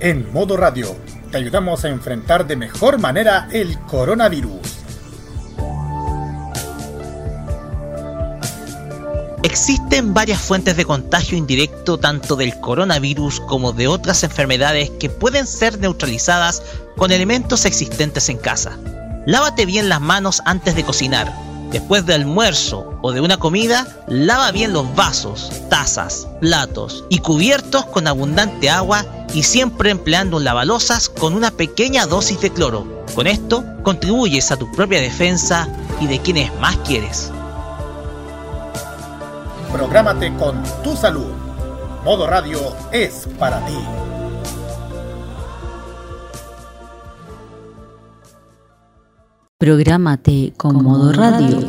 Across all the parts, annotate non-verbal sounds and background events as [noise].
En modo radio, te ayudamos a enfrentar de mejor manera el coronavirus. Existen varias fuentes de contagio indirecto tanto del coronavirus como de otras enfermedades que pueden ser neutralizadas con elementos existentes en casa. Lávate bien las manos antes de cocinar. Después del almuerzo o de una comida, lava bien los vasos, tazas, platos y cubiertos con abundante agua y siempre empleando lavalosas con una pequeña dosis de cloro. Con esto contribuyes a tu propia defensa y de quienes más quieres. Prográmate con tu salud. Modo Radio es para ti. Prográmate con Modo Radio.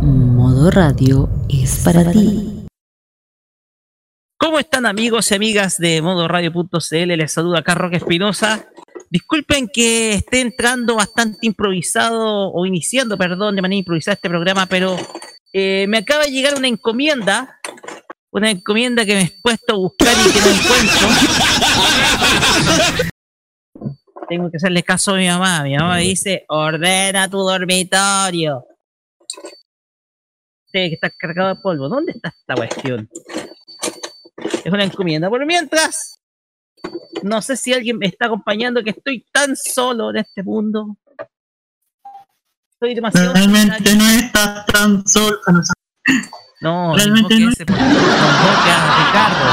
Modo Radio es para ti. ¿Cómo están amigos y amigas de modoradio.cl? Les saluda Carlos Espinosa. Disculpen que esté entrando bastante improvisado o iniciando, perdón, de manera improvisada este programa, pero eh, me acaba de llegar una encomienda, una encomienda que me he puesto a buscar y que no encuentro. [laughs] Tengo que hacerle caso a mi mamá. Mi mamá dice, ordena tu dormitorio. Tiene que estar cargado de polvo. ¿Dónde está esta cuestión? Es una encomienda. Por mientras, no sé si alguien me está acompañando, que estoy tan solo en este mundo. Estoy demasiado. Realmente no estás tan solo. No, Realmente no. ese, porque invoque a Ricardo.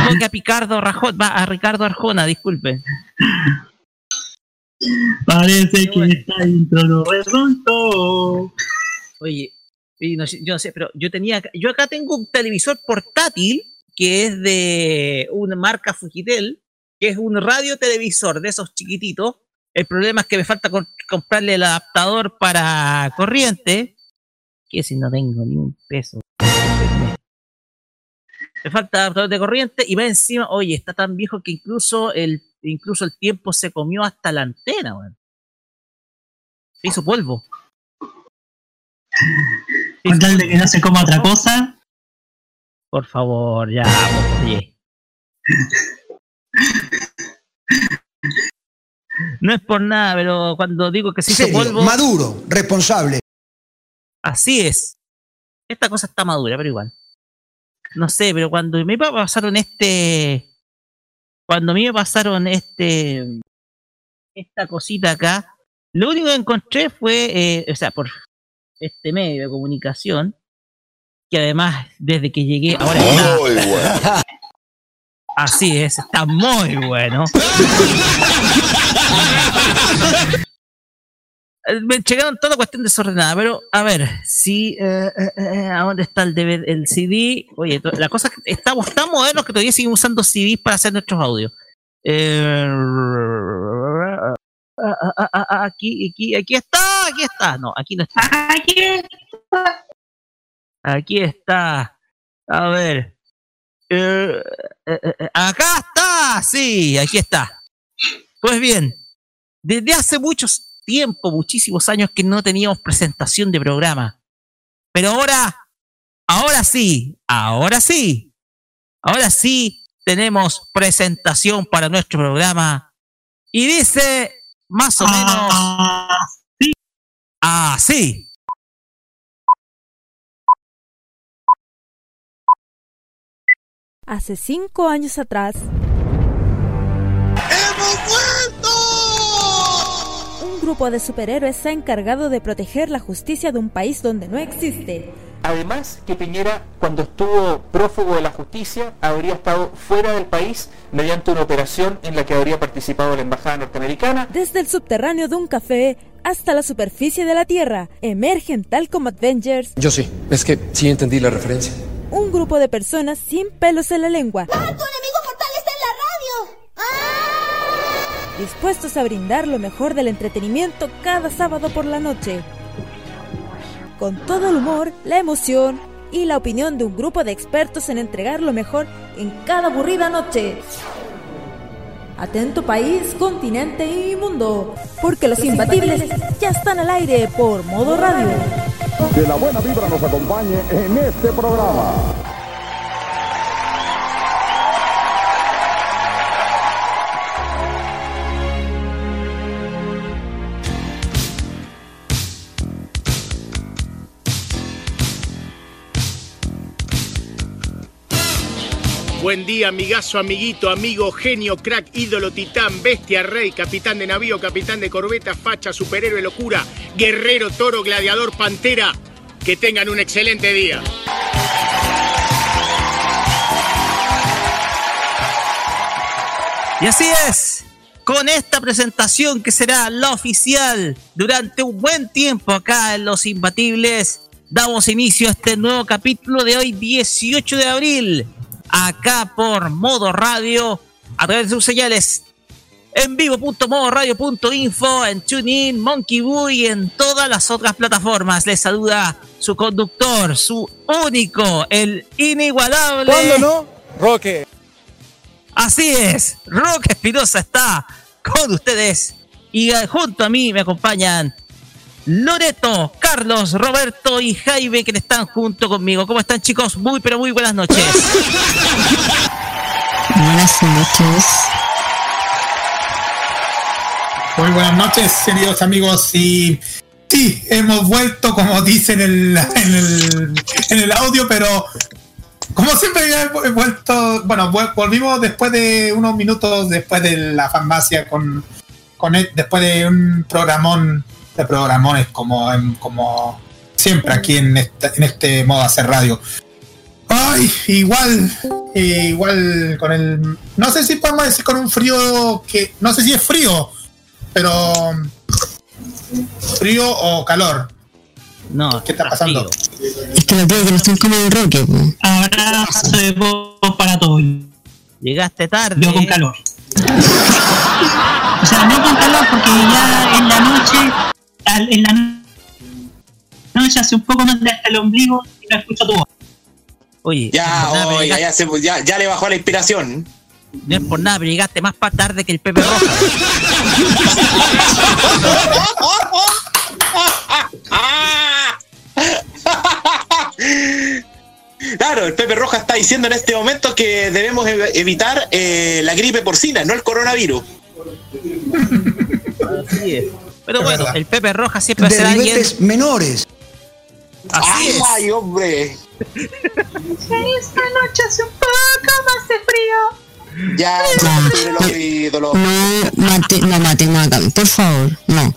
Invoque a Picardo va a Ricardo Arjona, disculpe. Parece que esta intro lo resultó. Oye, y no yo no sé, pero yo tenía, yo acá tengo un televisor portátil que es de una marca Fujitel, que es un radio televisor de esos chiquititos. El problema es que me falta comprarle el adaptador para corriente, que si no tengo ni un peso. [laughs] Me falta adaptador de corriente y va encima, oye, está tan viejo que incluso el, incluso el tiempo se comió hasta la antena, weón. Se hizo polvo. Se Con hizo tal de que no se coma otra cosa. Por favor, ya, oye. No es por nada, pero cuando digo que se hizo Serio, polvo, maduro, responsable. Así es. Esta cosa está madura, pero igual. No sé, pero cuando me pasaron este. Cuando a mí me pasaron este. Esta cosita acá, lo único que encontré fue, eh, o sea, por este medio de comunicación, que además, desde que llegué, ahora está. [laughs] Así es, está muy bueno. [laughs] Eh, Me llegaron toda cuestión desordenada, pero a ver, si eh, eh, ¿a dónde está el DVD, el CD? Oye, la cosa es que estamos tan modernos que todavía seguimos usando CDs para hacer nuestros audios. Eh, aquí, aquí, aquí está, aquí está. No, aquí no está. Aquí está. A ver. Eh, eh, eh, acá está, sí, aquí está. Pues bien, desde hace muchos tiempo, muchísimos años que no teníamos presentación de programa. Pero ahora, ahora sí, ahora sí, ahora sí tenemos presentación para nuestro programa. Y dice más o menos Ah, así. Hace cinco años atrás, grupo de superhéroes se ha encargado de proteger la justicia de un país donde no existe. Además, que Piñera, cuando estuvo prófugo de la justicia, habría estado fuera del país mediante una operación en la que habría participado la embajada norteamericana. Desde el subterráneo de un café hasta la superficie de la Tierra, emergen tal como Avengers, Yo sí, es que sí entendí la referencia. un grupo de personas sin pelos en la lengua, ¡Tu enemigo mortal está en la radio! ¡Ah! Dispuestos a brindar lo mejor del entretenimiento cada sábado por la noche. Con todo el humor, la emoción y la opinión de un grupo de expertos en entregar lo mejor en cada aburrida noche. Atento país, continente y mundo, porque los imbatibles ya están al aire por modo radio. Que la buena vibra nos acompañe en este programa. Buen día, amigazo, amiguito, amigo, genio, crack, ídolo, titán, bestia, rey, capitán de navío, capitán de corbeta, facha, superhéroe, locura, guerrero, toro, gladiador, pantera. Que tengan un excelente día. Y así es, con esta presentación que será la oficial durante un buen tiempo acá en Los Imbatibles, damos inicio a este nuevo capítulo de hoy 18 de abril, acá por Modo Radio, a través de sus señales en vivo.modoradio.info, en TuneIn, Monkey Boo y en todas las otras plataformas. Les saluda su conductor, su único, el inigualable. ¿Cuándo no? Roque. Así es, Roque Espinosa está con ustedes y junto a mí me acompañan Loreto, Carlos, Roberto y Jaime que están junto conmigo. ¿Cómo están chicos? Muy pero muy buenas noches. Buenas noches. Muy buenas noches, queridos amigos. Y sí, hemos vuelto, como dice en el, en el, en el audio, pero como siempre he vuelto, bueno, volvimos después de unos minutos después de la farmacia con, con el- después de un programón de programones como, en- como siempre aquí en, esta- en este modo de hacer radio. Ay, igual, eh, igual con el, no sé si podemos decir con un frío que, no sé si es frío, pero frío o calor. No, ¿Qué está pasando? Es que no están como el Roque. Abrazo de voz para todos. Llegaste tarde. Yo con calor. O sea, no con calor porque ya en la noche, al- en la no- noche hace un poco más de hasta el ombligo y no escucho tu voz. Oye, Ya, no oiga, ya, se- ya, ya le bajó la inspiración. no es por nada, pero llegaste más para tarde que el Pepe Roja. [laughs] Claro, el Pepe Roja está diciendo en este momento que debemos ev- evitar eh, la gripe porcina, no el coronavirus. Así es. Pero Es bueno, verdad. el Pepe Roja siempre será alguien. menores. Así es. ¡Ay, hombre! Esta noche hace un poco más de frío. Ya, no los ídolos. No, mate, no matemos acá, por favor, no.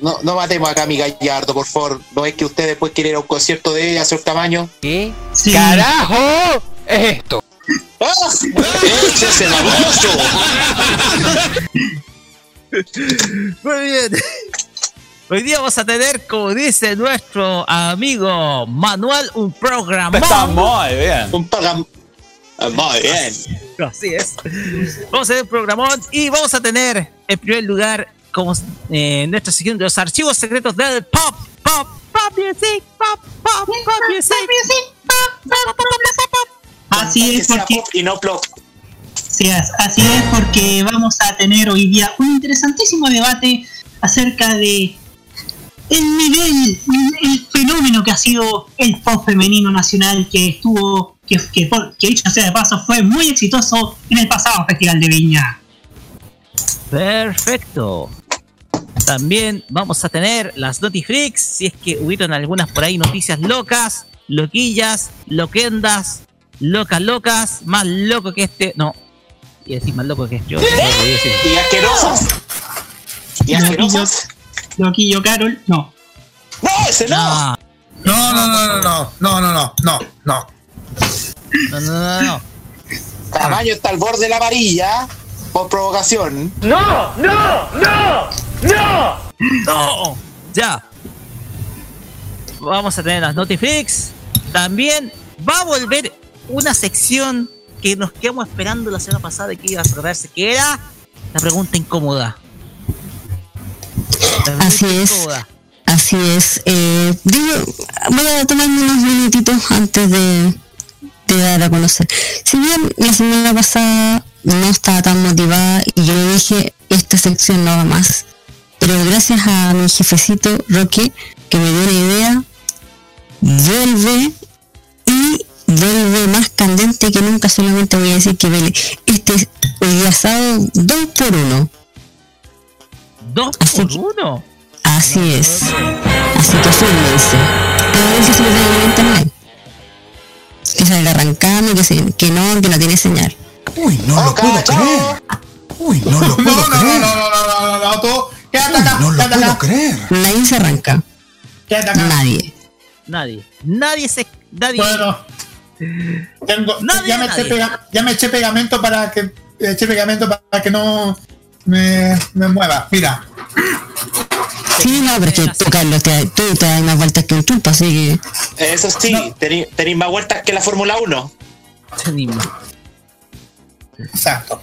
No, no matemos acá a mi Gallardo, por favor. ¿No es que usted después quiere ir a un concierto de hacer tamaño? ¿Qué? Sí. ¡Carajo! Es esto. ¡Ah! [laughs] ¡Échese baboso! [laughs] Muy bien. Hoy día vamos a tener, como dice nuestro amigo Manuel, un programa. muy bien. Un programa. Ah, Muy bien. Así es. Vamos a tener un programón y vamos a tener, en primer lugar, como eh, nuestra sección de los archivos secretos del pop, pop, pop music, pop, pop, pop music. Así Que es sea porque pop y no plop. Sí, así es porque vamos a tener hoy día un interesantísimo debate acerca de el nivel, el fenómeno que ha sido el pop femenino nacional que estuvo, que, que, que dicho sea de paso, fue muy exitoso en el pasado Festival de Viña. Perfecto. También vamos a tener las Notifreaks, si es que hubieron algunas por ahí noticias locas, loquillas, loquendas, locas, locas, más loco que este. No, y decir más loco que este. No, decir. Y asquerosas. Y asquerosas. Loquillo Carol, no. No, ese no. No, No, no, no, no, no, no, no, no, no. no, no, no, no. Tamaño está al borde de la varilla. Por provocación. ¡No! Ya. Vamos a tener las Notiflix. También va a volver una sección que nos quedamos esperando la semana pasada y que iba a tratarse, que era la pregunta incómoda. La pregunta Así es. incómoda. Así Así es. Eh, digo, voy a tomarme unos minutitos antes de, de dar a conocer. Si bien la semana pasada no estaba tan motivada y yo le dije, esta sección no va más. Pero gracias a mi jefecito Roque, que me dio una idea, vuelve y vuelve más candente que nunca. Solamente voy a decir que vele. Este es hoy día sábado 2 por 1 ¿Dos Así por que- uno? Así es. Así que fírmense. A ver si se lo tengo en internet. Que salga arrancando, que, se, que no, que no tiene señal. Uy, no lo puedo creer. Uy, no lo [laughs] No, puedo no, no, creer. no, no, no, no, no, acá, No lo puedo creer. Nadie se arranca. Nadie. Nadie. Nadie se. Nadie. Bueno, tengo, Nadie, ya, me eché pega- ya me eché pegamento para que eché pegamento para que no me, me mueva. Mira, Sí, no, pero es que tú, Carlos, te, tú te das más vueltas que un tulpa, así que. Eso sí, tení- tenéis más vueltas que la Fórmula 1. Tenemos. exacto.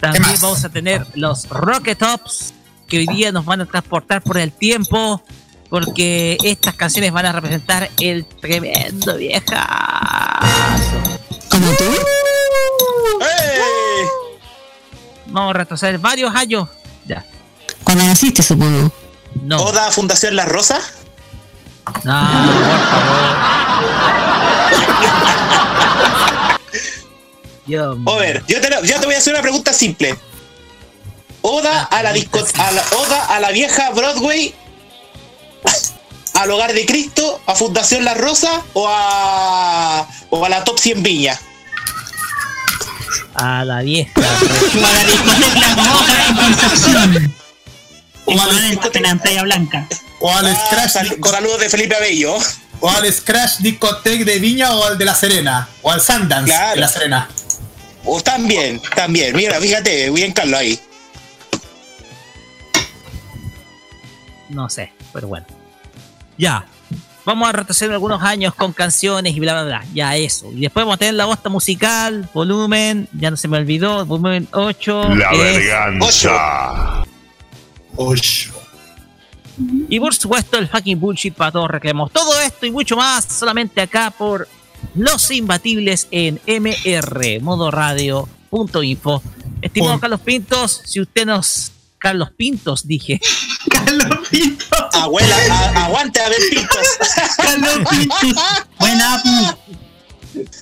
También vamos a tener los Rocket Tops que hoy día nos van a transportar por el tiempo porque estas canciones van a representar el tremendo vieja. Como tú. ¡Eh! Vamos a retroceder varios años. Ya. Cuando naciste, supongo. No. ¿Oda a Fundación La Rosa? No, por favor. Dios mío. A ver, yo te, yo te voy a hacer una pregunta simple. ¿Oda a la disco, a la, Oda a la vieja Broadway? ¿Al Hogar de Cristo? ¿A Fundación La Rosa? ¿O a, o a la Top 100 Viña? A la vieja. [laughs] [laughs] O a la discoteca en Concepción. O a la discoteca Blanca. O al Ah, Scratch, sal- con saludos de Felipe Abello. o al Scratch Discotec de Viña o al de La Serena. O al Sundance Claro. de La Serena. O también, también. Mira, fíjate, bien Carlos ahí. No sé, pero bueno. Ya. Vamos a retroceder algunos años con canciones y bla, bla, bla. Ya eso. Y después vamos a tener la bosta musical, volumen, ya no se me olvidó, volumen 8. La verganza. Ocho. Y por supuesto el fucking bullshit para todos reclamos. Todo esto y mucho más solamente acá por Los Imbatibles en MR, modoradio.info. Estimado. Carlos Pintos, si usted nos... Carlos Pintos, dije. [laughs] Carlos Pinto. Abuela, a- aguante a ver pintos. [laughs] Carlos Pinto. Buena, pu.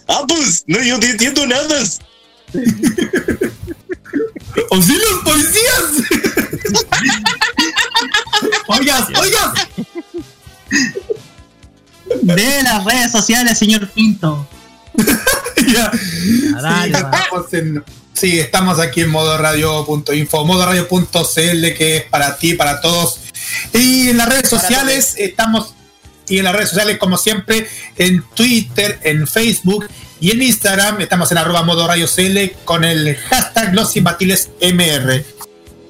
ah, pues, no, yo no entiendo nada. [laughs] ¡Auxilios, policías! oigas, oigas. De las redes sociales, señor Pinto. Ya. Dale, Sí, estamos en- sí, estamos aquí en modoradio.info, modoradio.cl que es para ti, para todos. Y en las redes sociales estamos, y en las redes sociales como siempre, en Twitter, en Facebook y en Instagram estamos en arroba modoradiocl con el hashtag los imbatibles MR.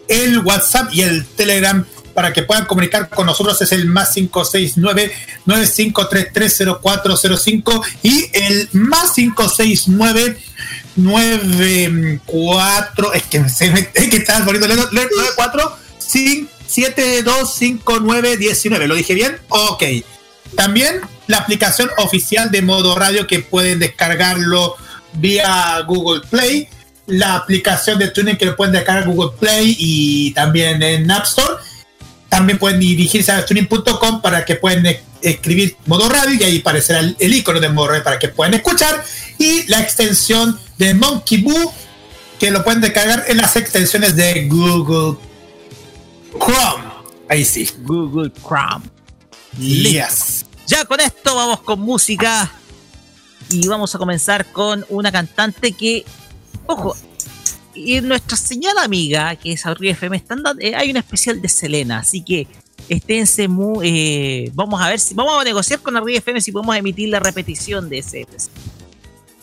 El WhatsApp y el Telegram para que puedan comunicar con nosotros es el más 569-95330405 y el más 569 94 es que se me, es que estaba poniendo lento, 94 725919 ¿lo dije bien? ok. También la aplicación oficial de modo radio que pueden descargarlo vía Google Play la aplicación de Tuning que pueden descargar Google Play y también en App Store también pueden dirigirse a tuning.com para que puedan e- escribir modo radio y ahí aparecerá el, el icono de modo radio para que puedan escuchar y la extensión de Monkey Boo que lo pueden descargar en las extensiones de Google Chrome. Ahí sí. Google Chrome. Yes. Ya con esto vamos con música y vamos a comenzar con una cantante que, ojo, y nuestra señal amiga, que es Abril FM, están dando- eh, hay un especial de Selena, así que esténse muy, eh, vamos a ver si, vamos a negociar con Abril FM si podemos emitir la repetición de ese.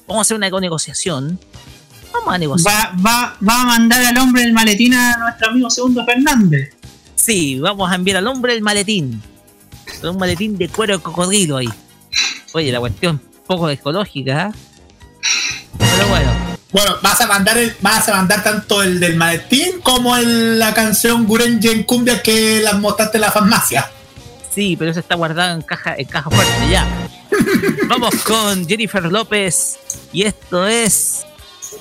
Vamos a hacer una negociación. Vamos a negociar. Va, va, va a mandar al hombre del maletín a nuestro amigo Segundo Fernández. Sí, vamos a enviar al hombre el maletín. Con un maletín de cuero de cocodrilo ahí. Oye, la cuestión poco ecológica, ¿eh? Pero bueno, Bueno, vas a mandar el, vas a mandar tanto el del maletín como el, la canción Gurenje en cumbia que las mostraste en la farmacia. Sí, pero eso está guardado en caja, en caja fuerte ya. [laughs] Vamos con Jennifer López. Y esto es.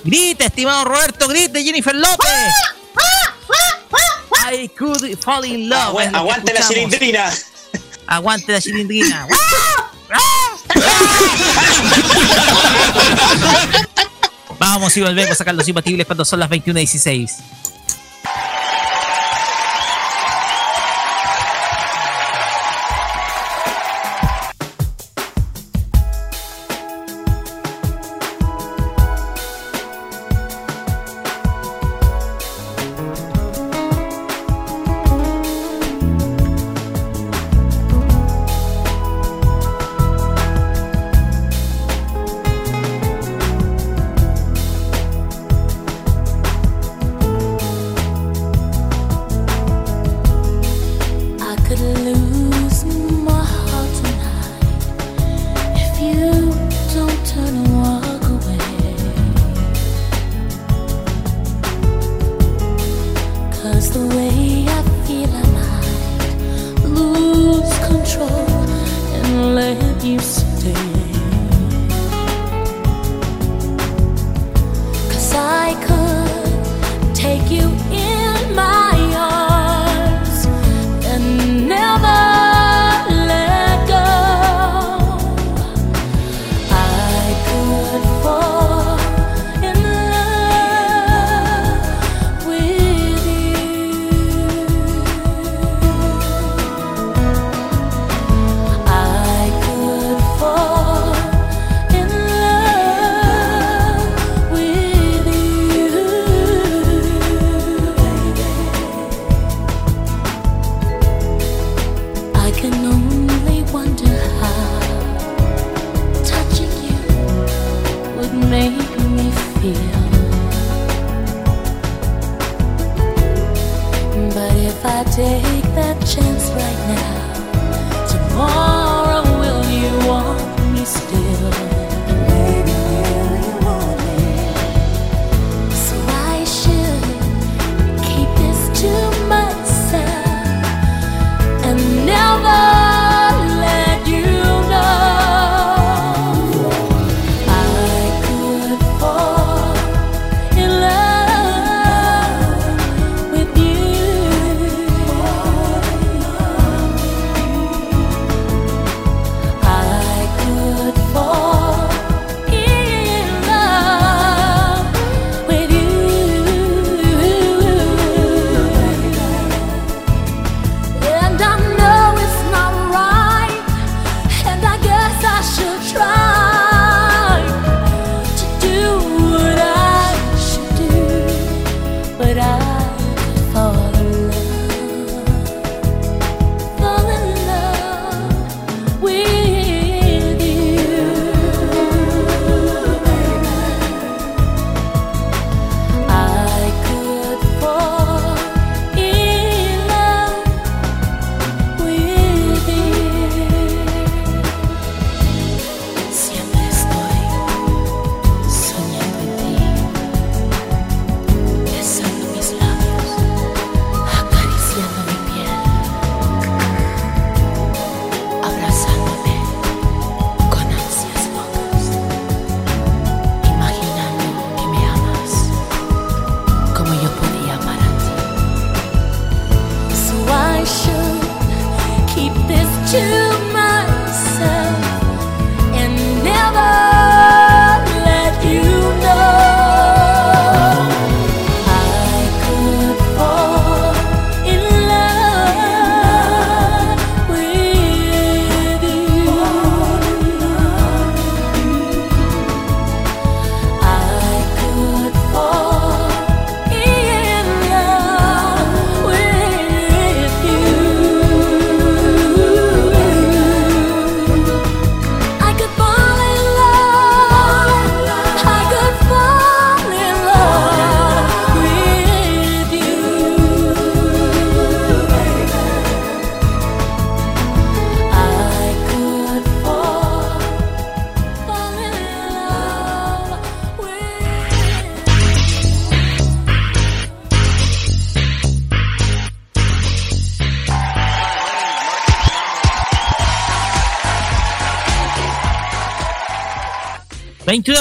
Grite, estimado Roberto, grite, Jennifer López. I could fall in love. Aguante la cilindrina. Aguante la cilindrina. [laughs] [laughs] Vamos y volvemos a sacar los imbatibles cuando son las 21.16.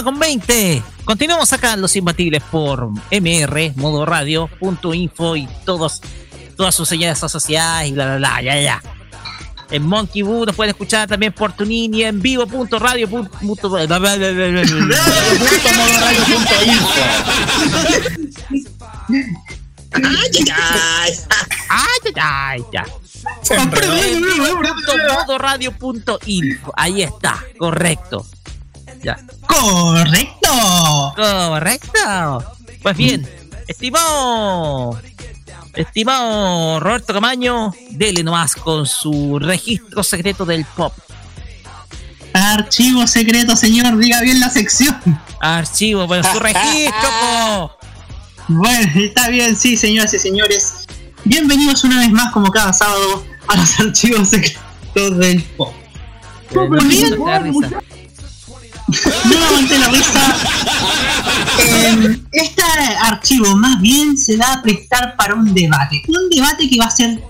21 con 20. Continuamos acá en Los Imbatibles por MR, modo radio, punto info y todos, todas sus señales asociadas y bla, bla, bla, ya, ya. En Monkey Boo nos pueden escuchar también por Tunin y en vivo punto radio punto, punto- bla, bla, bla, Ay, ay, Ay, ay, ay. Ahí está, correcto. Ya. Correcto. Correcto. Pues bien, estimado, estimado Roberto Camaño, dele nomás con su registro secreto del pop. Archivo secreto, señor, diga bien la sección. Archivo, pero su registro, po. Bueno, está bien, sí, señoras y señores. Bienvenidos una vez más, como cada sábado, a los [laughs] archivos secretos del pop. Bien. No aguanté la risa. Eh, este archivo más bien se da a prestar para un debate. Un debate que va a ser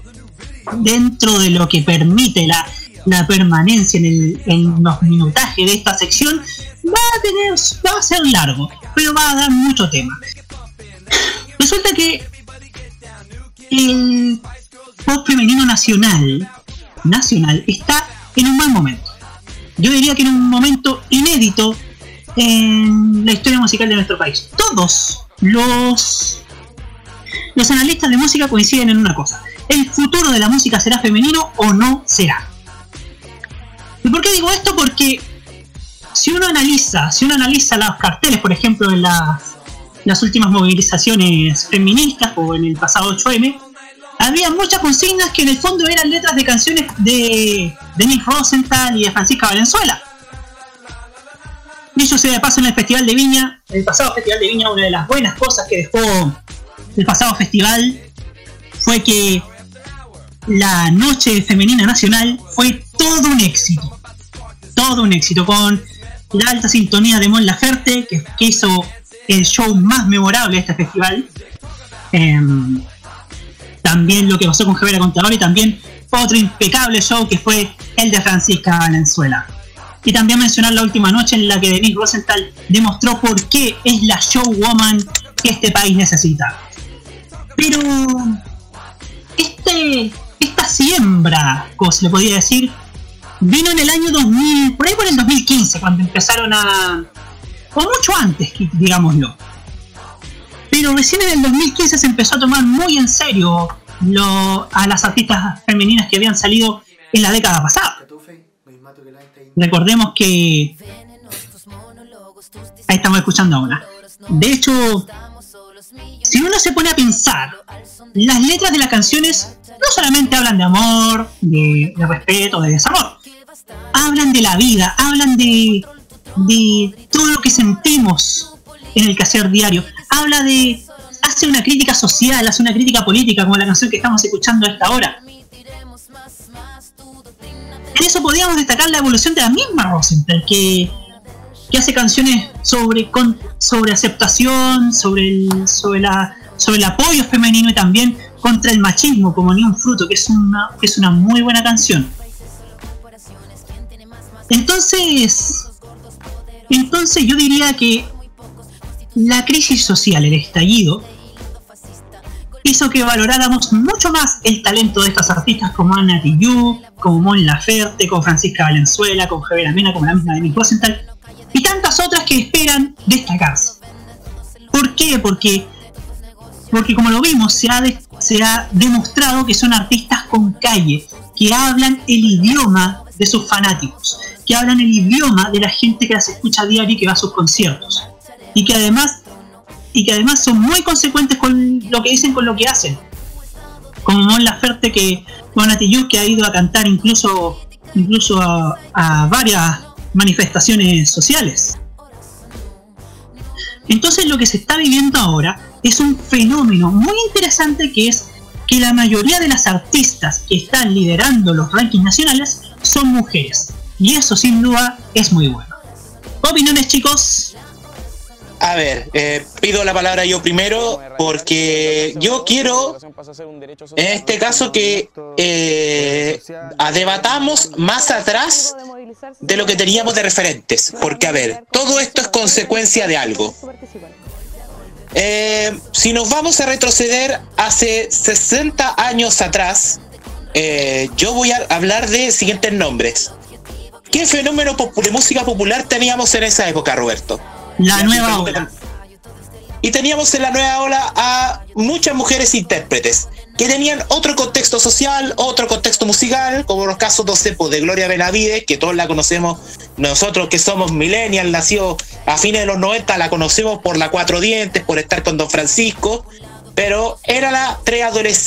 dentro de lo que permite la, la permanencia en, el, en los minutajes de esta sección. Va a tener, va a ser largo, pero va a dar mucho tema. Resulta que el pop femenino nacional, nacional está en un mal momento. Yo diría que en un momento inédito en la historia musical de nuestro país. Todos los los analistas de música coinciden en una cosa. ¿El futuro de la música será femenino o no será? ¿Y por qué digo esto? Porque si uno analiza, si uno analiza los carteles, por ejemplo, en las, las últimas movilizaciones feministas o en el pasado 8M, había muchas consignas que en el fondo eran letras de canciones de Denise Rosenthal y de Francisca Valenzuela. Dicho sea de paso en el Festival de Viña, el pasado Festival de Viña, una de las buenas cosas que dejó el pasado festival fue que la Noche Femenina Nacional fue todo un éxito. Todo un éxito, con la alta sintonía de Mon Laferte, que, que hizo el show más memorable de este festival. Em, también lo que pasó con Javiera Contador y también otro impecable show que fue el de Francisca Valenzuela. Y también mencionar la última noche en la que Denise Rosenthal demostró por qué es la showwoman que este país necesita. Pero este, esta siembra, como se le podía decir, vino en el año 2000, por ahí por el 2015, cuando empezaron a... o mucho antes, digámoslo. Pero recién en el 2015 se empezó a tomar muy en serio lo, a las artistas femeninas que habían salido en la década pasada. Recordemos que... Ahí estamos escuchando ahora. De hecho, si uno se pone a pensar, las letras de las canciones no solamente hablan de amor, de, respeto, de desamor. Hablan de la vida, hablan de, de todo lo que sentimos en el quehacer diario. Habla de. Hace una crítica social, hace una crítica política, como la canción que estamos escuchando a esta hora. En eso podríamos destacar la evolución de la misma Rosenthal, que, hace canciones sobre, con, sobre aceptación, sobre el, sobre, la, sobre el apoyo femenino y también contra el machismo, como Ni un fruto, que es una, que es una muy buena canción. Entonces, entonces yo diría que la crisis social, el estallido, hizo que valoráramos mucho más el talento de estas artistas como Ana Tijoux, como Mon Laferte, como Francisca Valenzuela, como Javier Amena, como la misma Denise Rosenthal, y tantas otras que esperan destacarse. ¿Por qué? Porque, porque como lo vimos, se ha, de- se ha demostrado que son artistas con calle, que hablan el idioma de sus fanáticos, que hablan el idioma de la gente que las escucha a diario y que va a sus conciertos. Y que además y que además son muy consecuentes con lo que dicen con lo que hacen. Como Mon Laferte que Mon que ha ido a cantar incluso incluso a, a varias manifestaciones sociales. Entonces lo que se está viviendo ahora es un fenómeno muy interesante que es que la mayoría de las artistas que están liderando los rankings nacionales son mujeres. Y eso sin duda es muy bueno. ¿Opiniones chicos? A ver, eh, pido la palabra yo primero porque yo quiero, en este caso, que eh, debatamos más atrás de lo que teníamos de referentes. Porque, a ver, todo esto es consecuencia de algo. Eh, si nos vamos a retroceder hace 60 años atrás, eh, yo voy a hablar de siguientes nombres. ¿Qué fenómeno de música popular teníamos en esa época, Roberto? La nueva ola. Y teníamos en la nueva ola a muchas mujeres intérpretes que tenían otro contexto social, otro contexto musical, como los casos, no sé, pues, de Gloria Benavides, que todos la conocemos, nosotros que somos millennials, nacidos a fines de los 90, la conocemos por la Cuatro Dientes, por estar con Don Francisco, pero era la,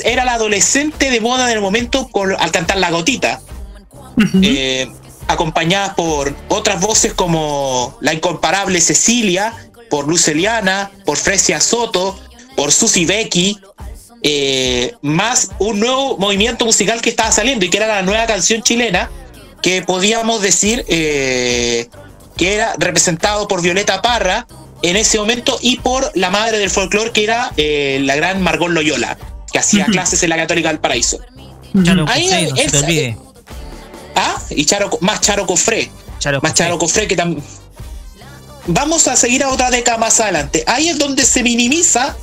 era la adolescente de moda del momento con- al cantar La Gotita, eh, acompañada por otras voces como la incomparable Cecilia, por Luceliana, por Fresia Soto, por Susi Becky, eh, más un nuevo movimiento musical que estaba saliendo y que era la nueva canción chilena, que podíamos decir eh, que era representado por Violeta Parra en ese momento y por la madre del folclore que era eh, la gran Margot Loyola, que hacía clases en la Católica del Paraíso. Ahí, Ah, y Charo, más Charo Cofré. Charo más Charo Cofré que también. Vamos a seguir a otra década más adelante. Ahí es donde se minimiza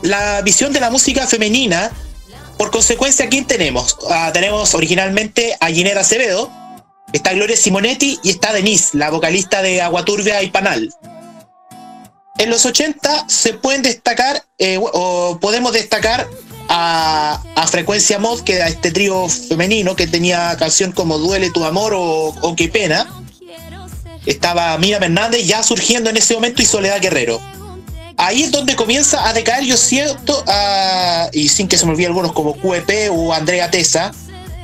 la visión de la música femenina. Por consecuencia, ¿quién tenemos? Ah, tenemos originalmente a Ginera Acevedo, está Gloria Simonetti y está Denise, la vocalista de Agua Turbia y Panal. En los 80 se pueden destacar, eh, o podemos destacar a, a Frecuencia Mod, que era este trío femenino que tenía canción como Duele tu amor o, o Qué pena. Estaba Mira Hernández ya surgiendo en ese momento y Soledad Guerrero. Ahí es donde comienza a decaer, yo siento, a- y sin que se me olvide algunos como QEP o Andrea Tesa,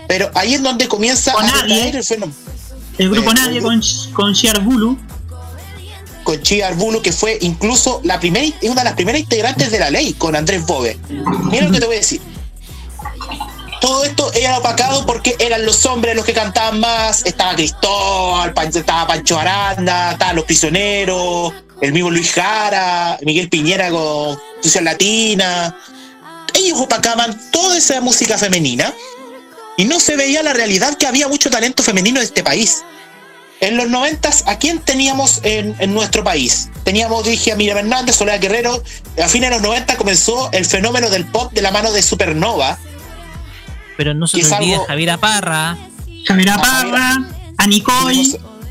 pero ahí es donde comienza a nadie. decaer el fenómeno El grupo Eh, Nadie con, con Bulu. Con Chia Arbulo, que fue incluso la primera, una de las primeras integrantes de la ley, con Andrés Bove. Mira lo que te voy a decir. Todo esto era opacado porque eran los hombres los que cantaban más. Estaba Cristóbal, estaba Pancho Aranda, estaban los prisioneros, el mismo Luis Jara, Miguel Piñera con Fusión Latina. Ellos opacaban toda esa música femenina y no se veía la realidad que había mucho talento femenino en este país. En los noventas, ¿a quién teníamos en, en nuestro país? Teníamos, dije, a Miriam Hernández, Soledad Guerrero. A fines de los 90 comenzó el fenómeno del pop de la mano de Supernova. Pero no se olvide algo- Javiera Parra. Javiera A Javiera- Parra, a Nicole.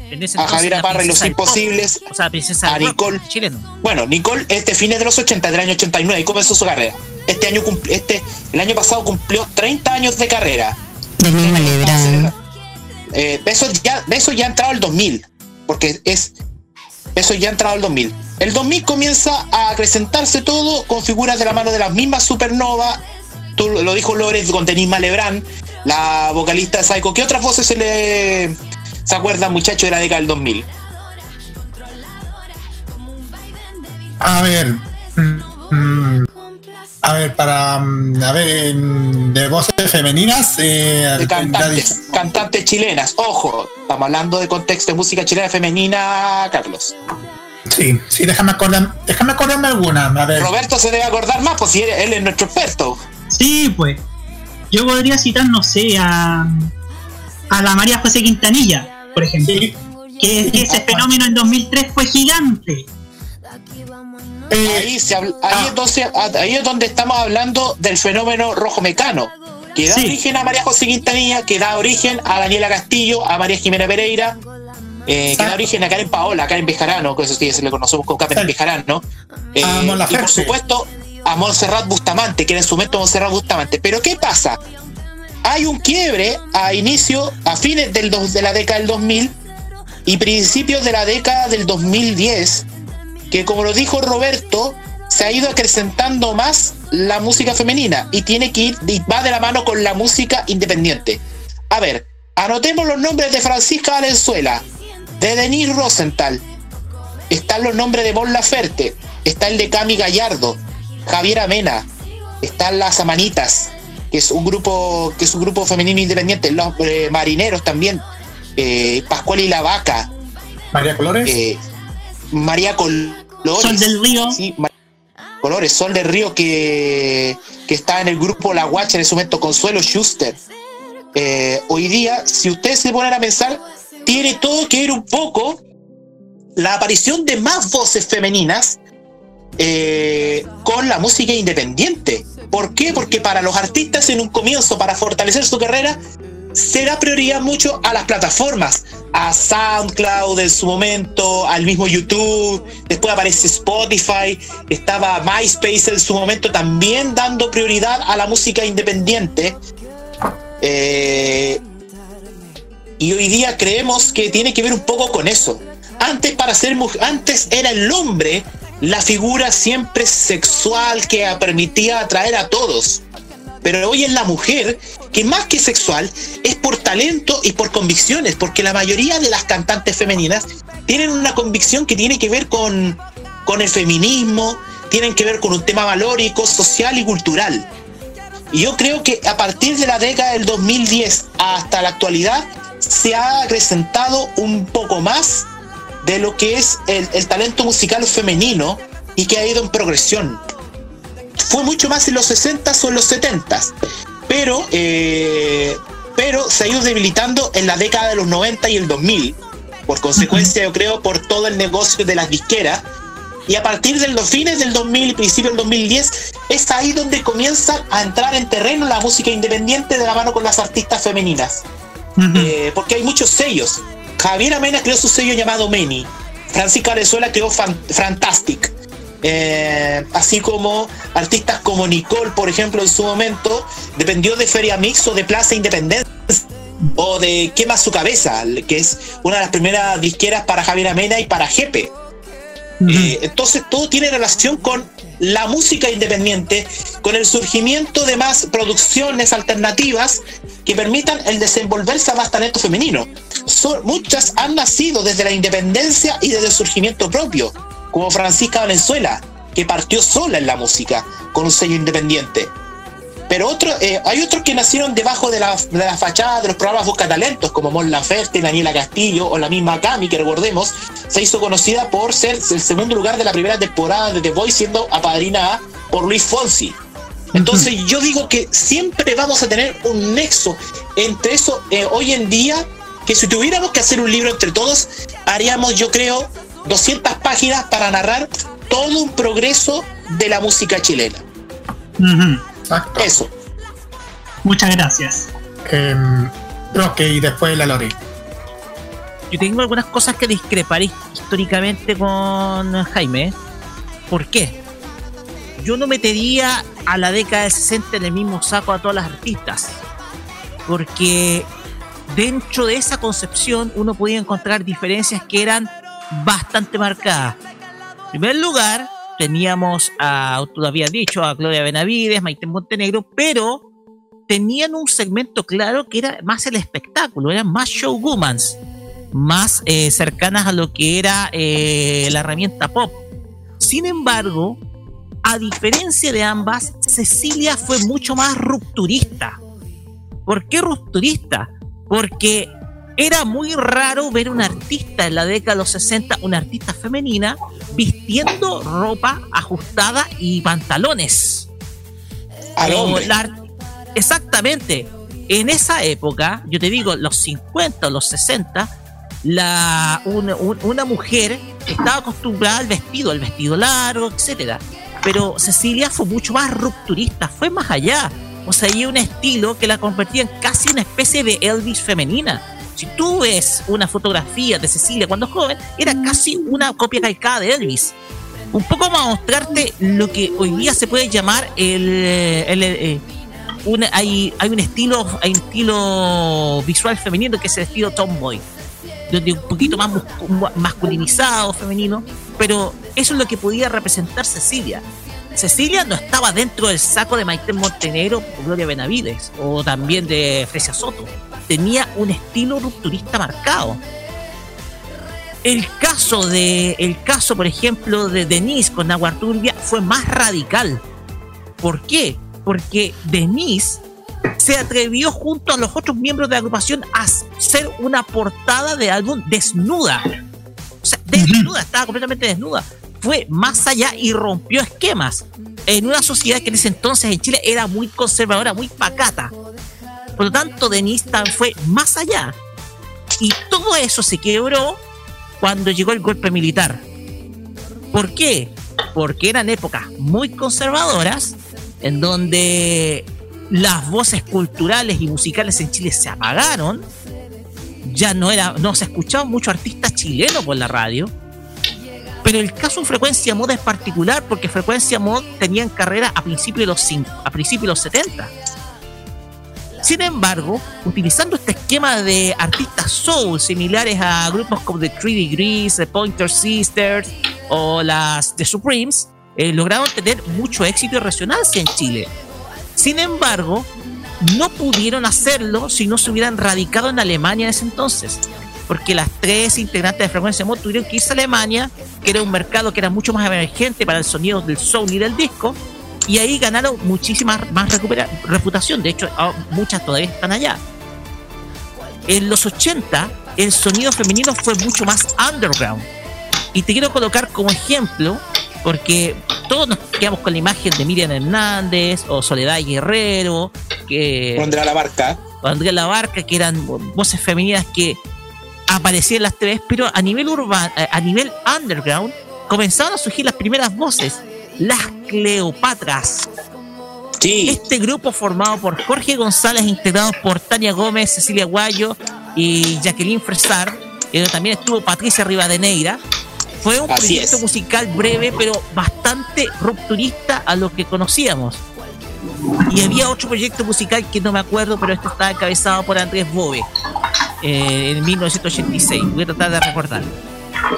En ese A entonces Javiera la Parra y los imposibles. O sea, princesa A Nicole. chileno. Bueno, Nicole, este fines de los 80, del año 89, y comenzó su carrera. Este año, este, el año pasado cumplió 30 años de carrera. Del mismo Lebrán. Eh, eso ya, eso ya ha entrado el 2000, porque es eso ya ha entrado el 2000. El 2000 comienza a acrecentarse todo con figuras de la mano de las mismas Supernova. Tú lo dijo Lores con Denise Lebrán, la vocalista de Psycho. ¿Qué otras voces se le se acuerdan, muchachos, de la década del 2000? A ver. mm, mm, a ver, para. mm, A ver, en- de voces femeninas. Eh, De cantantes, cantantes chilenas. Ojo, estamos hablando de contexto de música chilena femenina, Carlos. Sí, sí, déjame acordar, déjame acordarme alguna. A ver. Roberto se debe acordar más, pues si él, él es nuestro experto. Sí, pues. Yo podría citar, no sé, a, a la María José Quintanilla, por ejemplo. Que, que ese fenómeno en 2003 fue gigante. Ahí, se habla- ahí, es donde, ahí es donde estamos hablando del fenómeno rojo mecano, que da Sí. origen a María José Quintanilla, que da origen a Daniela Castillo, a María Jimena Pereira, eh, que da origen a Karen Paola, Karen Bejarano, que eso sí se le conocemos como Karen Bejarano, eh, A y por supuesto a Montserrat Bustamante, que era en su momento Montserrat Bustamante. Pero ¿qué pasa? Hay un quiebre a inicio, a fines del dos- de la década del 2000 y principios de la década del 2010, que como lo dijo Roberto, se ha ido acrecentando más la música femenina y tiene que ir, y va de la mano con la música independiente. A ver, anotemos los nombres de Francisca Valenzuela, de Denise Rosenthal, están los nombres de Mon Laferte, está el de Cami Gallardo, Javiera Mena, están las Amanitas, que es un grupo, que es un grupo femenino independiente, los eh, marineros también, eh, Pascual y la Vaca, María Colores. eh, María Col Sol del Río. Sí, Colores, Sol del Río que, que está en el grupo La Guacha en ese momento, Consuelo Schuster. Eh, hoy día, si ustedes se ponen a pensar, tiene todo que ver un poco la aparición de más voces femeninas eh, con la música independiente. ¿Por qué? Porque para los artistas en un comienzo, para fortalecer su carrera, se da prioridad mucho a las plataformas, a SoundCloud en su momento, al mismo YouTube, después aparece Spotify, estaba MySpace en su momento también dando prioridad a la música independiente. Eh, y hoy día creemos que tiene que ver un poco con eso. Antes para ser antes era el hombre la figura siempre sexual que permitía atraer a todos. Pero hoy es la mujer que más que sexual es por talento y por convicciones, porque la mayoría de las cantantes femeninas tienen una convicción que tiene que ver con, con el feminismo, tienen que ver con un tema valórico, social y cultural. Y yo creo que a partir de la década del 2010 hasta la actualidad se ha acrecentado un poco más de lo que es el, talento musical femenino y que ha ido en progresión. Fue mucho más en los 60 o en los 70 pero, eh, pero se ha ido debilitando en la década de los 90 y el 2000, por consecuencia yo creo por todo el negocio de las disqueras, y a partir de los fines del 2000 y principios del 2010 es ahí donde comienza a entrar en terreno la música independiente de la mano con las artistas femeninas. Eh, porque hay muchos sellos. Javier Amena creó su sello llamado Meni. Francisca Venezuela creó Fantastic. Eh, así como artistas como Nicole, por ejemplo, en su momento, dependió de Feria Mix o de Plaza Independencia o de Quema su cabeza, que es una de las primeras disqueras para Javier Amena y para Jepe. Eh, entonces todo tiene relación con la música independiente, con el surgimiento de más producciones alternativas que permitan el desenvolverse a más talento femenino. muchas han nacido desde la independencia y desde el surgimiento propio, como Francisca Valenzuela, que partió sola en la música, con un sello independiente. Pero otro, eh, hay otros que nacieron debajo de la, de la fachada de los programas Busca Talentos, como Mon Laferte, Daniela Castillo o la misma Cami, que recordemos, se hizo conocida por ser el segundo lugar de la primera temporada de The Voice, siendo apadrinada por Luis Fonsi. Entonces yo digo que siempre vamos a tener un nexo entre eso eh, hoy en día, que si tuviéramos que hacer un libro entre todos, haríamos yo creo 200 páginas para narrar todo un progreso de la música chilena. Eso. Muchas gracias. Eh, y después la Lori. Yo tengo algunas cosas que discrepar históricamente con Jaime. ¿Por qué? Yo no metería a la década de 60 en el mismo saco a todas las artistas. Porque dentro de esa concepción uno podía encontrar diferencias que eran bastante marcadas. En primer lugar, teníamos a, tú lo habías dicho, a Gloria Benavides, Maite Montenegro, pero tenían un segmento claro que era más el espectáculo, eran más showwomans, más eh, cercanas a lo que era eh, la herramienta pop. Sin embargo, a diferencia de ambas, Cecilia fue mucho más rupturista. ¿Por qué rupturista? Porque era muy raro ver un artista en la década de los 60, una artista femenina, vistiendo ropa ajustada y pantalones. Al hombre. exactamente. En esa época, yo te digo, los 50 o los 60, la, una, mujer estaba acostumbrada al vestido, al vestido largo, etcétera. Pero Cecilia fue mucho más rupturista, fue más allá. O sea, hay un estilo que la convertía en casi una especie de Elvis femenina si tú ves una fotografía de Cecilia cuando joven, era casi una copia calcada de Elvis. Un poco para mostrarte lo que hoy día se puede llamar el, eh, hay, hay un estilo hay un estilo visual femenino que es el estilo tomboy donde un poquito más masculinizado femenino pero eso es lo que podía representar Cecilia. Cecilia no estaba dentro del saco de Maite Montenegro o Gloria Benavides o también de Fresia Soto tenía un estilo rupturista marcado. El caso de, el caso, por ejemplo, de Denise con Agua Turbia fue más radical. ¿Por qué? Porque Denise se atrevió junto a los otros miembros de la agrupación a hacer una portada de álbum desnuda. O sea, desnuda, estaba completamente desnuda. fue más allá y rompió esquemas en una sociedad que en ese entonces en Chile era muy conservadora, muy pacata. Por lo tanto, Denise Tan fue más allá. Y todo eso se quebró cuando llegó el golpe militar. ¿Por qué? Porque eran épocas muy conservadoras en donde las voces culturales y musicales en Chile se apagaron. Ya no era, no se escuchaban muchos artistas chilenos por la radio. Pero el caso de Frecuencia Mod es particular porque Frecuencia Mod tenían carrera a principios de los, cin- a principios de los 70. Sin embargo, utilizando este esquema de artistas soul similares a grupos como The Three Degrees, The Pointer Sisters o las The Supremes, eh, lograron tener mucho éxito y resonancia en Chile. Sin embargo, no pudieron hacerlo si no se hubieran radicado en Alemania en ese entonces. Porque las tres integrantes de Frecuencia Mod tuvieron que irse a Alemania, que era un mercado que era mucho más emergente para el sonido del soul y del disco, y ahí ganaron muchísima más recupera- reputación. De hecho, ah, muchas todavía están allá. En los 80, el sonido femenino fue mucho más underground. Y te quiero colocar como ejemplo, porque todos nos quedamos con la imagen de Miriam Hernández o Soledad Guerrero, que. Andrea La Barca. o Andrea La Barca, que eran voces femeninas que aparecían en las TVs, pero a nivel urbano, a nivel underground, comenzaron a surgir las primeras voces, las Cleopatras. Este grupo formado por Jorge González, integrado por Tania Gómez, Cecilia Guayo y Jacqueline Fresar, pero también estuvo Patricia Rivadeneira. Fue un Así proyecto es. musical breve, pero bastante rupturista a lo que conocíamos. Y había otro proyecto musical que no me acuerdo, pero esto estaba encabezado por Andrés Bove eh, en 1986. Voy a tratar de recordar.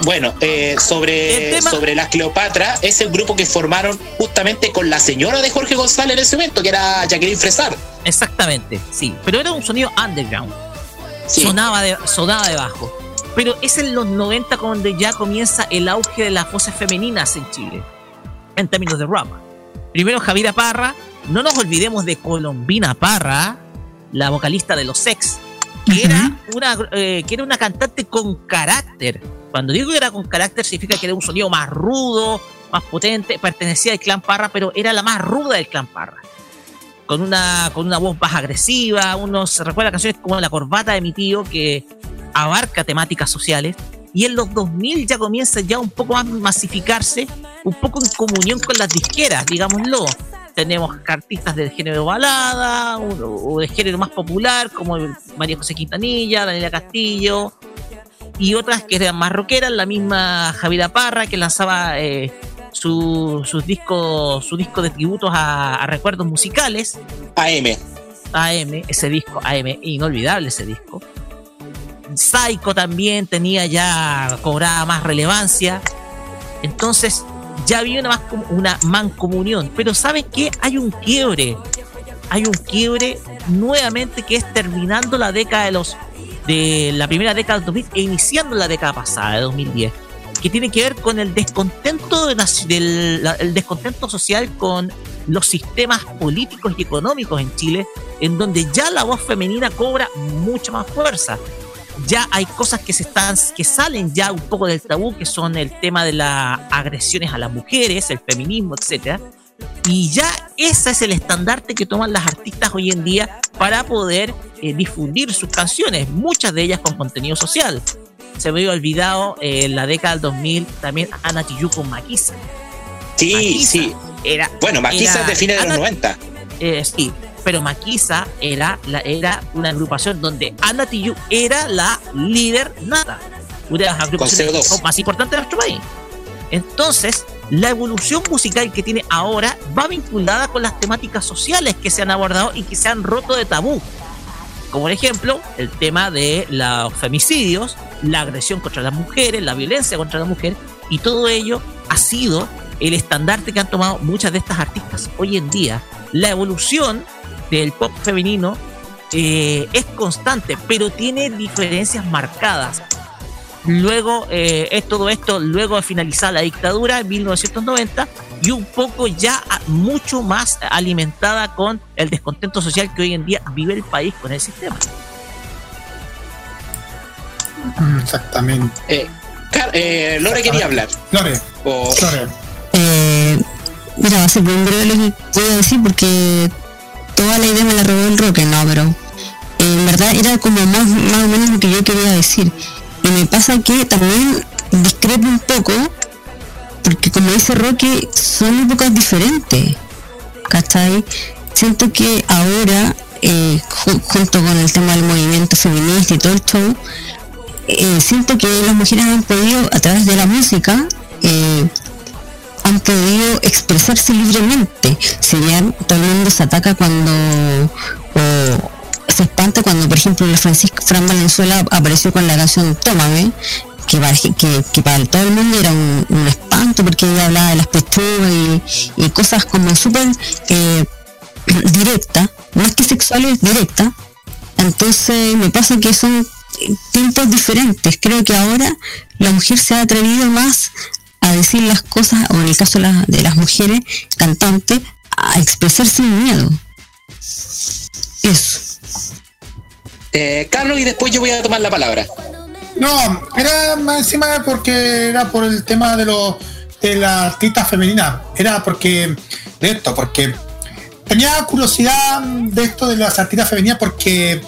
Bueno, eh, sobre, sobre las Cleopatra, es el grupo que formaron justamente con la señora de Jorge González en ese momento, que era Jacqueline Fresar. Exactamente, sí. Pero era un sonido underground. Sonaba, de, sonaba de bajo. Pero es en los 90 donde ya comienza el auge de las voces femeninas en Chile, en términos de rap. Primero Javiera Parra, no nos olvidemos de Colombina Parra, la vocalista de los Sex, que, era, una, eh, que era una cantante con carácter. Cuando digo que era con carácter, significa que era un sonido más rudo, más potente, pertenecía al clan Parra, pero era la más ruda del clan Parra. Con una, con una voz más agresiva, uno se recuerda canciones como La corbata de mi tío, que abarca temáticas sociales. Y en los 2000 ya comienza ya un poco más masificarse, un poco en comunión con las disqueras, digámoslo. Tenemos artistas del género balada o, o de género más popular, como María José Quintanilla, Daniela Castillo, y otras que eran más rockeras, la misma Javiera Parra, que lanzaba eh, su- sus discos, su disco de tributos a, a recuerdos musicales. AM. AM, ese disco, AM, inolvidable ese disco. Psycho también tenía ya, cobraba más relevancia. Entonces, ya había una, más una mancomunión. Pero ¿saben qué? Hay un quiebre. Hay un quiebre nuevamente que es terminando la década de los de la primera década del 2000 e iniciando la década pasada de 2010 que tiene que ver con el descontento de las- del la- el descontento social con los sistemas políticos y económicos en Chile en donde ya la voz femenina cobra mucha más fuerza. Ya hay cosas que se están que salen ya un poco del tabú que son el tema de las agresiones a las mujeres el feminismo etcétera y ya ese es el estandarte que toman las artistas hoy en día para poder eh, difundir sus canciones, muchas de ellas con contenido social. Se me había olvidado eh, en la década del 2000 también Ana con Maquisa. Sí, Maquisa sí. Era, Bueno, Maquisa es de fines de los Ana- 90. eh, sí, pero Maquisa era, la, era una agrupación donde Ana Tijoux era la líder nata. Una de las agrupaciones CO2. hip hop más importantes de nuestro país. Entonces, la evolución musical que tiene ahora va vinculada con las temáticas sociales que se han abordado y que se han roto de tabú. Como por ejemplo, el tema de los femicidios, la agresión contra las mujeres, la violencia contra la mujer, y todo ello ha sido el estandarte que han tomado muchas de estas artistas hoy en día. La evolución del pop femenino eh, es constante, pero tiene diferencias marcadas. Luego, eh, es todo esto, luego de finalizar la dictadura en 1990, y un poco ya ah, mucho más alimentada con el descontento social que hoy en día vive el país con el sistema. Mm, Exactamente. Eh, eh, Lore quería hablar. Lore, O- Lore. Eh, mira, va a ser bien breve lo que voy a decir porque toda la idea me la robó el Roque, no, pero eh, en verdad era como más, más o menos lo que yo quería decir. Y me pasa que también discrepo un poco, porque como dice Roque, son épocas diferentes, ¿cachai? Siento que ahora, eh, ju- junto con el tema del movimiento feminista y todo el show, eh, siento que las mujeres han podido, a través de la música, eh, han podido expresarse libremente. Si bien todo el mundo se ataca cuando se espanta cuando, por ejemplo, la Francisca Fran Valenzuela apareció con la canción Tómame, que para, que, todo el mundo era un, espanto porque ella hablaba de las pechugas y, cosas como súper eh, directas, más que sexuales, directas. Entonces me pasa que son tiempos diferentes. Creo que ahora la mujer se ha atrevido más a decir las cosas, o en el caso de las mujeres cantantes, a expresar sin miedo. Eso. Eh, Carlos, y después yo voy a tomar la palabra. No, era más encima porque era por el tema de los de la artista femenina. Era porque de esto, porque tenía curiosidad de esto de las artistas femeninas porque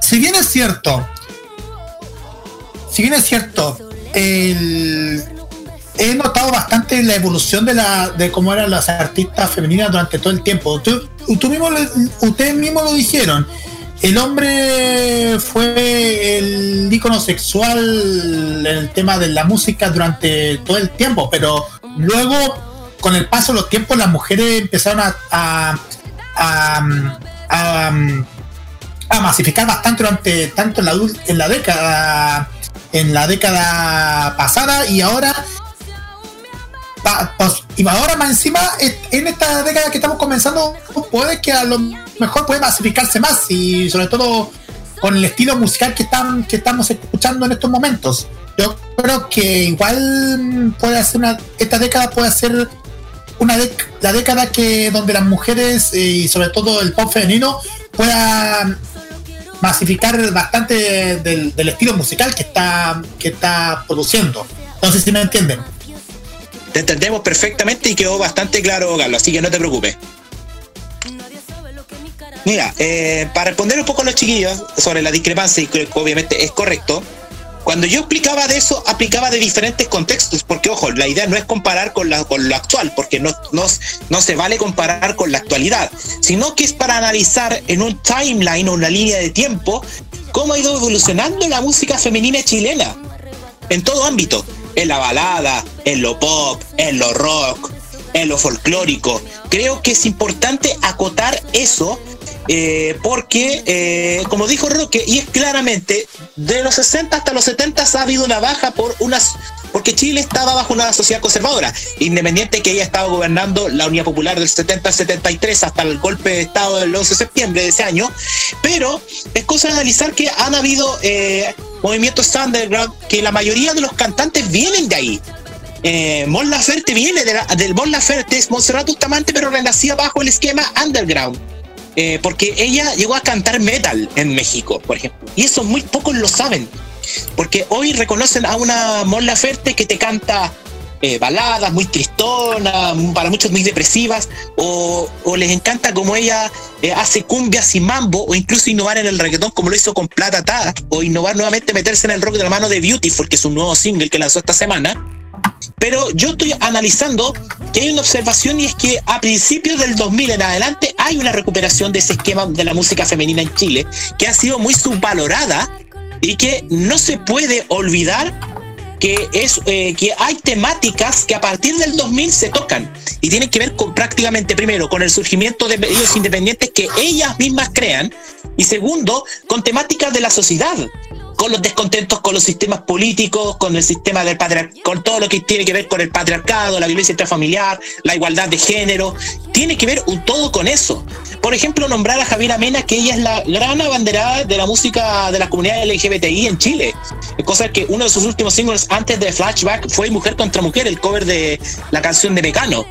si bien es cierto, si bien es cierto, el- he notado bastante la evolución de la de cómo eran las artistas femeninas durante todo el tiempo. Tú, mismo ustedes mismos lo dijeron. El hombre fue el ícono sexual en el tema de la música durante todo el tiempo, pero luego, con el paso de los tiempos, las mujeres empezaron a, a, a- a- masificar bastante durante tanto en la década en la década pasada y ahora pa- y ahora más encima en esta década que estamos comenzando puede que a lo mejor puede masificarse más y sobre todo con el estilo musical que están que estamos escuchando en estos momentos. Yo creo que igual puede ser una esta década puede ser una dec- la década que donde las mujeres eh, y sobre todo el pop femenino puedan masificar bastante del, del estilo musical que está que está produciendo. No sé si me entienden Te entendemos perfectamente y quedó bastante claro, Carlos, así que no te preocupes. Mira, eh, para responder un poco a los chiquillos sobre la discrepancia, y que obviamente es correcto, cuando yo explicaba de eso, aplicaba de diferentes contextos, porque ojo, la idea no es comparar con, la, con lo actual, porque no, no, no se vale comparar con la actualidad, sino que es para analizar en un timeline o una línea de tiempo cómo ha ido evolucionando la música femenina chilena en todo ámbito, en la balada, en lo pop, en lo rock, en lo folclórico. Creo que es importante acotar eso eh, porque, eh, como dijo Roque, y es claramente, de los 60 hasta los 70 ha habido una baja por unas... Porque Chile estaba bajo una sociedad conservadora, independiente que ella estaba gobernando la Unidad Popular del 70 al 73 hasta el golpe de Estado del 11 de septiembre de ese año, pero es cosa de analizar que han habido eh, movimientos underground que la mayoría de los cantantes vienen de ahí. Eh, Mon viene de la- del Mon Laferte, es Montserrat pero renacía bajo el esquema underground. Eh, porque ella llegó a cantar metal en México, por ejemplo. Y eso muy pocos lo saben. Porque hoy reconocen a una Mon Laferte que te canta eh, baladas muy tristonas, para muchos muy depresivas, o, les encanta como ella eh, hace cumbias y mambo, o incluso innovar en el reggaetón como lo hizo con Plata Ta, o innovar nuevamente, meterse en el rock de la mano de Beautiful, que es un nuevo single que lanzó esta semana. Pero yo estoy analizando que hay una observación y es que a principios del 2000 en adelante hay una recuperación de ese esquema de la música femenina en Chile que ha sido muy subvalorada y que no se puede olvidar que es eh, que hay temáticas que a partir del 2000 se tocan y tienen que ver con prácticamente primero con el surgimiento de medios independientes que ellas mismas crean y segundo con temáticas de la sociedad con los descontentos con los sistemas políticos, con el sistema del patriarcado, con todo lo que tiene que ver con el patriarcado, la violencia intrafamiliar, la igualdad de género, tiene que ver un todo con eso. Por ejemplo, nombrar a Javiera Mena, que ella es la gran abanderada de la música de la comunidad LGBTI en Chile. Cosa que uno de sus últimos singles antes de Flashback fue Mujer contra Mujer, el cover de la canción de Mecano.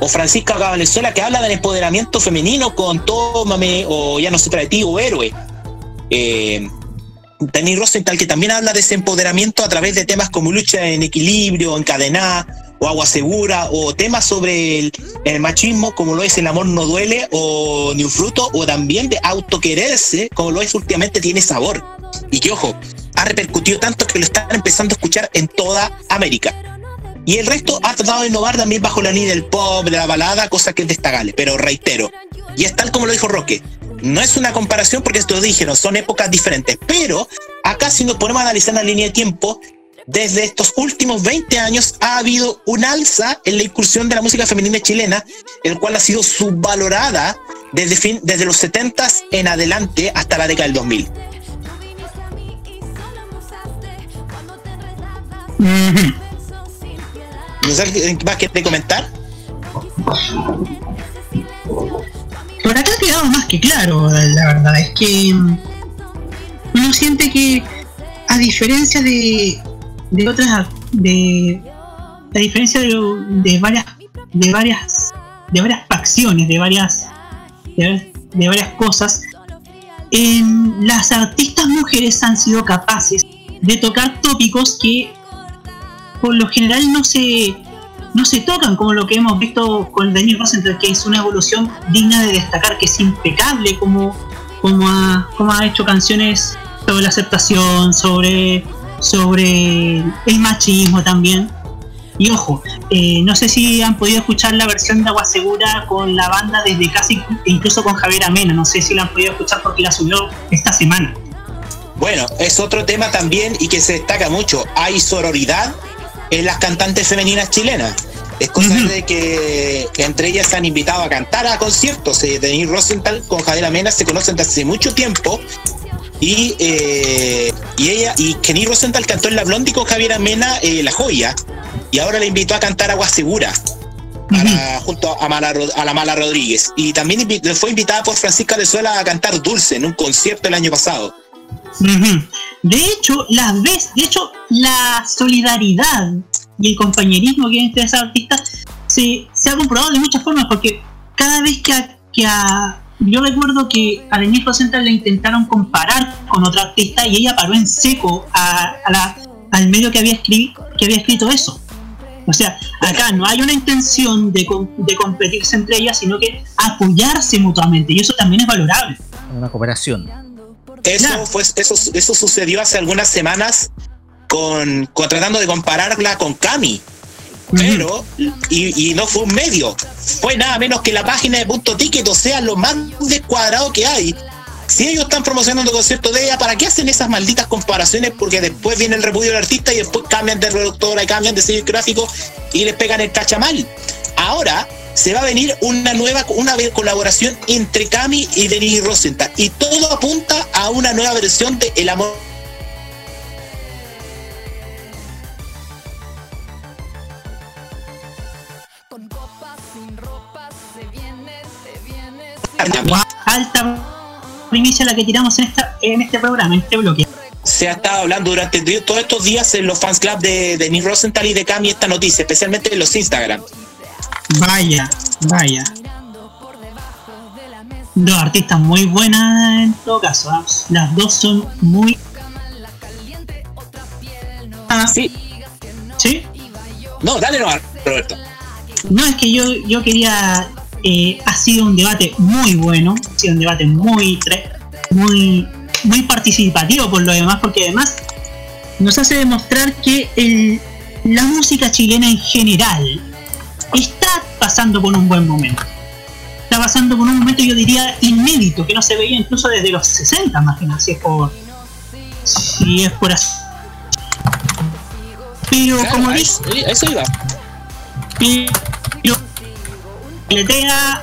O Francisca Valenzuela, que habla del empoderamiento femenino con Tómame, o Ya no se trata de ti, o Héroe. Eh, Denis Rosenthal, que también habla de ese empoderamiento a través de temas como lucha en equilibrio, encadenada, o agua segura, o temas sobre el, el machismo, como lo es el amor no duele, o ni un fruto, o también de autoquererse, como lo es últimamente tiene sabor. Y que ojo, ha repercutido tanto que lo están empezando a escuchar en toda América. Y el resto ha tratado de innovar también bajo la línea del pop, de la balada, cosa que es destacable. Pero reitero, y es tal como lo dijo Roque, no es una comparación porque esto dijeron, son épocas diferentes. Pero acá si nos ponemos a analizar la línea de tiempo, desde estos últimos 20 años ha habido un alza en la incursión de la música femenina chilena, el cual ha sido subvalorada desde, fin, desde los 70 en adelante hasta la década del 2000. ¿No alguien más quiere comentar? Por acá ha quedado más que claro, la verdad. Es que mm, uno siente que, a diferencia de, de otras, de, a diferencia de, de varias, de varias, de varias facciones, de varias, de, varias cosas, en las artistas mujeres han sido capaces de tocar tópicos que por lo general no se no se tocan como lo que hemos visto con Daniel Rosenthal que es una evolución digna de destacar que es impecable como como ha, como ha hecho canciones sobre la aceptación sobre sobre el machismo también y ojo eh, no sé si han podido escuchar la versión de Agua Segura con la banda desde casi incluso con Javier Amena no sé si la han podido escuchar porque la subió esta semana Bueno, es otro tema también y que se destaca mucho. Hay sororidad en las cantantes femeninas chilenas. Es cosa de que, que entre ellas se han invitado a cantar a conciertos. Eh, Rosenthal con Javier Amena se conocen desde hace mucho tiempo. Y, eh, y ella, y Kenny Rosenthal cantó en La Blondie con Javier Amena eh, La Joya. Y ahora le invitó a cantar Agua Segura. a la- junto a, Mala a la Mala Rodríguez. Y también invi- fue invitada por Francisca Venezuela a cantar Dulce en un concierto el año pasado. De hecho, las ves, de hecho, la solidaridad y el compañerismo que hay entre esas artistas se, se ha comprobado de muchas formas, porque cada vez que a, que a- yo recuerdo que a Denise Rosenthal le intentaron comparar con otra artista y ella paró en seco a, a la- al medio que había, escri- que había escrito eso. O sea, acá no hay una intención de, de competirse entre ellas, sino que apoyarse mutuamente, y eso también es valorable. Una cooperación. Eso, fue, eso, eso sucedió hace algunas semanas con, con- tratando de compararla con Cami. Pero, y, y no fue un medio, fue nada menos que la página de Punto Ticket, o sea, lo más descuadrado que hay. Si ellos están promocionando conciertos de ella, ¿para qué hacen esas malditas comparaciones? Porque después viene el repudio del artista y después cambian de productora y cambian de sello gráfico y les pegan el cachamal. Ahora se va a venir una nueva una colaboración entre Cami y Denis Rosenthal y todo apunta a una nueva versión de El amor Alta primicia la que tiramos en, esta, en este programa, en este bloque. se ha estado hablando durante todos estos días en los fans club de Denis Rosenthal y de Cami esta noticia, especialmente en los Instagram. Vaya, vaya. Dos artistas muy buenas en todo caso. ¿ah? Las dos son muy. Ah, sí. ¿Sí? No, dale no, Roberto. No, es que yo, yo quería. eh, ha sido un debate muy bueno, ha sido un debate muy, muy, muy participativo por lo demás, porque además nos hace demostrar que el- la música chilena en general está pasando por un buen momento. Está pasando por un momento, yo diría, inédito, que no se veía incluso desde los 60, más que nada, si es por, si es por así. Pero Claro, como a dije, eso, iba. pero le tenga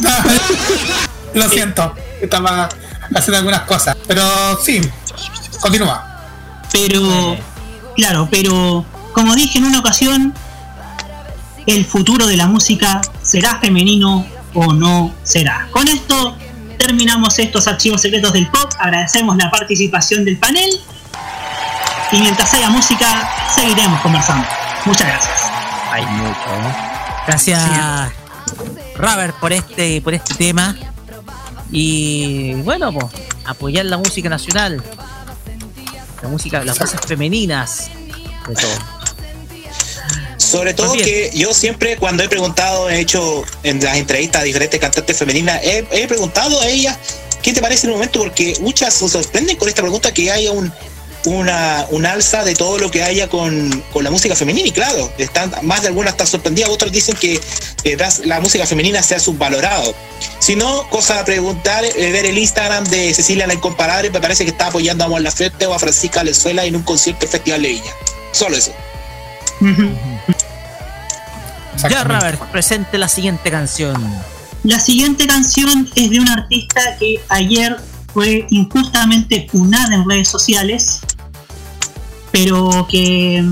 [laughs] Lo siento, estaba haciendo algunas cosas. Pero sí, continúa. Pero, claro, pero como dije en una ocasión, el futuro de la música será femenino o no será. Con esto terminamos estos archivos secretos del pop. Agradecemos la participación del panel. Y mientras haya música, seguiremos conversando. Muchas gracias. Hay mucho, ¿eh? Gracias, Robert, por este, por este tema. Y bueno, pues, apoyar la música nacional. La música, las voces femeninas. De todo. Sobre todo que yo siempre cuando he preguntado, he hecho en las entrevistas a diferentes cantantes femeninas, he, he preguntado a ellas qué te parece en el momento, porque muchas se sorprenden con esta pregunta que haya un, una, un alza de todo lo que haya con, con la música femenina y claro, están, más de algunas están sorprendidas, otros dicen que eh, la música femenina se ha subvalorado. Si no, cosa a preguntar, eh, ver el Instagram de Cecilia la Incomparable, me parece que está apoyando a Mon Laferte o a Francisca Valenzuela en un concierto del Festival de Viña. Solo eso. Ya, Robert, presente la siguiente canción. La siguiente canción es de un artista que ayer fue injustamente punada en redes sociales, pero que,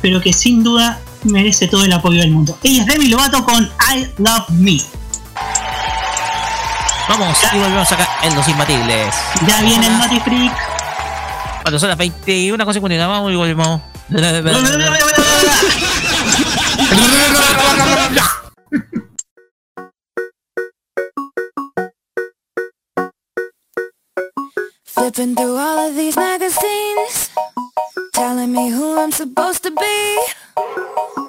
pero que sin duda merece todo el apoyo del mundo. Ella es Demi Lovato con I Love Me. Vamos, y volvemos acá en Los Imbatibles. Ya viene el Naughty Freak. Cuando son las 21 con 51, vamos y volvemos. [laughs] Flipping through all of these magazines, telling me who I'm supposed to be.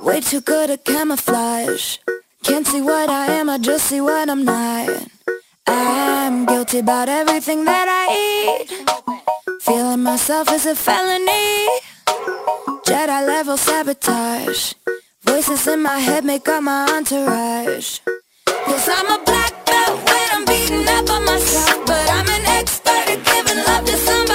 Way too good at camouflage. Can't see what I am, I just see what I'm not. I'm guilty about everything that I eat. Feeling myself is a felony. Jedi level sabotage. Voices in my head make up my entourage. Yes, I'm a black belt when I'm beating up on myself, but I'm an expert at giving love to somebody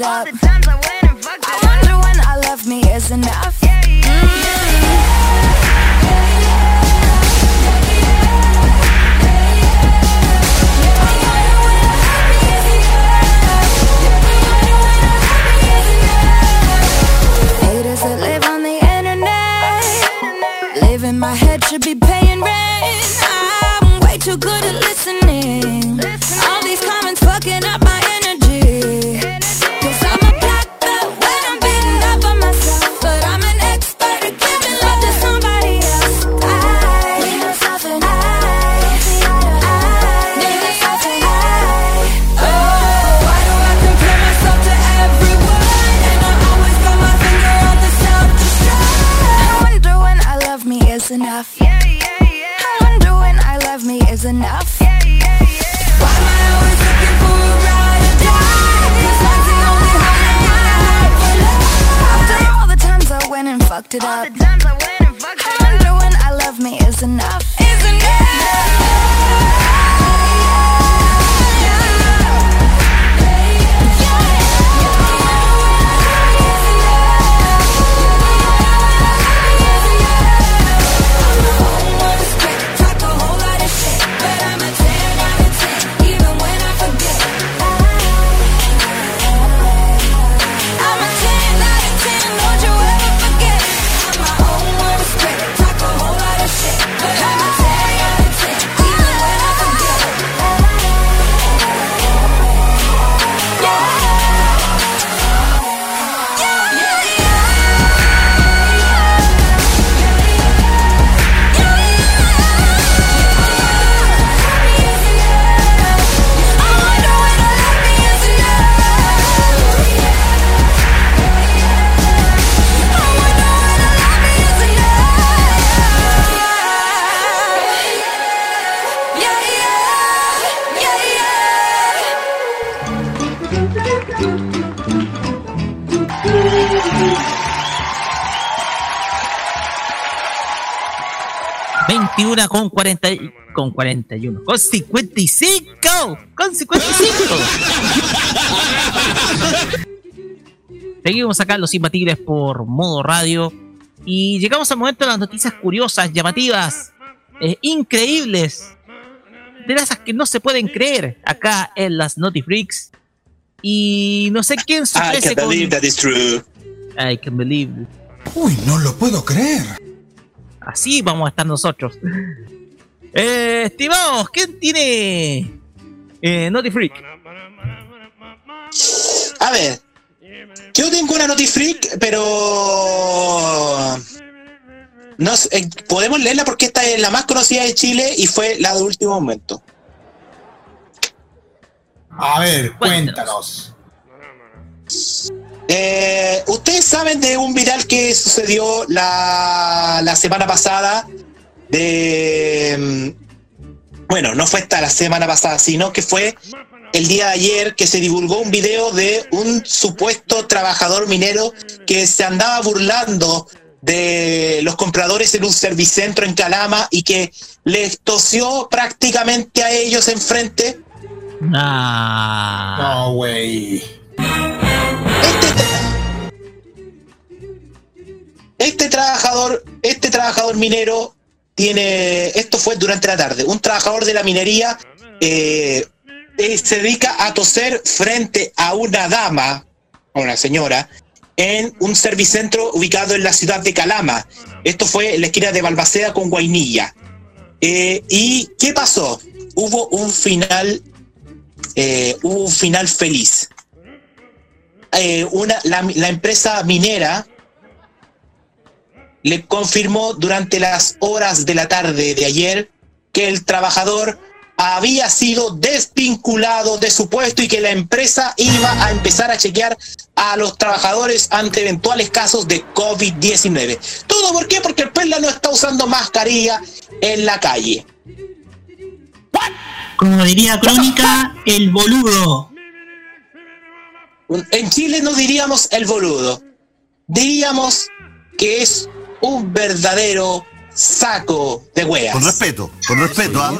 went and fucked it up. I wonder when I love me is enough. Haters that live on the internet Live in my head should be paying it up 21 con 40 con 41, con 55, con 55. [laughs] Seguimos acá los imbatibles por modo radio y llegamos al momento de las noticias curiosas, llamativas, eh, increíbles, de las que no se pueden creer acá en las Notifreaks. Y no sé quién se I can believe that is true. I can believe. Uy, no lo puedo creer. Así vamos a estar nosotros. Eh, estimados, ¿quién tiene eh, Naughty Freak? A ver, yo tengo una Naughty Freak, pero. No sé, eh, podemos leerla porque esta es la más conocida de Chile y fue la de último momento. A ver, cuéntanos. Eh, Ustedes saben de un viral que sucedió la, la semana pasada de... mm, Bueno, no fue esta la semana pasada, sino que fue el día de ayer que se divulgó un video de un supuesto trabajador minero que se andaba burlando de los compradores en un servicentro en Calama y que les tosió prácticamente a ellos enfrente. Ah. No, güey. Este trabajador, este trabajador minero tiene, esto fue durante la tarde, un trabajador de la minería eh, eh, se dedica a toser frente a una dama, a una señora, en un servicentro ubicado en la ciudad de Calama. Esto fue en la esquina de Balbaceda con Guainilla. Eh, ¿Y qué pasó? Hubo un final, hubo un final feliz. Una, la empresa minera le confirmó durante las horas de la tarde de ayer que el trabajador había sido desvinculado de su puesto y que la empresa iba a empezar a chequear a los trabajadores ante eventuales casos de COVID-19. ¿Todo por qué? Porque el Perla no está usando mascarilla en la calle. Como diría Crónica, el boludo. En Chile no diríamos el boludo, diríamos que es un verdadero saco de weas. Con respeto, con respeto. ¿ah?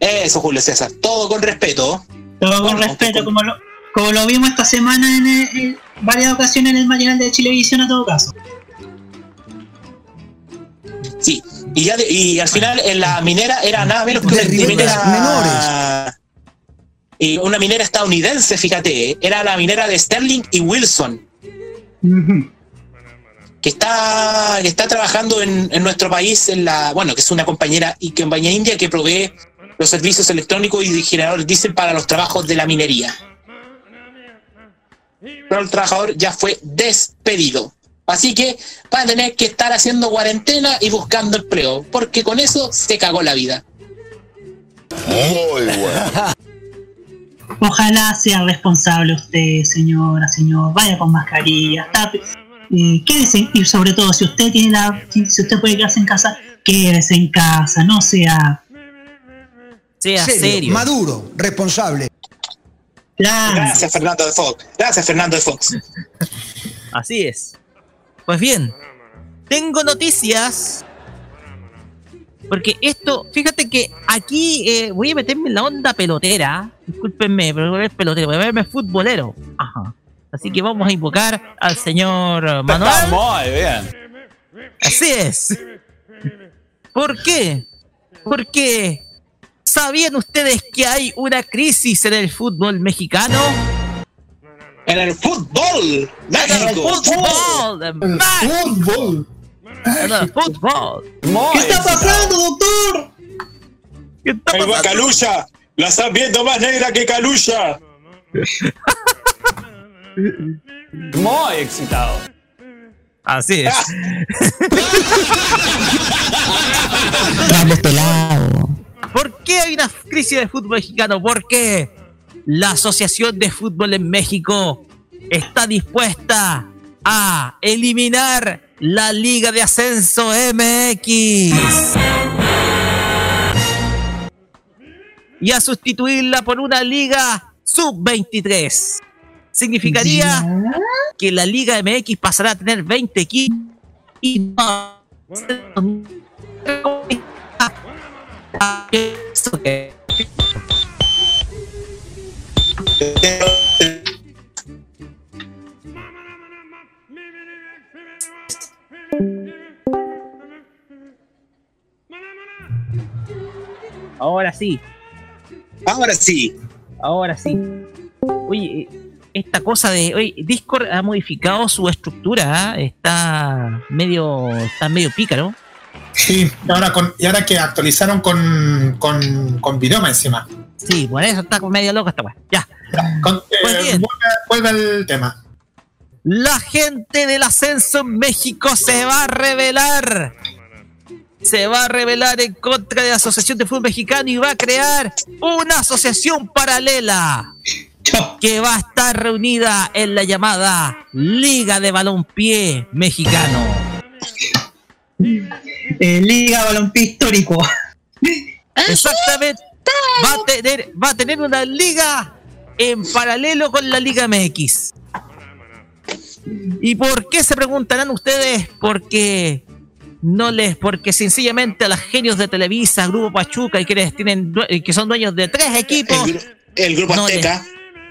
Eso, Julio César, todo con respeto. Todo con respeto, como lo, como lo vimos esta semana en, el- en varias ocasiones en el matinal de Chilevisión a todo caso. Sí, y, ya de- y al final en la minera era nada menos que una minera. Y una minera estadounidense, fíjate, ¿eh? era la minera de Sterling y Wilson, que está, que está trabajando en, en nuestro país, en la, bueno, que es una compañera y compañía india que provee los servicios electrónicos y de generadores diésel para los trabajos de la minería. Pero el trabajador ya fue despedido. Así que va a tener que estar haciendo cuarentena y buscando empleo, porque con eso se cagó la vida. Muy bueno. Ojalá sea responsable usted, señora, señor. Vaya con mascarilla. tape- eh, quédese, y sobre todo, si usted tiene la. Si, usted puede quedarse en casa, quédese en casa. No sea. Sea Serio, serio. maduro, responsable. Gracias, Fernando de Fox. Gracias, Fernando de Fox. Así es. Pues bien, tengo noticias. Porque esto, fíjate que aquí eh, voy a meterme en la onda pelotera. Discúlpenme, pero voy a ver pelotero, voy a verme futbolero. Ajá. Así que vamos a invocar al señor Está Manuel. muy bien. Así es. ¿Por qué? Porque ¿sabían ustedes que hay una crisis en el fútbol mexicano? En el fútbol. En el fútbol. de México. Fútbol. En el fútbol. ¿Qué está pasando, doctor? ¿Qué está pasando? Caluya. La están viendo más negra que Caluya. [laughs] Muy excitado. Así es. [laughs] Rabo pelado. ¿Por qué hay una crisis del fútbol mexicano? Porque la Asociación de Fútbol en México está dispuesta a eliminar la Liga de Ascenso MX y a sustituirla por una Liga Sub-23. Significaría que la Liga MX pasará a tener 20 equipos y no Ahora sí, Ahora sí. ahora sí. Oye, eh, esta cosa de hoy Discord ha modificado su estructura, ¿ah? está medio está medio pícaro. Sí, y ahora, con, y ahora que actualizaron con, con, con Viroma encima. Sí, por eso está medio loco esta weá. Ya. Con- Pues eh, bien. vuelve, vuelve el tema. La gente del ascenso en México se va a rebelar. Se va a rebelar en contra de la Asociación de Fútbol Mexicano y va a crear una asociación paralela que va a estar reunida en la llamada Liga de Balompié Mexicano. Eh, Liga Balompié Histórico. [laughs] Exactamente. Va a tener, va a tener una liga en paralelo con la Liga MX. ¿Y por qué se preguntarán ustedes? Porque no les, porque sencillamente a los genios de Televisa, Grupo Pachuca y quienes tienen, que son dueños de tres equipos, El, gru- el grupo No, Azteca.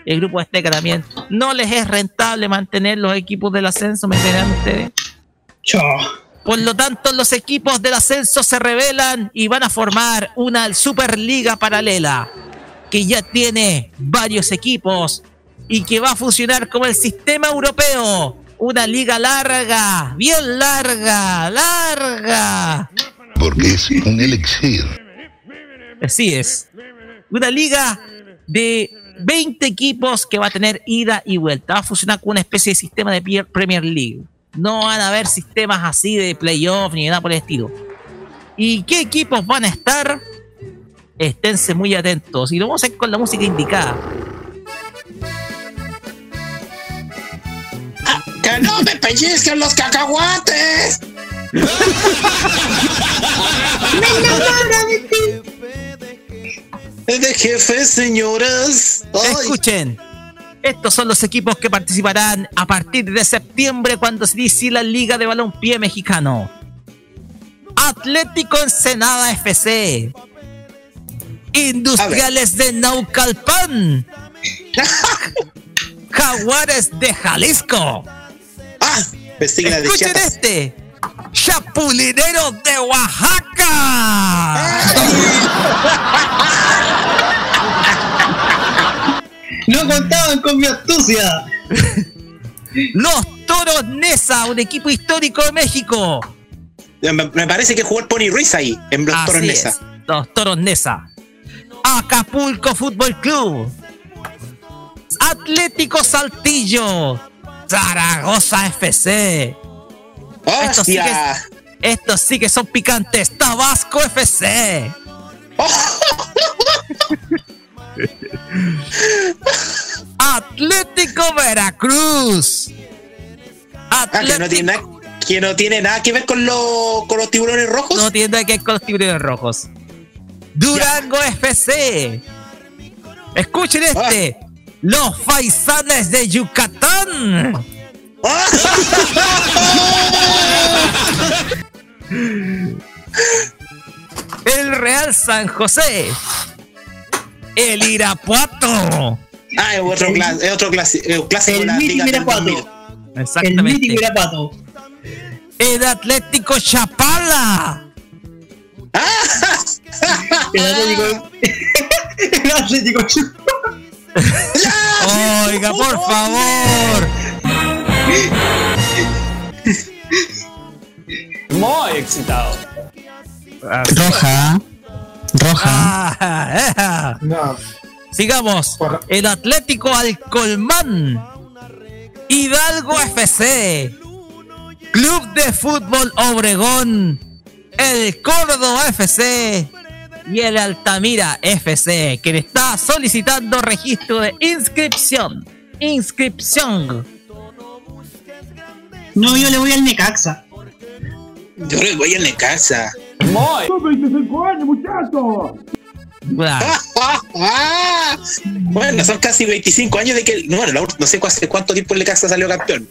El Grupo Azteca también, no les es rentable mantener los equipos del ascenso, ¿me entenderán ustedes? Por lo tanto, los equipos del ascenso se rebelan y van a formar una Superliga paralela que ya tiene varios equipos y que va a funcionar como el sistema europeo. Una liga larga, bien larga, larga. Porque es un elixir. Así es. Una liga de 20 equipos que va a tener ida y vuelta. Va a funcionar como una especie de sistema de Premier League. No van a haber sistemas así de playoff ni nada por el estilo. ¿Y qué equipos van a estar? Esténse muy atentos. Y lo vamos a hacer con la música indicada. ¡Que no me pellizquen los cacahuates! [laughs] Es de jefe, señoras. Ay. Escuchen. Estos son los equipos que participarán a partir de septiembre cuando se inicie la Liga de Balompié Mexicano. Atlético Ensenada FC. Industriales de Naucalpan. [laughs] Jaguares de Jalisco. De Escuchen Chiapas. este. Chapulineros de Oaxaca. No contaban con mi astucia. Los Toros Nesa, un equipo histórico de México. Me, parece que jugó el Pony Ruiz ahí, en los Así Toros es, Nesa. Los Toros Nesa. Acapulco Fútbol Club. Atlético Saltillo. Zaragoza FC. Estos sí, que, estos sí que son picantes. Tabasco FC. [laughs] Atlético Veracruz. Ah, que no tiene nada, que no tiene nada que ver con, los con los tiburones rojos. No tiene nada que ver con los tiburones rojos. Durango FC. Escuchen este. Los faisanes de Yucatán. [laughs] El Real San José. El Irapuato. Ah, es otro, clas- es otro clasi- eh, clásico de El la mítico Irapuato. 2000. El Exactamente. mítico Irapuato. El Atlético Chapala. El Atlético. [laughs] El Atlético. [laughs] Oiga, por favor. Muy excitado. Roja. Roja. Ah, No. Sigamos. El Atlético Alcolmán. Hidalgo FC. Club de Fútbol Obregón. El Córdoba FC. Y el Altamira FC, que le está solicitando registro de inscripción. Inscripción. No, yo le voy al Necaxa. Yo le voy al Necaxa. Muy. ¡Son 25 años, muchachos! Claro. Ah, [laughs] Bueno, son casi 25 años de que. No, bueno, no sé hace cuánto tiempo el Necaxa salió campeón.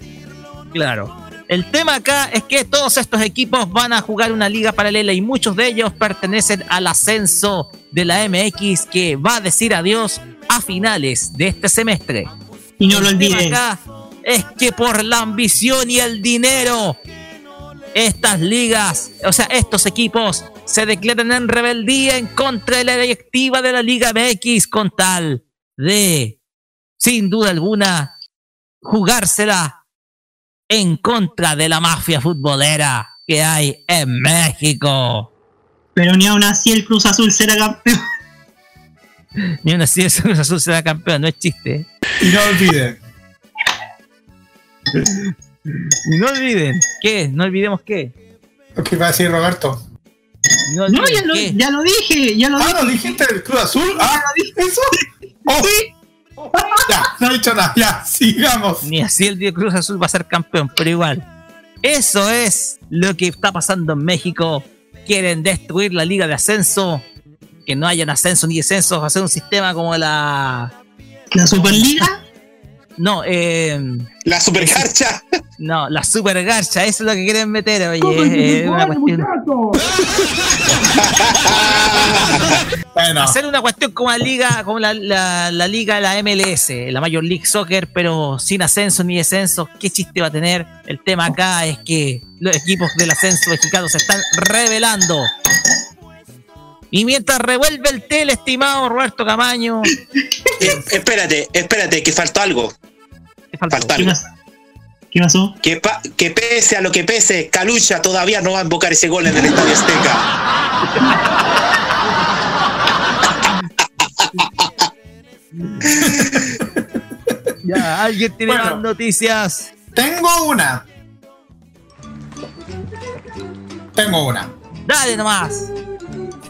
Claro. El tema acá es que todos estos equipos van a jugar una liga paralela y muchos de ellos pertenecen al ascenso de la MX que va a decir adiós a finales de este semestre. Y no lo olviden. acá es que por la ambición y el dinero, estas ligas, o sea, estos equipos se declaran en rebeldía en contra de la directiva de la Liga MX con tal de, sin duda alguna, jugársela en contra de la mafia futbolera que hay en México. Pero ni aún así el Cruz Azul será campeón. [laughs] Ni aún así el Cruz Azul será campeón, no es chiste. Y no olviden. Y no olviden, ¿qué? No olvidemos qué. ¿Qué va a decir Roberto? No, No, olviden ya lo, ya lo dije, ya lo Ah, dije. ¿no dijiste el Cruz Azul? Ah, ¿eso? Oh. Ya, no he dicho nada. Ya, sigamos. Ni así el Día Cruz Azul va a ser campeón, pero igual. Eso es lo que está pasando en México. Quieren destruir la liga de ascenso. Que no hayan ascenso ni descenso. Hacer un sistema como la. ¿La Superliga? No, eh. La supercarcha. No, la super garcha. Eso es lo que quieren meter. Oye, es una cuestión. [laughs] Bueno, Hacer una cuestión como la liga, como la, la, la liga de la MLS, la Major League Soccer, pero sin ascenso ni descenso. ¿Qué chiste va a tener? El tema acá es que los equipos del ascenso mexicano se están revelando. Y mientras revuelve el tele, estimado Roberto Camaño, [laughs] Eh, espérate, espérate, que faltó algo. ¿qué faltó? Falta ¿Qué algo. pasó? ¿Qué pasó? Que, pa- que pese a lo que pese, Calucha todavía no va a invocar ese gol en el Estadio Azteca. [laughs] Ya, alguien tiene Bueno. más noticias. tengo una. Tengo una. Dale nomás.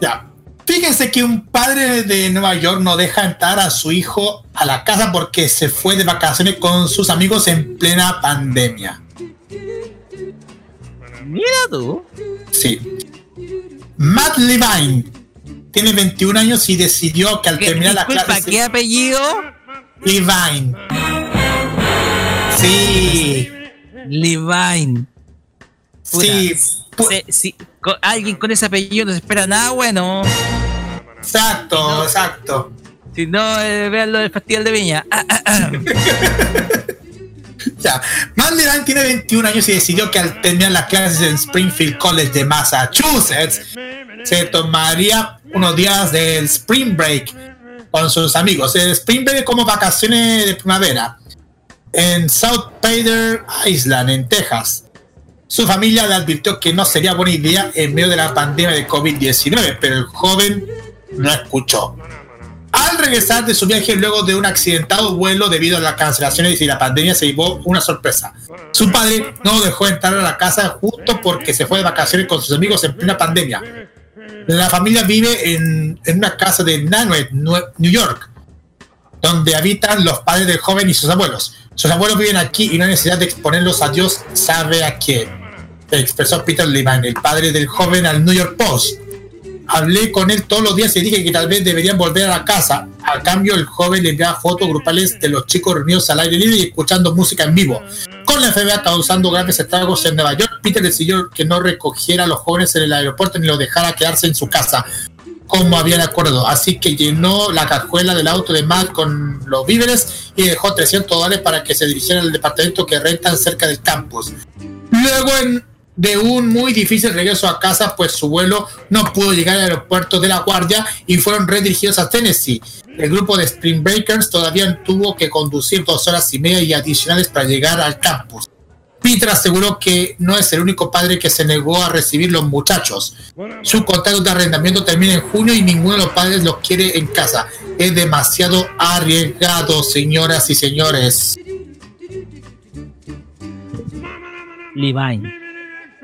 Ya. Fíjense que un padre de Nueva York no deja entrar a su hijo a la casa porque se fue de vacaciones con sus amigos en plena pandemia. Mira tú. Sí. Matt Levine tiene 21 años y decidió que al ¿Qué- terminar la clase... ¿qué apellido? Levine. Sí. Levine. Sí. pu- se- si co- alguien con ese apellido no se espera nada bueno. Exacto, exacto. Si no, eh, vean lo del Festival de Viña. Ah, ah, ah. [laughs] Ya. Levine tiene 21 años y decidió que al terminar las clases en Springfield College de Massachusetts se tomaría unos días del Spring Break con sus amigos. El Spring Break es como vacaciones de primavera en South Pader Island, en Texas. Su familia le advirtió que no sería buena idea en medio de la pandemia de COVID-19, pero el joven no escuchó. Al regresar de su viaje luego de un accidentado vuelo debido a las cancelaciones y la pandemia se llevó una sorpresa. Su padre no dejó entrar a la casa justo porque se fue de vacaciones con sus amigos en plena pandemia. La familia vive en, una casa de Nanuet, Nue- New York, donde habitan los padres del joven y sus abuelos. Sus abuelos viven aquí y no hay necesidad de exponerlos a Dios sabe a quién, expresó Peter Levine, el padre del joven al New York Post. Hablé con él todos los días y dije que tal vez deberían volver a la casa. A cambio, el joven le enviaba fotos grupales de los chicos reunidos al aire libre y escuchando música en vivo. Con la enfermedad causando graves estragos en Nueva York, Peter decidió que no recogiera a los jóvenes en el aeropuerto ni los dejara quedarse en su casa, como habían acordado. Así que llenó la cajuela del auto de Matt con los víveres y dejó 300 dólares para que se dirigieran al departamento que rentan cerca del campus. Luego en- de un muy difícil regreso a casa, pues su vuelo no pudo llegar al aeropuerto de La Guardia y fueron redirigidos a Tennessee. El grupo de Spring Breakers todavía tuvo que conducir dos horas y media y adicionales para llegar al campus. Peter aseguró que no es el único padre que se negó a recibir los muchachos. Su contrato de arrendamiento termina en junio y ninguno de los padres los quiere en casa. Es demasiado arriesgado, señoras y señores. Levine.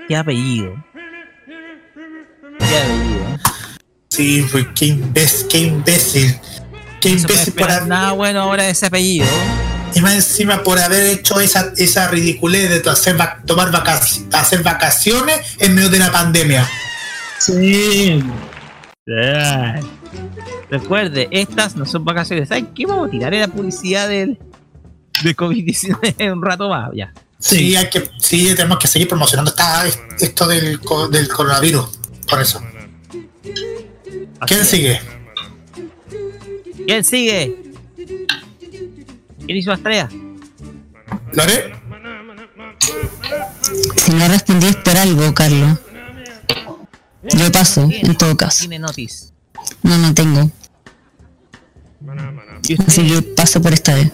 Qué apellido. Qué apellido. Sí, pues, qué imbécil, qué imbécil. Qué imbécil por haber- nada bueno ahora ese apellido. Y más encima por haber hecho esa, esa ridiculez de hacer, tomar vacaciones, hacer vacaciones en medio de la pandemia. Sí. Recuerde, estas no son vacaciones. ¿Saben qué? Vamos a tirar en la publicidad del, de COVID-19 un rato más. Ya. Sí, hay que, sí, tenemos que seguir promocionando esta, esto del, del coronavirus. Por eso. ¿Quién sigue? ¿Quién sigue? ¿Quién hizo las tareas? ¿Lore? Si no respondí es por algo, Carlos. Yo paso, en todo caso. Tiene notis. No, no tengo. Así que paso por esta vez.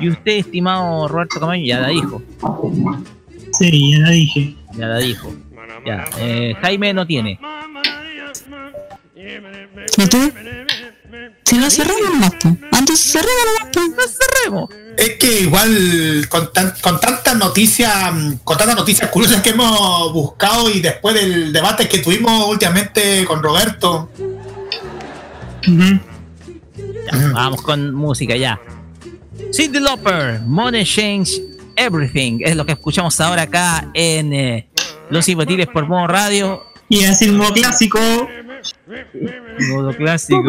Y usted, estimado Roberto Camaño, ya la dijo. Sí, ya la dije. Ya la dijo. Ya. Eh, Jaime no tiene. ¿Y tú? Si no cerramos nomás. Antes cerramos nomás, po. cerremos. Es que igual con, tan- con tantas noticias, mm, con tantas noticias curiosas que hemos buscado y después del debate que tuvimos últimamente con Roberto, Ya, vamos con música ya. Cindy Lauper, Money Change Everything. Es lo que escuchamos ahora acá en eh, Los Imbatibles por Modo Radio. Y así el modo clásico. Modo clásico.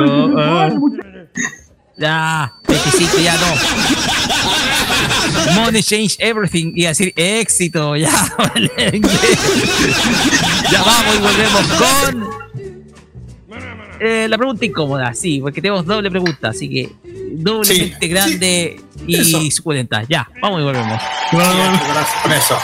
Ya, 25, ya no. Money Change Everything. Y decir éxito, ya. ya vamos y volvemos con eh, la pregunta incómoda, sí, porque tenemos doble pregunta, así que doblemente grande y eso. suculenta. Ya, vamos y volvemos. gracias por eso.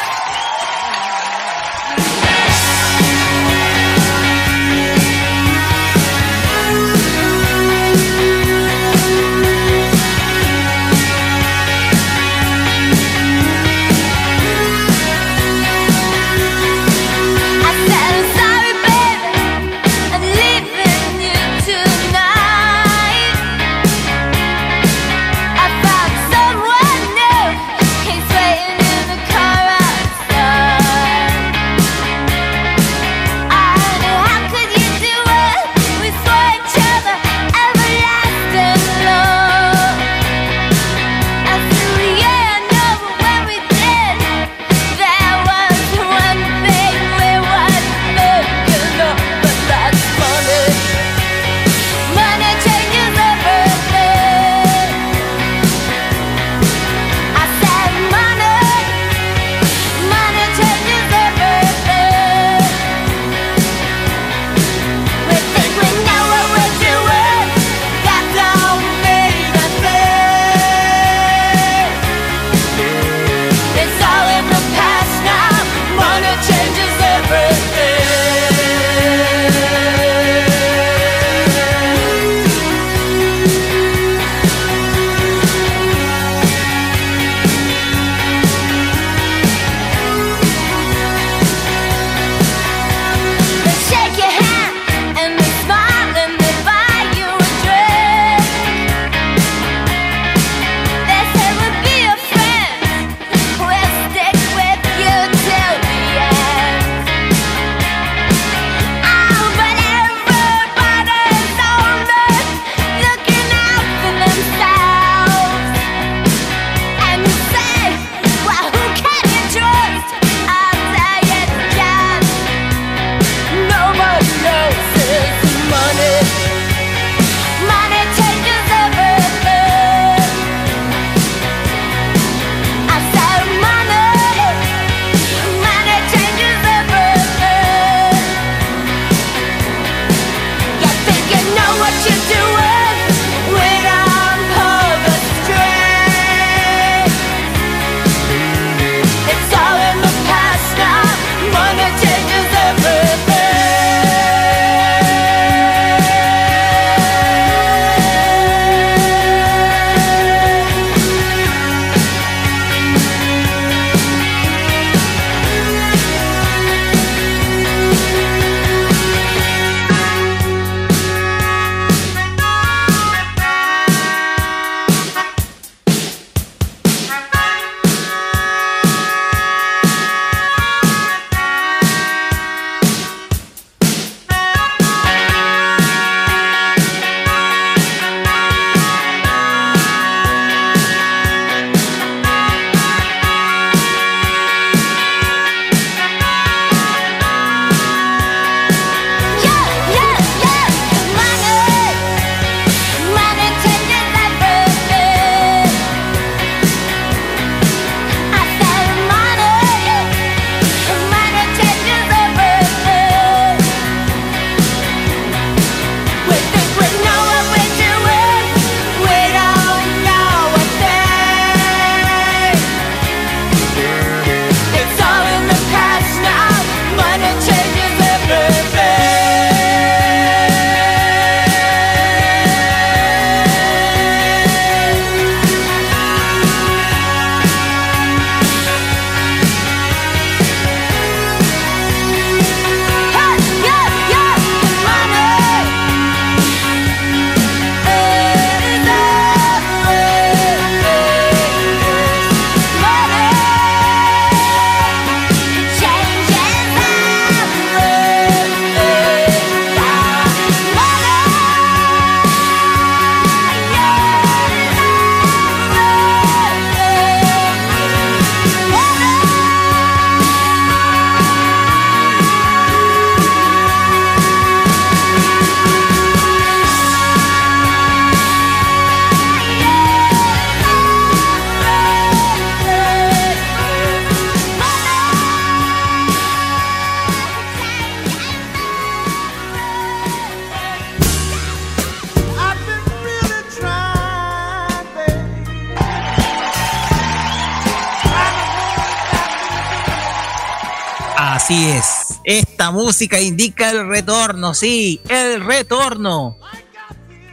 Música indica el retorno, sí, el retorno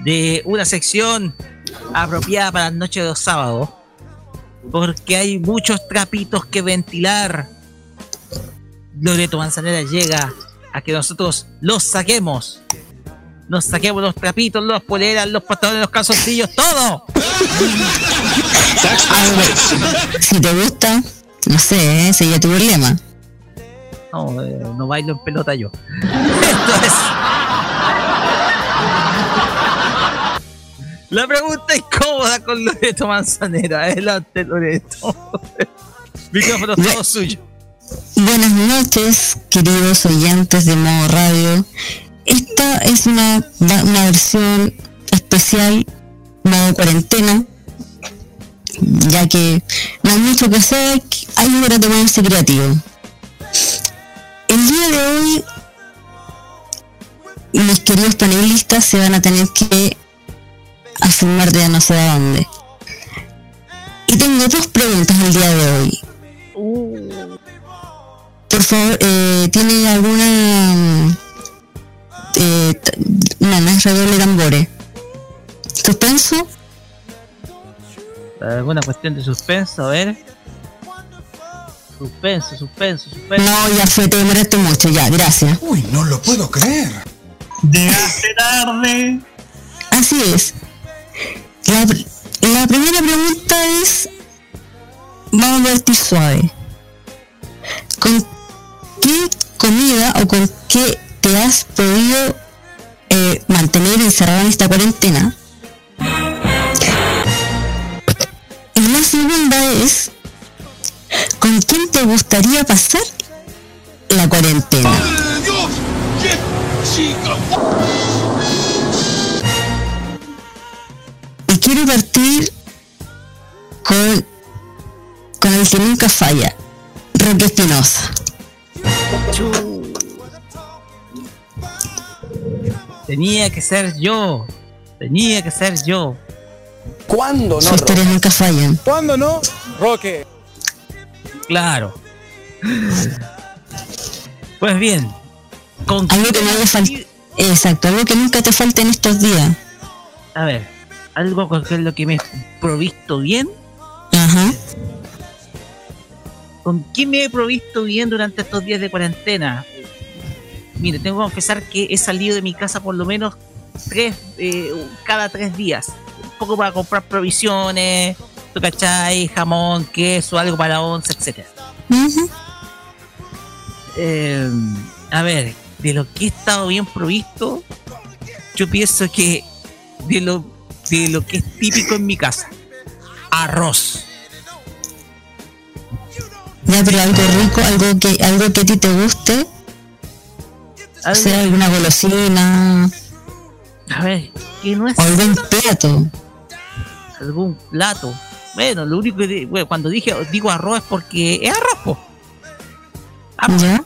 de una sección apropiada para las noches de los sábados. Porque hay muchos trapitos que ventilar. Loreto Manzanera llega a que nosotros los saquemos. Nos saquemos los trapitos, los poleras, los pantalones, los calzoncillos, todo. Si te gusta, no sé, ese ya tu problema. No, eh, no bailo en pelota yo. Entonces. [laughs] La pregunta incómoda con Loreto Manzanera. Adelante, Loreto. [laughs] Micrófono todo suyo. Buenas noches, queridos oyentes de Modo Radio. Esta es una, una versión especial, modo cuarentena, ya que no hay mucho que hacer, hay hora de ponerse creativo. El día de hoy, mis queridos panelistas se van a tener que afirmar de no sé de dónde. Y tengo dos preguntas el día de hoy. Por favor, eh, ¿tiene alguna... Eh, no, no es redoble de tambores. ¿Suspenso? ¿Alguna cuestión de suspenso? A ver. Suspenso, suspenso, suspenso. No, ya fue, te demoraste mucho, ya, gracias. Uy, no lo puedo creer. Llegaste tarde. Así es. La, la primera pregunta es, vamos a partir suave. ¿Con qué comida o con qué te has podido eh, mantener encerrado en esta cuarentena? Y la segunda es, ¿con quién te gustaría pasar la cuarentena? Y quiero partir con, con el que nunca falla, Roque Espinosa. Tenía que ser yo. Tenía que ser yo. ¿Cuándo Sus historias nunca fallan. ¿Cuándo no? Roque. Claro. Pues bien. ¿Con Algo que no. Exacto, algo que nunca te falte en estos días. A ver, algo con lo que me he provisto bien. Ajá. ¿Con qué me he provisto bien durante estos días de cuarentena? Mire, tengo que confesar que he salido de mi casa por lo menos tres, eh, cada tres días. Un poco para comprar provisiones, ¿tú cachai? Jamón, queso, algo para la once, etc. Eh, a ver, de lo que he estado bien provisto, yo pienso que de lo, de lo que es típico en mi casa, arroz. Ya, pero algo rico, algo que, algo que a ti te guste. O sea, alguna golosina. A ver, que no es O algún plato. algún plato. Bueno, lo único que bueno, cuando dije digo arroz es porque es arroz, po. Arroz. ¿Ya?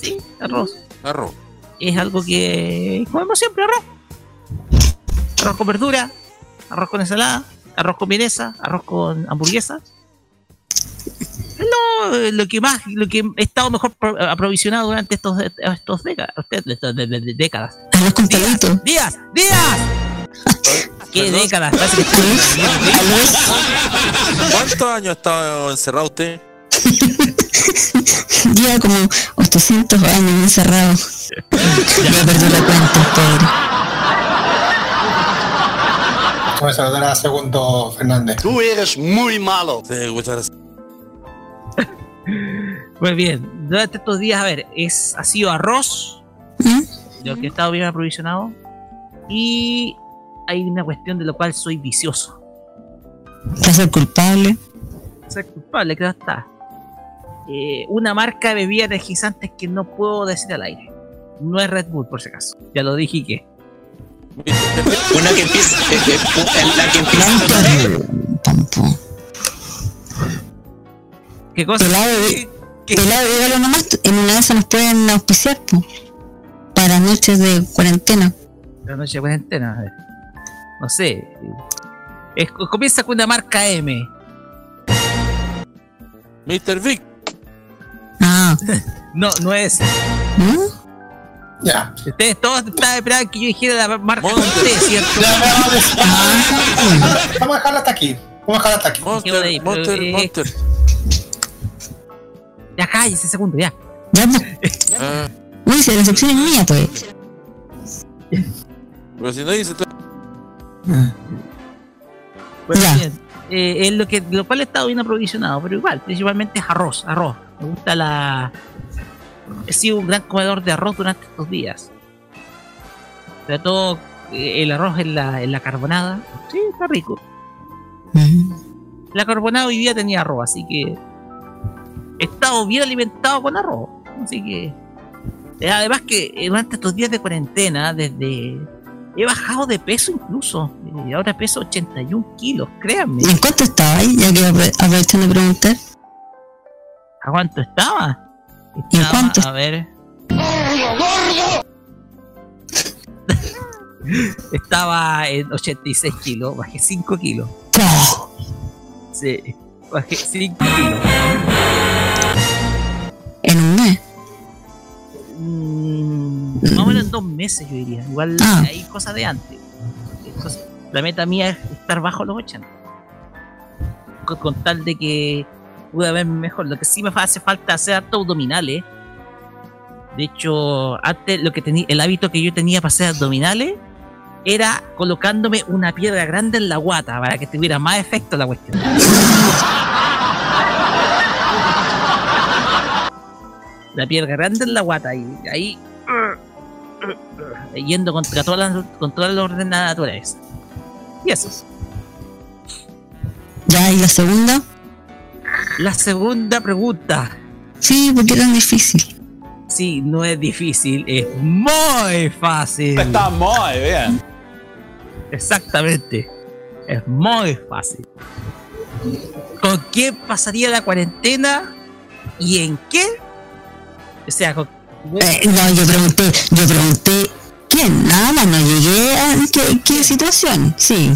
Sí, arroz. Arroz. Es algo que comemos siempre, arroz. Arroz con verdura, arroz con ensalada, arroz con vienesa, arroz con hamburguesa. Es lo, que más, lo que he estado mejor pro- aprovisionado durante estos, estos décadas, estos de- de- de- décadas. Arroz con palito. ¡Días! ¡Días! ¿Qué décadas? ¿Cuántos años ha estado encerrado usted? [laughs] Lleva como 800 años encerrado. Ya perdió la cuenta, pobre. Como se lo dará segundo Fernández. Tú eres muy malo. Sí, muchas gracias. Pues bien, durante estos días, a ver, es, ha sido arroz, lo que he estado bien aprovisionado, y hay una cuestión de lo cual soy vicioso. ¿Te hace culpable? Ser culpable, que no está. Eh, una marca de bebidas energizantes que no puedo decir al aire. No es Red Bull, por si acaso. Ya lo dije y que. Una que empieza. eh, eh, la que empieza. ¿Qué cosa? Pelado, pelado, dígalo nomás. En una de esas nos pueden auspiciar, po. Para noches de cuarentena. La noche de cuarentena, a ver. No sé. Es- comienza con una marca M. Mr. Vic. Ah, [laughs] No, no es. ¿no? Ya. Ustedes todos estaban esperando que yo dijera la marca con Monster. T, ¿cierto? Ya, vamos a dejarla hasta aquí. Vamos a dejarla hasta aquí. De ahí, Monster, pero, Monster, eh, Monster. Ya cállese segundo, ya. Ya. Ah, Uy, si la sección es mía, pues. pero si no dice [laughs] Ya. bien. Eh, es lo que lo cual he estado bien aprovisionado, pero igual, principalmente es arroz, arroz. Me gusta la. He sido un gran comedor de arroz durante estos días. Sobre todo eh, el arroz en la, en la carbonada. Sí, está rico. La carbonada hoy día tenía arroz, así que he estado bien alimentado con arroz. Así que. eh, Además que durante estos días de cuarentena, desde. He bajado de peso incluso. Y ahora peso 81 kilos, créanme. ¿En cuánto estaba ahí? Ya que apro- aprovechando de preguntar. ¿A cuánto estaba? ¿Y en Estaba, cuánto? A ver. [laughs] Estaba en 86 kilos, bajé 5 kilos. Sí, bajé 5 kilos. Mm, más o menos en dos meses, yo diría. Igual Ah. hay cosas de antes. La meta mía es estar bajo los 80. Con, con tal de que pueda verme mejor. Lo que sí me hace falta hacer harto abdominales. De hecho, antes lo que tenía, el hábito que yo tenía para hacer abdominales era colocándome una piedra grande en la guata para que tuviera más efecto la cuestión. [laughs] la piedra grande en la guata y ahí yendo contra todas las contra los órdenes naturales. Y eso. es. Ya, ¿y la segunda? La segunda pregunta. Sí, porque era difícil. Sí, no es difícil, es muy fácil. Está muy bien. Exactamente. Es muy fácil. ¿Con quién pasaría la cuarentena y en qué? O sea, Eh, no, yo pregunté, yo pregunté quién, nada más, no llegué a qué, qué situación. Sí,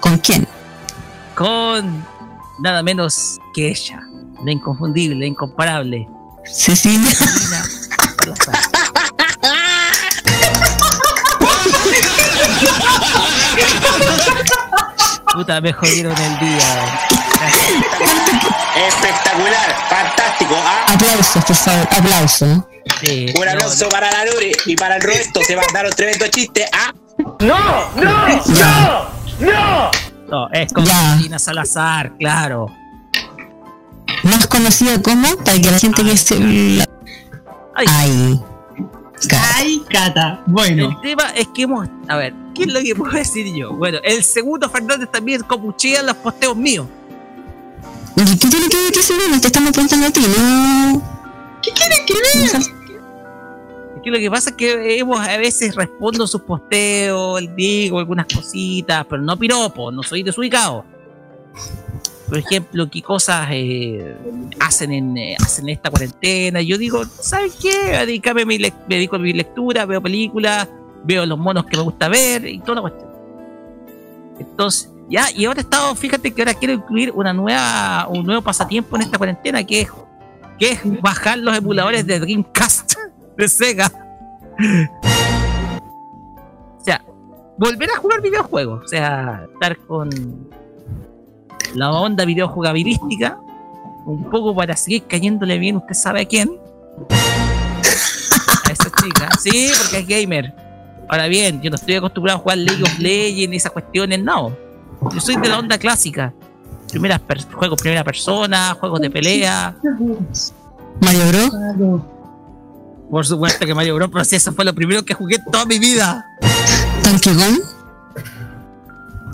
¿con quién? con nada menos que ella, la inconfundible, la incomparable, Cecilia. [laughs] Puta, me jodieron el día. Espectacular, fantástico. ¿ah? Aplausos, por favor, aplausos. Sí, Un no, aplauso para la Lore y para el Roberto. Se mandaron tremendo chiste. ¿ah? ¡No! ¡No! Ya. ¡No! no, es Ya. Carolina Salazar, claro. Más conocida como, para que la gente que se... Ay, Ay, Cata. Bueno, El tema es que hemos. A ver, ¿qué es lo que puedo decir yo? Bueno, el segundo Fernández también copuchea los posteos míos. ¿Y qué tiene que ver que se? Te estamos preguntando a ti, ¿no? ¿qué quieren que vea? Es que lo que pasa es que hemos a veces respondo sus posteos, digo algunas cositas, pero no piropo, no soy desubicado. Por ejemplo, qué cosas eh, hacen en eh, hacen esta cuarentena. Yo digo, ¿sabes qué? Dedícame mi me dedico a mi lectura, veo películas, veo los monos que me gusta ver y toda la cuestión. Entonces, ya, y ahora he estado, fíjate que ahora quiero incluir una nueva, un nuevo pasatiempo en esta cuarentena que es, que es bajar los emuladores de Dreamcast [laughs] de Sega. O sea, volver a jugar videojuegos. O sea, estar con la onda videojugabilística. Un poco para seguir cayéndole bien, usted sabe a quién. A esa chica. Sí, porque es gamer. Ahora bien, yo no estoy acostumbrado a jugar League of Legends y esas cuestiones, no. Yo soy de la onda clásica. Primeras per- juegos primera persona, juegos de pelea. Mario Bros. Por supuesto que Mario Bros. Pero si eso fue lo primero que jugué toda mi vida. Donkey Kong.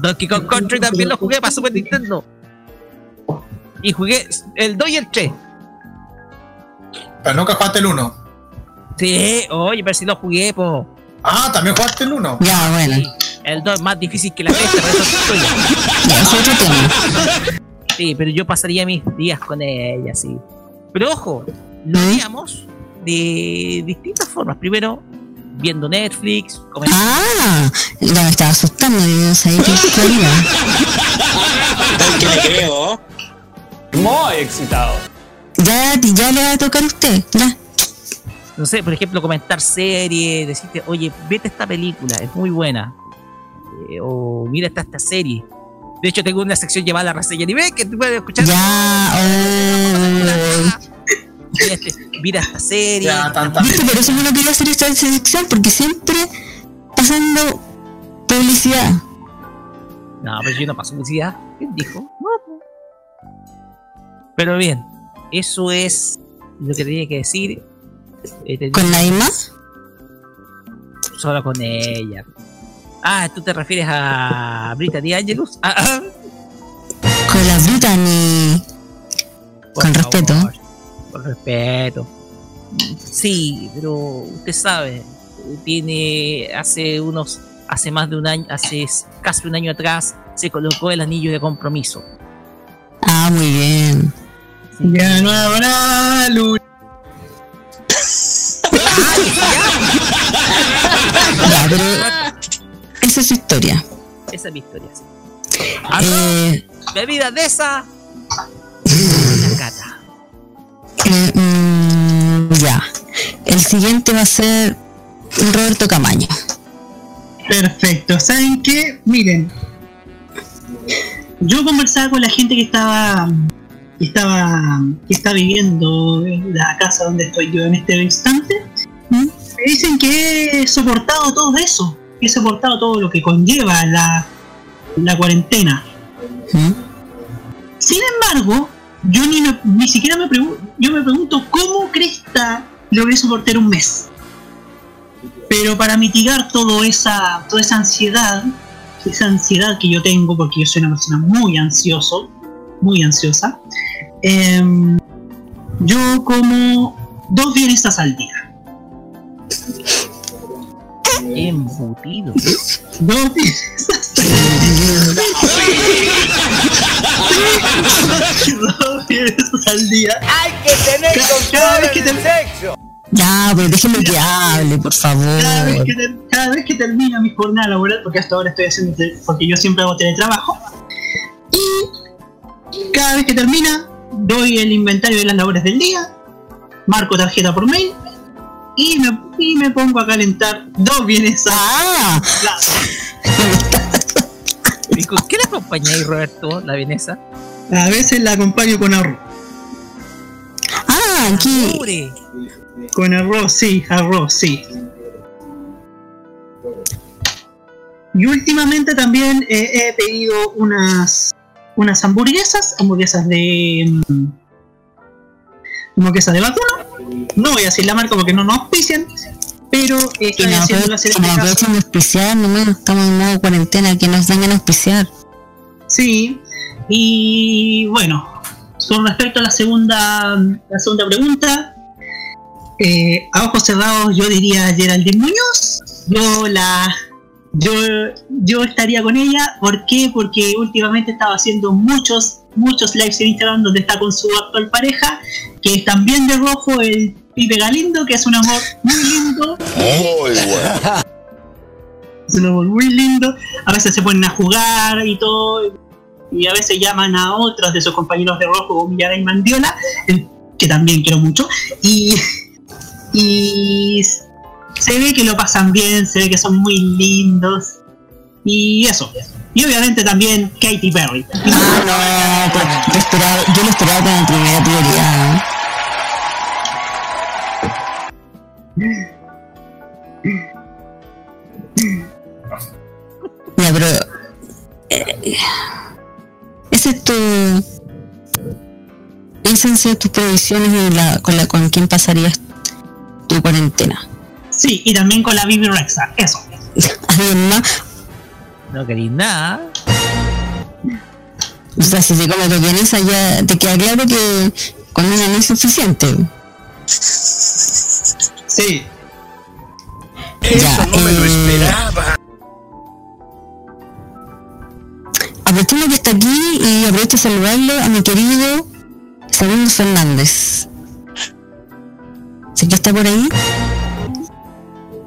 Donkey Kong Country también lo jugué para Super Nintendo. Y jugué el 2 y el 3. Pero nunca jugaste el 1. Sí, oye, pero si lo jugué, po. Ah, también jugaste el 1. Ya, bueno. Sí, el 2 es más difícil que la cresta, pero eso es tuyo. Ya, [laughs] es otro tema. Sí, pero yo pasaría mis días con ella, sí. Pero ojo, lo ¿Mm? haríamos de distintas formas. Primero, viendo Netflix, comentando. Ah, ya me estaba asustando, yo no sabía haría. ¿Qué le creo? Muy excitado. Ya, ya le va a tocar a usted, ya. No sé, por ejemplo, comentar series, decirte, oye, vete esta película, es muy buena. Eh, o mira esta, esta serie. De hecho, tengo una sección llamada reseña anime que tú puedes escuchar. Ya, oh. [laughs] Mira, este- mira esta serie. ¿Viste? Por eso yo no quería hacer esta sección, porque siempre pasando publicidad. No, pero yo no paso publicidad. ¿Quién dijo? No, po. Pero bien, eso es lo que tenía que decir. Eh, ¿Con nadie más? Solo con ella. Ah, ¿tú te refieres a Brittany Angelus? Ah, ah. Con la Brittany. Por Con favor, respeto. Con respeto. Sí, pero usted sabe, tiene hace unos, hace más de un año, hace casi un año atrás, se colocó el anillo de compromiso. Ah, muy bien. Ya no habrá luz. Esa es su historia. Esa es mi historia. sí. Eh, Bebida de esa. Cata. eh, mm, ya. El siguiente va a ser Roberto Camaño. Perfecto. ¿Saben qué? Miren. Yo conversaba con la gente que estaba que estaba que está viviendo en la casa donde estoy yo en este instante. Me dicen que he soportado todo eso, he soportado todo lo que conlleva la, la cuarentena. Sin embargo, yo ni, me- ni siquiera me pregunto, yo me pregunto cómo cresta logré soportar un mes. Pero para mitigar todo esa, toda esa ansiedad, esa ansiedad que yo tengo, porque yo soy una persona muy ansioso, muy ansiosa, em, yo como dos bienestas al día. Embutido. Al día. Hay que tener Cada- vez que en el te- sexo. Ya, pero déjeme que hable, por favor. cada vez, que ter- cada vez que termina mi jornada laboral, porque hasta ahora estoy haciendo, porque yo siempre hago teletrabajo, y cada vez que termina, doy el inventario de las labores del día, marco tarjeta por mail, y me, y me pongo a calentar dos bienes Ah, ¿Y [laughs] con qué le acompañáis, Roberto, la vienesa? A veces la acompaño con arroz. Ah, aquí. Con arroz, sí, arroz, sí. Y últimamente también eh, he pedido unas unas hamburguesas, hamburguesas de mm, hamburguesas de vacuno. No voy a decir la marca porque no nos auspician, pero eh, haciéndolo hacer apro- que nos auspiciar, nomás estamos en modo cuarentena, que nos vengan a auspiciar. Sí, y bueno, con respecto a la segunda, la segunda pregunta, eh, a ojos cerrados yo diría Geraldine Muñoz. Yo la, yo, yo estaría con ella. ¿Por qué? Porque últimamente estaba haciendo muchos, muchos lives en Instagram donde está con su actual pareja, que es también de rojo, el Pipe Galindo, que es un amor muy lindo. Muy bueno. [laughs] Es un amor muy lindo. A veces se ponen a jugar y todo. Y a veces llaman a otros de sus compañeros de rojo, como Villara y Mandiola, que también quiero mucho. Y, y se ve que lo pasan bien, se ve que son muy lindos. Y eso. Y obviamente también Katy Perry. Ah, no, pues, yo, esperaba, yo lo esperaba como primera prioridad. Ya, pero. eh, ese es tu. Esas han sido tus previsiones de la, con, la, con quién pasarías tu cuarentena. Sí, y también con la Bibi Rexa. Eso. [laughs] ¿Alguien más? No queréis nada. O sea, si te comes tu vienesa ya te queda claro que con una no es suficiente. Sí. Eso no me lo eh, esperaba. Aprovechando que está aquí y aprovecho de saludarle a mi querido Segundo Fernández. ¿Sé que está por ahí?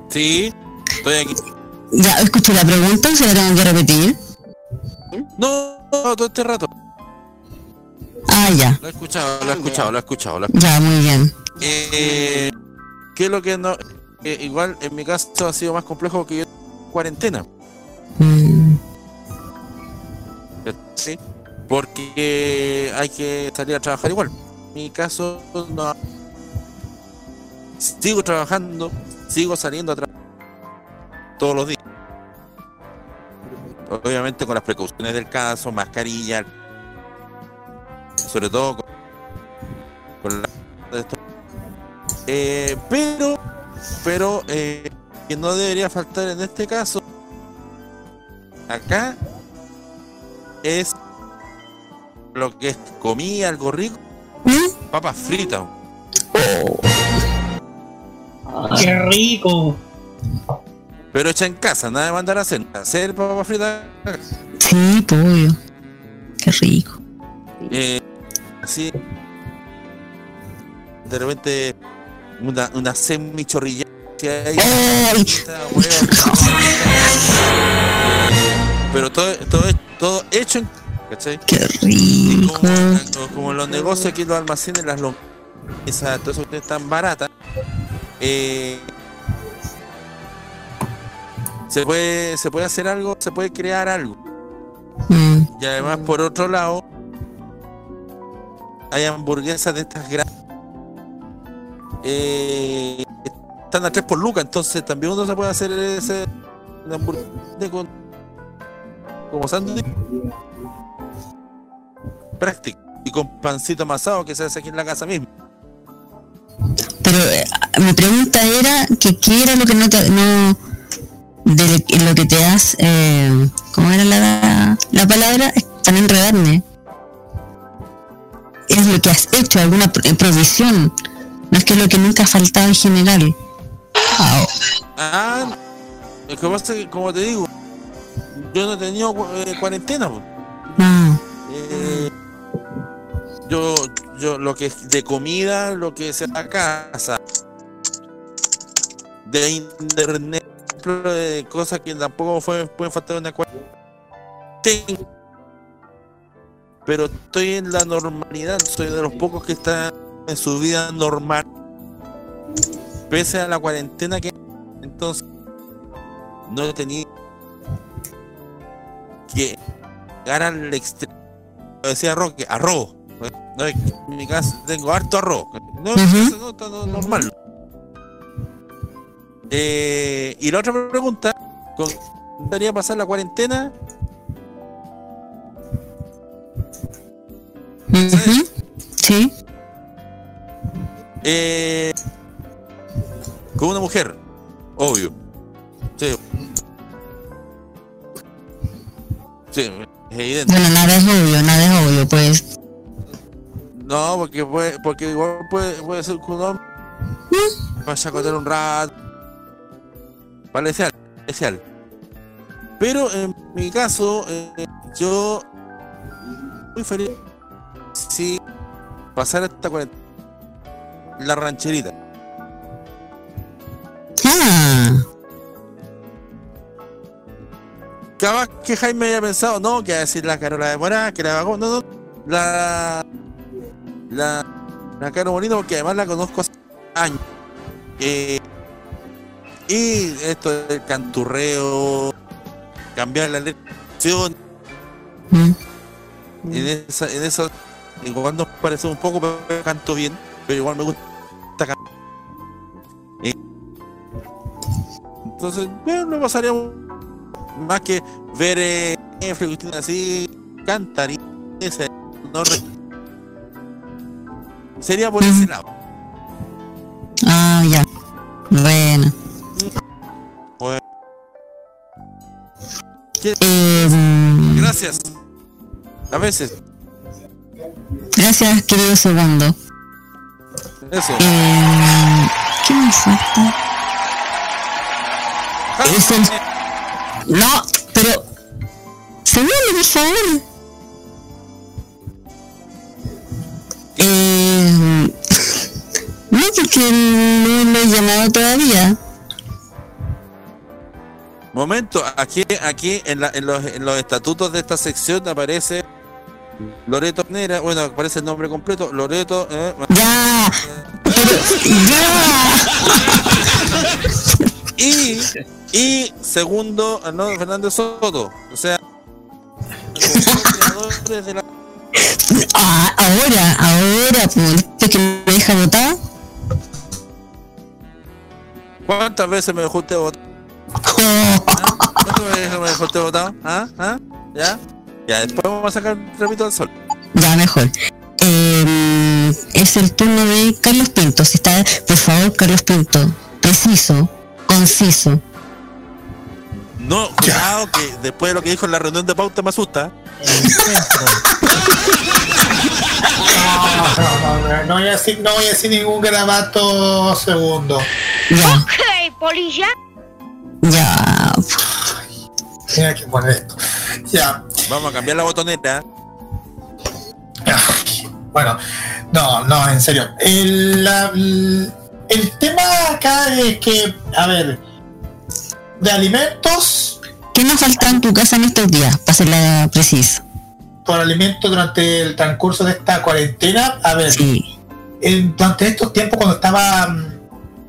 Sí, estoy aquí. Ya escuché la pregunta, se la tengo que repetir. No, no, todo este rato. Ah, ya. Lo he escuchado, lo he escuchado, lo he escuchado. Lo he escuchado. Ya, muy bien. Eh, ¿Qué es lo que no.? eh, igual en mi caso ha sido más complejo que yo cuarentena. Mm, ¿sí? Porque hay que salir a trabajar igual. En mi caso, no. Sigo trabajando, sigo saliendo a trabajar todos los días. Obviamente con las precauciones del caso, mascarilla, sobre todo con, con la. Eh, pero, pero eh, que no debería faltar en este caso acá es lo que es comida, algo rico, papas fritas. ¡Qué rico! Pero hecha en casa, nada de mandar a hacer. Hacer papas fritas. Sí, pollo. Qué rico. Eh, así. De repente, una, una semichorrilla. Pero todo, todo, todo hecho en. ¿Cachai? Qué rico. Como, como los negocios aquí, los almacenes, las esas todo eso que están baratas. Eh, se puede se puede hacer algo, se puede crear algo. Mm, Y además, por otro lado, hay hamburguesas de estas grandes. Eh, están a 3 por lucas, entonces también uno se puede hacer ese hamburguesa con como sándwich práctico y con pancito amasado que se hace aquí en la casa mismo. Pero eh, mi pregunta era que qué era lo que no te, no de lo que te has eh, ¿cómo era la, la palabra? Para no enredarme. Es lo que has hecho, alguna pro- provisión. No es que lo que nunca ha faltado en general. Ah, lo que pasa es que, como te digo, yo no he tenido eh, cuarentena. Ah, Eh, yo, yo, lo que es de comida, lo que es en la casa, de internet, de cosas que tampoco fue, pueden faltar una cuarentena. Tengo. Pero estoy en la normalidad, soy de los pocos que están en su vida normal, pese a la cuarentena que entonces no he tenido que llegar al extremo. Decía Roque, arroz. No, en mi casa tengo harto arroz. No, eso no está no- normal. Eh, y la otra pregunta, ¿con gustaría pasar la cuarentena? sí. Eh, con una mujer, obvio. Sí. Sí, es evidente. Bueno, nada es obvio, nada es obvio, pues. No, porque puede, porque igual puede, puede ser que un hombre vaya a contar un rato. Vale, especial, especial. Pero en mi caso, eh, yo muy feliz si pasar esta cuarentena en la rancherita. Ah, Capaz que Jaime haya pensado, no, que va a decir la Carola de Morá, que la vagó, no, no, la, la, la Caro Molino, porque además la conozco hace años. Eh, y esto del canturreo, cambiar la lección, mm, en esa, en eso, igual nos parece un poco, pero canto bien, pero igual me gusta cantar. Entonces, bueno, no pasaría más que ver eh, así, cantar y ese, no sería por ese lado. ah, ya. Bueno. Gracias. A veces, gracias, querido segundo. eso. Eh, ¿Qué me falta? Es el... No, pero... Segundo, por favor. Eh, [laughs] no, porque no lo he llamado todavía. Momento, aquí, aquí en, la- en los, en los estatutos de esta sección aparece Loreto Nera, bueno, aparece el nombre completo, Loreto, eh, Ya. y, y segundo, no, Fernández Soto, o sea, creadores de la Ah, ahora, ahora, pues, ¿viste que me deja votar? ¿Cuántas veces me dejó usted votar? ¿Ah? ¿Cuántas veces me dejó votar? ¿Ah? ¿Ah? ¿Ya? Ya, después vamos a sacar el trapito al sol. Ya, mejor. Eh, es el turno de Carlos Pinto. Si está, por favor, Carlos Pinto, preciso, conciso. No, cuidado que después de lo que dijo en la reunión de pauta me asusta. No, no, no, no voy a decir, no voy a decir ningún grabato segundo. Ok, polilla. Ya. Mira que poner esto. Ya. Vamos a cambiar la botoneta. Bueno, no, no, en serio. El, la- el, tema acá es que, a ver, de alimentos, ¿Qué nos falta en tu casa en estos días? Para hacerla precisa. por alimentos durante el transcurso de esta cuarentena, a ver, en- durante estos tiempos cuando estaba mm,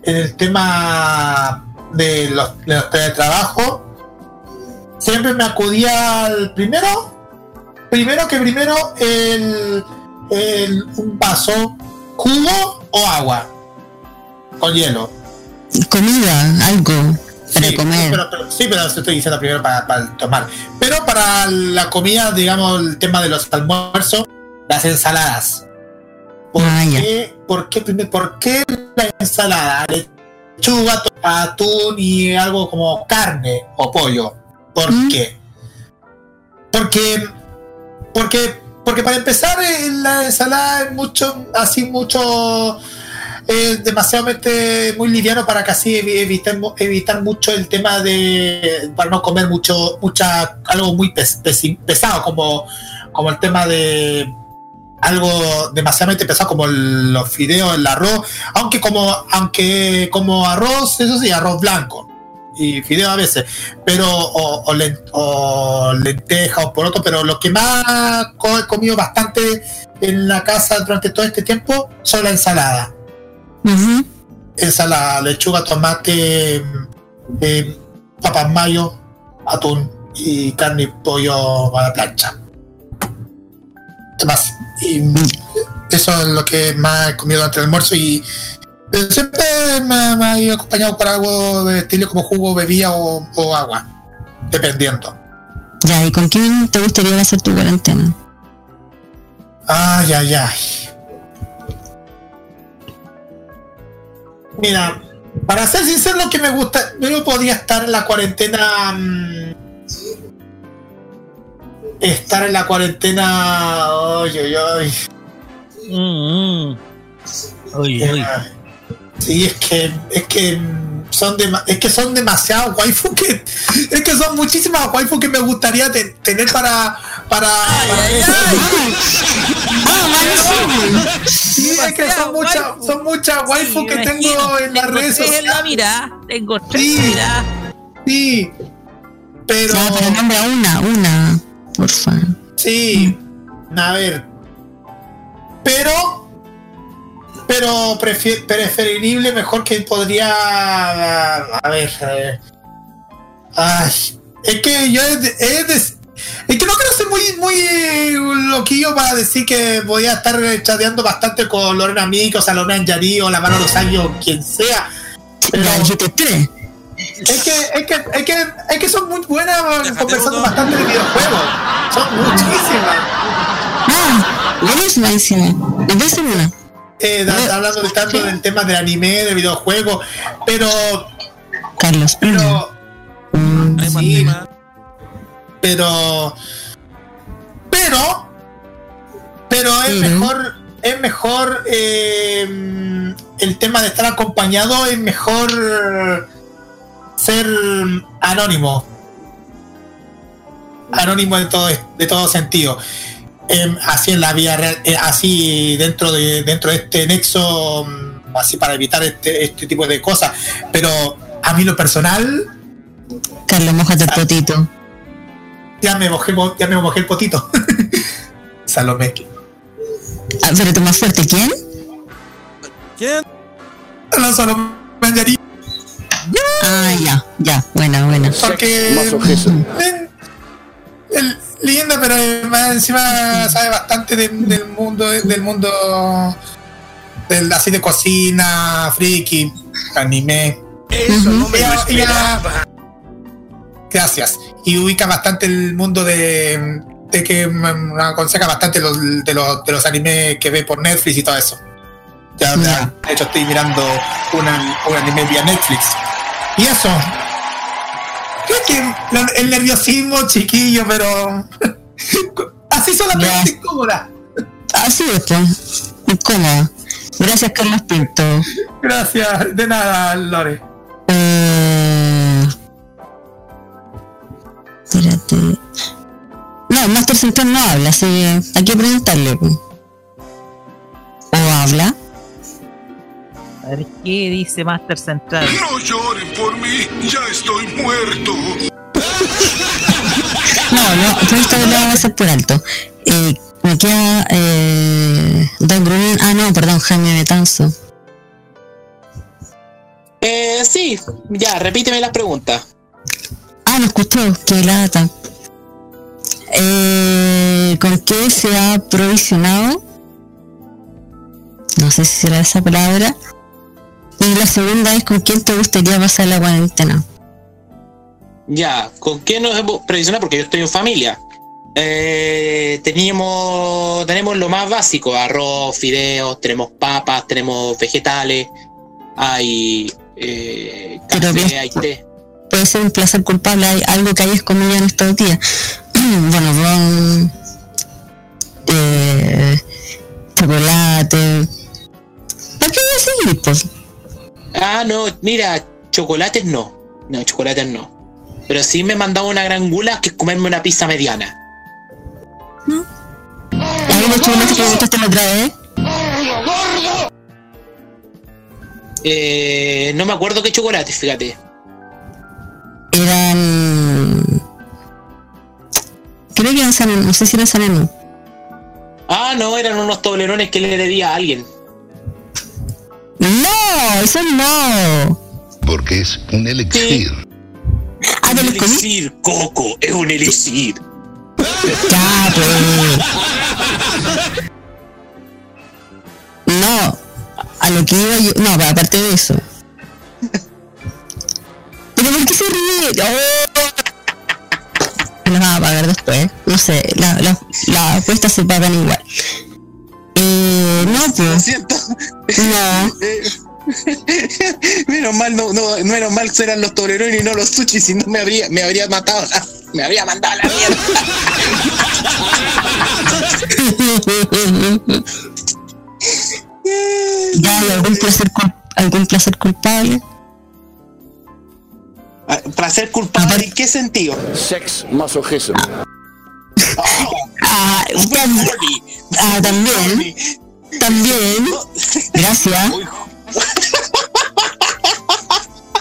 en el tema de los, de los teletrabajos, siempre me acudía al primero, primero que primero el, el- un vaso, jugo o agua con hielo. Comida, algo para Sí, comer. Pero, pero- sí, pero estoy diciendo primero para, para tomar. Pero para la comida, digamos, el tema de los almuerzos, las ensaladas. ¿Por, Ah, qué, por, qué, por qué la ensalada? Lechuga, atún y algo como carne o pollo. ¿Por Mm. qué? Porque, porque, porque para empezar, eh, la ensalada es mucho, así mucho es demasiadamente muy liviano para casi evi- evitar, evitar mucho el tema de para no comer mucho mucha algo muy pes- pesi- pesado como como el tema de algo demasiadamente pesado como el- los fideos el arroz aunque como aunque como arroz eso sí arroz blanco y fideo a veces pero o, o, len- o lenteja o poroto pero lo que más he comido bastante en la casa durante todo este tiempo son la ensalada ensalada, lechuga, tomate, eh, papas mayo, atún y carne y pollo a la plancha. ¿Qué más? Y eso es lo que más he comido durante el almuerzo y siempre me, me ha ido acompañado por algo de estilo como jugo, bebida o, o agua, dependiendo. Ya, ¿y con quién te gustaría hacer tu cuarentena? Ay, ay, ay. Mira, para ser sincero, lo que me gusta, yo no podía estar en la cuarentena. mm, estar en la cuarentena. Ay, ay, ay. Mm, Eh, Sí, es que, es que mm, son dema- es que son demasiados waifu que es que son muchísimas waifu que me gustaría te- tener para para, para Sí, es que son muchas son muchas waifu que tengo en las redes tres en la sociales. mira, tengo tres Sí. en la mira. Sí. Pero Ya, pero nombra una, una, porfa. Sí, a ver. Pero, pero preferible, mejor que podría. A ver. ay, es que yo. Es, de- es de- que no quiero ser muy, muy loquillo para decir que voy a estar chateando bastante con Lorena Mico, Salomé Anjari o la mano Rosario, quien sea. Pero, es que, es que, es que, es que son muy buenas conversando bastante de videojuegos. Son muchísimas. Ah, buenísima encima. Una. Eh, da- hablando de tanto del tema del anime, de videojuegos, pero. Carlos, pero. sí, pero. Pero. Pero es mejor. Es mejor. eh, el tema de estar acompañado es mejor. Ser anónimo. Anónimo de todo, de todo sentido. Em, así en la vida real, eh, así dentro de dentro de este nexo, mm, así para evitar este, este tipo de cosas. Pero a mí lo personal, Carlos, mojate el potito. ya me mojé, mo- ya me mojé el potito. [laughs] Salomé. Ah, pero tú más fuerte, ¿quién? ¿Quién? La Salomé. Ah, ya, ya, buena, buena. Porque. eh, el- pero más encima sabe bastante de- del mundo, del mundo del, así de cocina, friki, anime. Eso no me Ella- ella-. Gracias. Y ubica bastante el mundo de, de que me aconseja bastante los, de, los, de los animes que ve por Netflix y todo eso. Ya, ya, de hecho, estoy mirando una- un anime vía Netflix. Y eso. Creo que el nerviosismo, chiquillo, pero. [laughs] así solamente incómoda. Así es, pues. Incómoda. Gracias, Carlos Pinto. Gracias, de nada, Lore. Eh... Espérate. No, Master Central no habla, así que hay que preguntarle. pues. ¿O habla? A ver, ¿qué dice Master Central? No lloren por mí, ya estoy muerto. No, no, todo esto lo voy a hacer por alto. Eh, me queda eh, Don Grunin. Ah, no, perdón, Jaime Betanzo. Eh, sí, ya, repíteme las preguntas. Ah, lo escuchó, qué lata. Eh, ¿Con qué se ha provisionado? No sé si será esa palabra. Y la segunda es con quién te gustaría pasar la cuarentena. Ya, ¿con qué nos hemos previsionado? Porque yo estoy en familia. Eh, teníamos, tenemos lo más básico, arroz, fideos, tenemos papas, tenemos vegetales, hay eh, Pero café, hay té. Puede ser un placer culpable, hay algo que hayas comido en estos días. [clears throat] bueno, ron, eh, chocolate. ¿Para qué voy a seguir, pues? Ah, no, mira, chocolates no. No, chocolates no. Pero sí me mandaba una gran gula que es comerme una pizza mediana. ¿Hay los chocolates que me gustaste la otra vez? Eh, no me acuerdo qué chocolate, fíjate. Eran... Creo que eran San no sé si eran Enú. Ah, no, eran unos toblerones que le debía a alguien. No, eso no. Porque es un elixir. Ah, un elixir, Coco, es un elixir. Ya, pues. No, a lo que iba yo. No, pero aparte de eso. ¿Pero por qué se ríe? Oh. Las van a pagar después. No sé, la- la- las apuestas se pagan igual. Eh, no, pues. siento. No. menos mal, no, no, menos mal eran los toblerones y no los sushi, si no me habría, me habría matado, la- me habría mandado a la mierda. [laughs] ya, ¿y algún placer, algún placer culpable? Ah, Placer culpable, ¿en qué sentido? Sex masoquism. [laughs] Ah, tam- ah, también. También. Gracias. [laughs]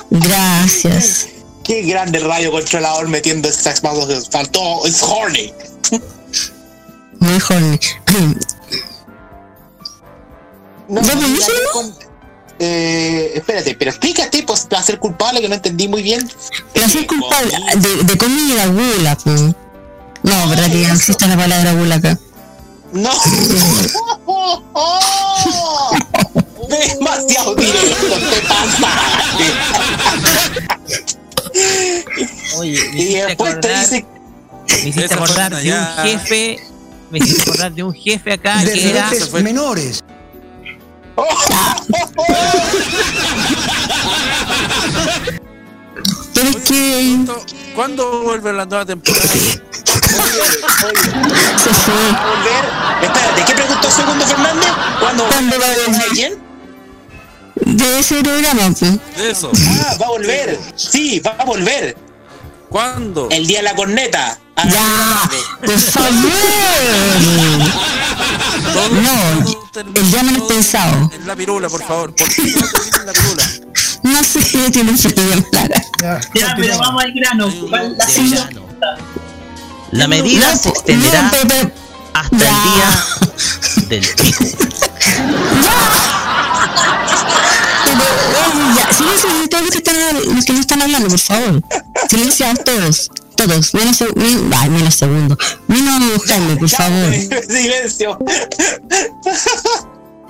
Gracias. Qué grande radio controlador metiendo sex masoquism. Faltó, es horny. Muy horny. [clears throat] No, ¿Ya me me con- eh, espérate, pero explícate, pues, placer culpable que no entendí muy bien. Placer culpable de, de comida, gula. pues. No, verdad que no existe la palabra gula acá. No. [laughs] Demasiado directo, te pasaste. Oye, me Y hiciste después te acordar, dice me hiciste acordar de un jefe, me hiciste acordar de un jefe acá De que era menores. Pero es que ¿Cuándo, cuándo vuelve la nueva temporada? [laughs] se fue. ¿Va a volver? Espérate, ¿qué preguntó Segundo Fernández? ¿Cuándo ¿Cuándo va a volver? quién? De ese programa, pues. De eso. Ah, va a volver. Sí, va a volver. ¿Cuándo? El día de la corneta. A la Ya, por favor. No, el día menos pensado. En la pirula, por favor. ¿Por qué no termina en la pirula? No sé si tiene un problema. Ya, Ya, pero vamos al grano. La La medida No, se extenderá no, pero- pero- hasta el día del [laughs] pico. Ya, silencio todos los que, están, los que no están hablando, por favor. Silenciados todos, todos, menos, men- ay, menos segundo. Menos Jaime, por favor. Silencio.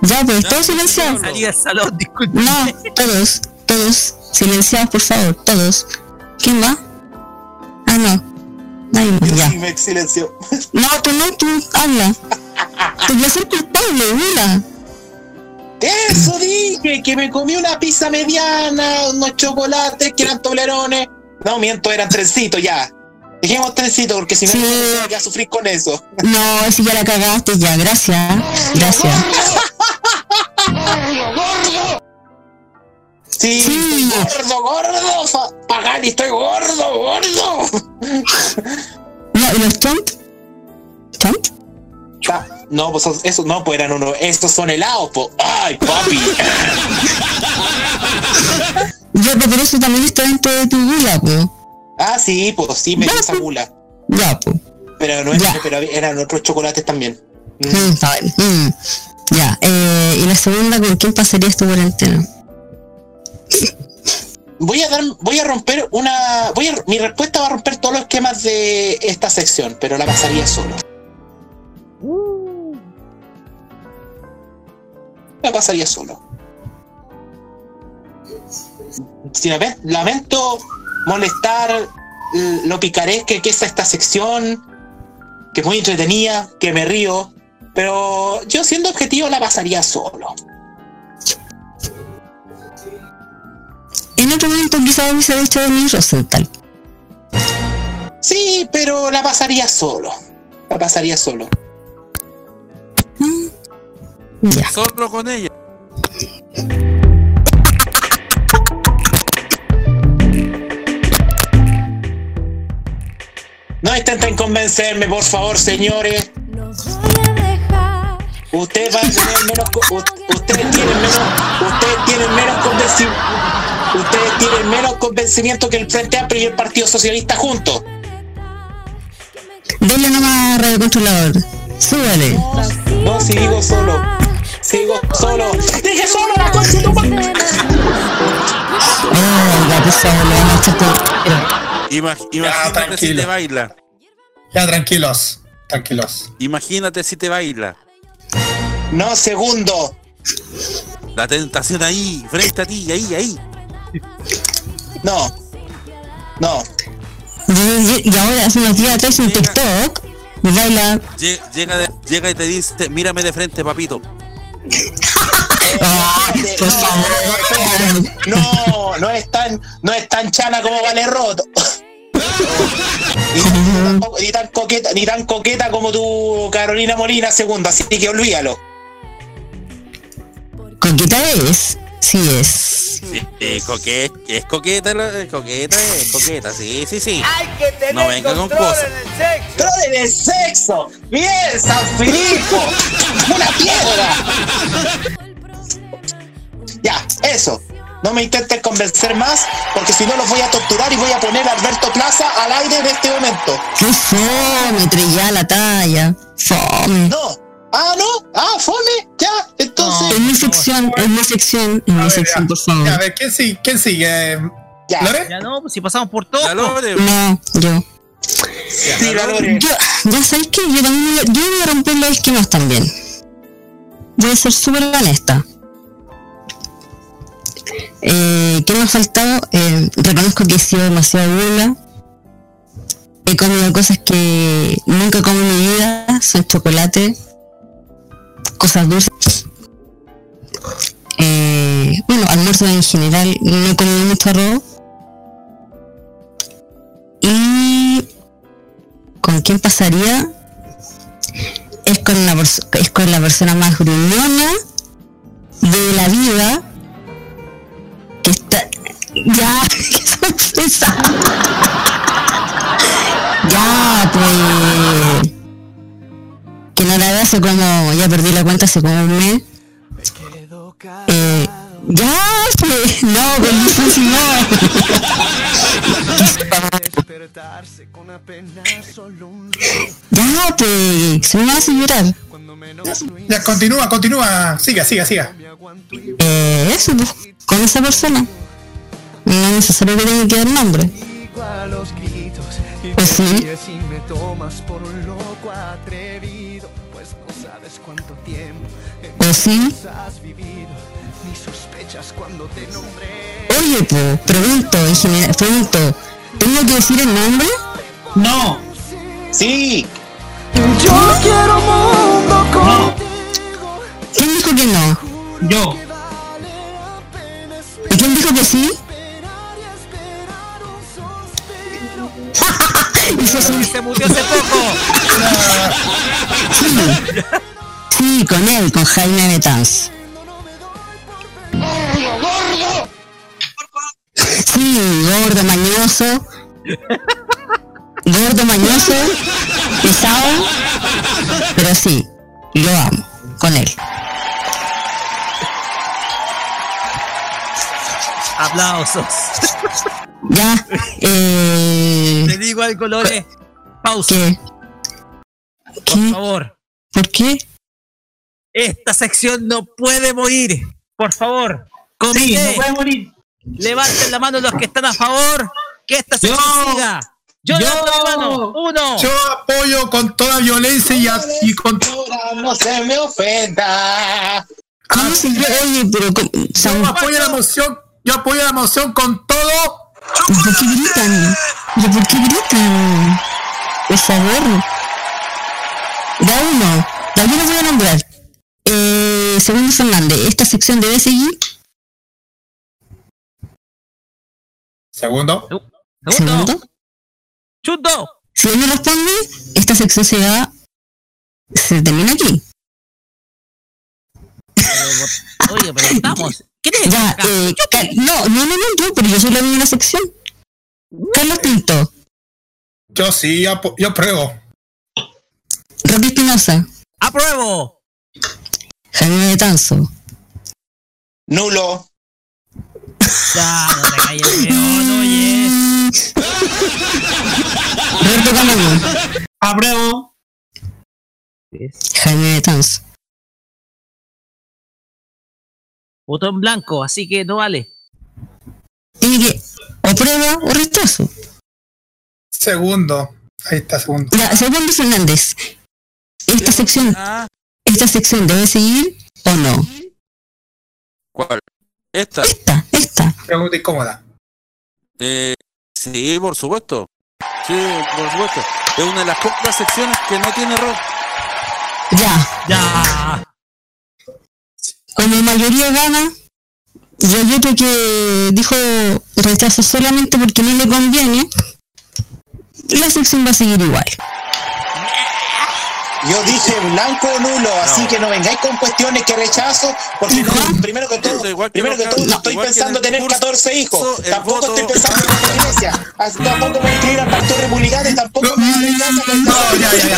Ya, pues, todos silenciados. Salí del salón, disculpe. No, todos, todos, silenciados, por favor, todos. ¿Quién va? Ah, no. Más, ya. Sí, me silencio. No, tú no, tú habla. Te voy a ser culpable, mira. Eso dije, que me comí una pizza mediana, unos chocolates que eran toblerones. No, miento, eran trencitos ya. Dejemos trencitos porque si no, Sí. no voy a sufrir con eso. No, si ya la cagaste, ya, gracias. Gracias. [laughs] Sí, Sí. estoy gordo, gordo. Pagani, estoy gordo, gordo. No, ¿y los chomp? ¿Chomp? Ah, No, pues esos no, pues eran uno. Estos son helados, po. ¡Ay, papi! [laughs] Ya, pero eso también está dentro de tu gula, pues. Ah, sí, pues sí, me dio esa gula. Ya, pues. Pero no Ya. eran, pero eran otros chocolates también. Mm. Mm. Mm. Ya, eh, y la segunda, ¿con quién pasarías tu cuarentena? Voy a dar, voy a romper una. Voy a, mi respuesta va a romper todos los esquemas de esta sección, pero la pasaría solo. La pasaría solo. Si lamen- lamento molestar l- lo picaresque que es esta sección, que es muy entretenida, que me río, pero yo siendo objetivo la pasaría solo. En otro momento quizás hubiese dicho de mi Rosenthal. Sí, pero la pasaría solo. La pasaría solo. Ya. Solo con ella. No intenten convencerme, por favor, señores. Ustedes van a tener menos. Ustedes tienen menos. Ustedes tienen menos convencimiento. Ustedes tienen menos convencimiento que el Frente Amplio y el Partido Socialista juntos. Denle nomás radio controlador. Súbele. No, sigo solo. Sigo solo. ¡Dije solo la concha tu imagínate si te baila. Ya, tranquilos, tranquilos. Imagínate si te baila. No, segundo. La tentación ahí, frente a ti, ahí, ahí. No. No. Y, ahora hace unos días atrás un TikTok y baila. Lle- Llega, de- llega y te dice, mírame de frente, papito. Ah, por favor. No, no es tan, no es tan chana como Vale Roto. [laughs] ni, tan coqueta, ni tan coqueta como tu Carolina Molina segunda, así que olvídalo. Coqueta es. Sí es. Sí, eh, es coqueta, es coqueta, es coqueta, sí, sí, sí. Hay que tener No venga con cosas. en el sexo. ¡Control en el sexo! ¡Bien, San Filipo! ¡Una piedra! Ya, eso. No me intenten convencer más, porque si no los voy a torturar y voy a poner a Alberto Plaza al aire en este momento. ¡Qué fome! Trilla la talla. Fome. No. Ah, no. Ah, fome. Ya, entonces. Es mi sección, es mi sección, es A mi sección, por favor. Ya, a ver, ¿quién sigue? ¿Quién sigue? Ya. ¿Lore? Ya no, pues si pasamos por todo. No, yo. Sí, la Lore. Yo, ya sabes que yo también voy a- yo voy a romper los esquemas también. Voy a ser súper honesta. Eh, ¿Qué me ha faltado? Eh, reconozco que he sido demasiado burla. He comido cosas que nunca como en mi vida, son chocolate, cosas dulces. Eh, bueno, almuerzo en general, no he comido mucho arroz. Y con quién pasaría es con la es con la persona más gruñona de la vida hace como ya perdí la cuenta hace como un mes eh, ya pues no con difícil no Ya, pues, se me hace llorar. Ya, continúa, continúa. Siga, siga, siga. Eh, eso, pues, con esa persona. No es necesario que tenga que dar nombre. Pues sí. Pues sí. Oye, pues, pregunto, en general, pregunto, ¿tengo que decir el nombre? No. Sí. Yo quiero mundo No. ¿Quién dijo que no? Yo. ¿Y quién dijo que sí? [laughs] Y se- Se murió hace poco. [laughs] Sí. Con él, con Jaime Betanz. Sí, gordo, mañoso. Gordo, mañoso, pesado. Pero sí, lo amo, con él. Aplausos. Ya, eh. Te digo algo, Lore. Pausa. ¿Qué? Por favor. ¿Por qué? Esta sección no puede morir. Por favor. Sí, Comité. no puede morir. Levanten la mano los que están a favor. Que esta sección Yo. siga. Yo, Yo. levanto mi mano. Uno. Yo apoyo con toda violencia y, a- y con. No se me ofenda. ¿Cómo se llama? Oye, pero. Yo apoyo la moción. Yo apoyo la moción con todo. ¿Por qué gritan? ¿Pero por qué gritan? Por favor. Da uno. Da uno voy a nombrar. Segundo Fernández, ¿esta sección debe seguir? Segundo. Segundo. Chuto. Si él no responde, esta sección se va. Se termina aquí. Oye, pero estamos. ¿Qué te Ya, eh, no, no, no, no, yo, pero yo soy la de la sección. Carlos Pinto, Yo sí, yo pruebo. Rocky Espinosa, ¡Apruebo! Jaime Betanzo, Nulo. Ya, no te calles, weón, oye. [laughs] Roberto Camaño, Apruebo. Jaime Betanzo. Voto en blanco, así que no vale. Tiene que o prueba o rechazo. Segundo. Ahí está, segundo. Ya, segundo Fernández, esta sección, esta sección debe seguir o no. ¿Cuál? Esta. Esta, esta. Pregunta incómoda. Eh, sí, por supuesto. Sí, por supuesto. Es una de las pocas secciones que no tiene error. Ya, Ya. como mayoría gana, y hay otro que dijo rechazo solamente porque no le conviene, la sección va a seguir igual. Yo dije blanco o nulo, así que no vengáis con cuestiones que rechazo, porque no, primero que todo, que primero que todo, Carlos, estoy pensando tener curso, 14 hijos. Tampoco voto- estoy pensando en la iglesia. Así tampoco me voy a inscribir al partido republicano y tampoco me voy a No, ya, ya,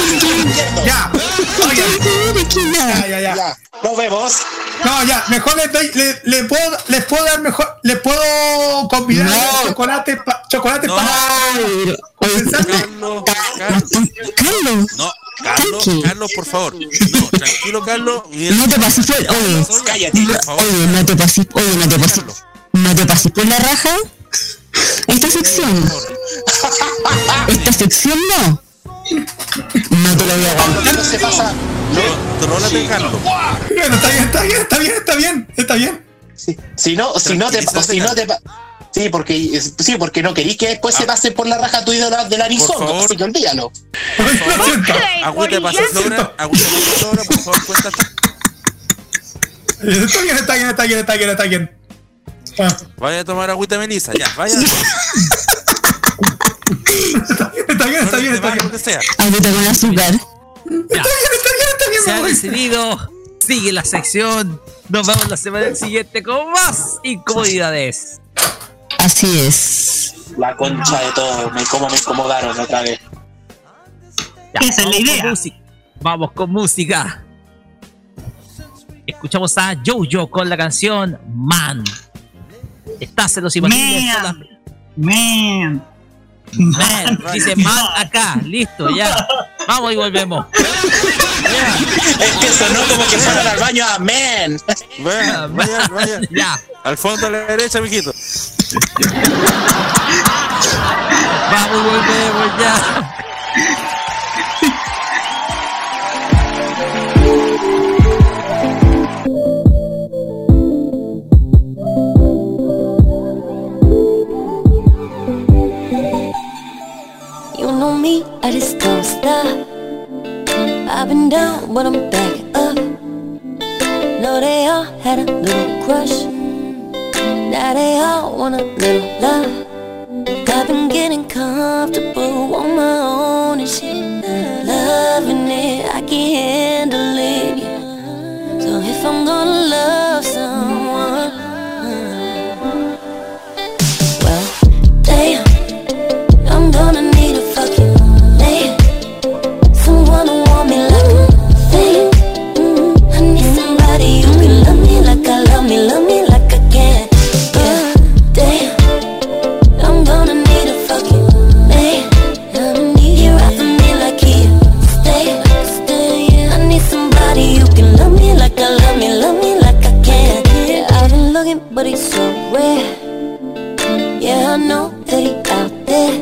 ya. Ya. Ya, ya, ya. Ya, nos vemos. No, ya, mejor les doy, le, le puedo, les puedo dar mejor, les puedo combinar No. chocolate, pa- chocolate No. para. Carlos, Carlos, Carlos, no, Carlos. Carlos, por favor. No, tranquilo, Carlos. No te pases por, oye, Cállate. no- oye, no te pases, oye, no te pases, no te pases por la raja. Esta sección, esta sección no. No te lo voy a aguantar. No se pasa. Contrólate, Carlos. Bueno, está bien, está bien, está bien, está bien, está bien. Si, si no, si no te, o si no te Sí, porque sí, porque no querís que después se pasen por la raja tu ídolo del Arizona, favor. así que olvídalo. Lo siento. Agüita pasiflora, agüita pasiflora, por favor, cuéntate. Está bien, está bien, está bien, está bien, está bien. Ah, Vaya a tomar agüita Melissa, ya, vaya. Está bien, está bien, está bien, está bien. Lo que sea. Agüita con azúcar. Ya. Está bien, está bien, Se ha decidido. Sigue la sección. Nos vemos la semana siguiente con más incomodidades. Así es. La concha de todo, me, cómo me incomodaron otra vez. Ya, Esa es la vamos con idea. música. Vamos con música. Escuchamos a Jojo con la canción Man. Estás en los imbatibles. Man. Man. Man, dice man acá, listo, ya. Vamos y volvemos. [laughs] Es que sonó como que fueron al baño a men. Vaya, vaya, vaya. Ya. Al fondo a la derecha, mijito. Vamos y volvemos ya. You know me, I just don't stop. I've been down, but I'm back up. No, they all had a little crush. Now they all want a little love. I've been getting comfortable on my own and shit. Loving it, I can't handle it. So if I'm gonna love he out there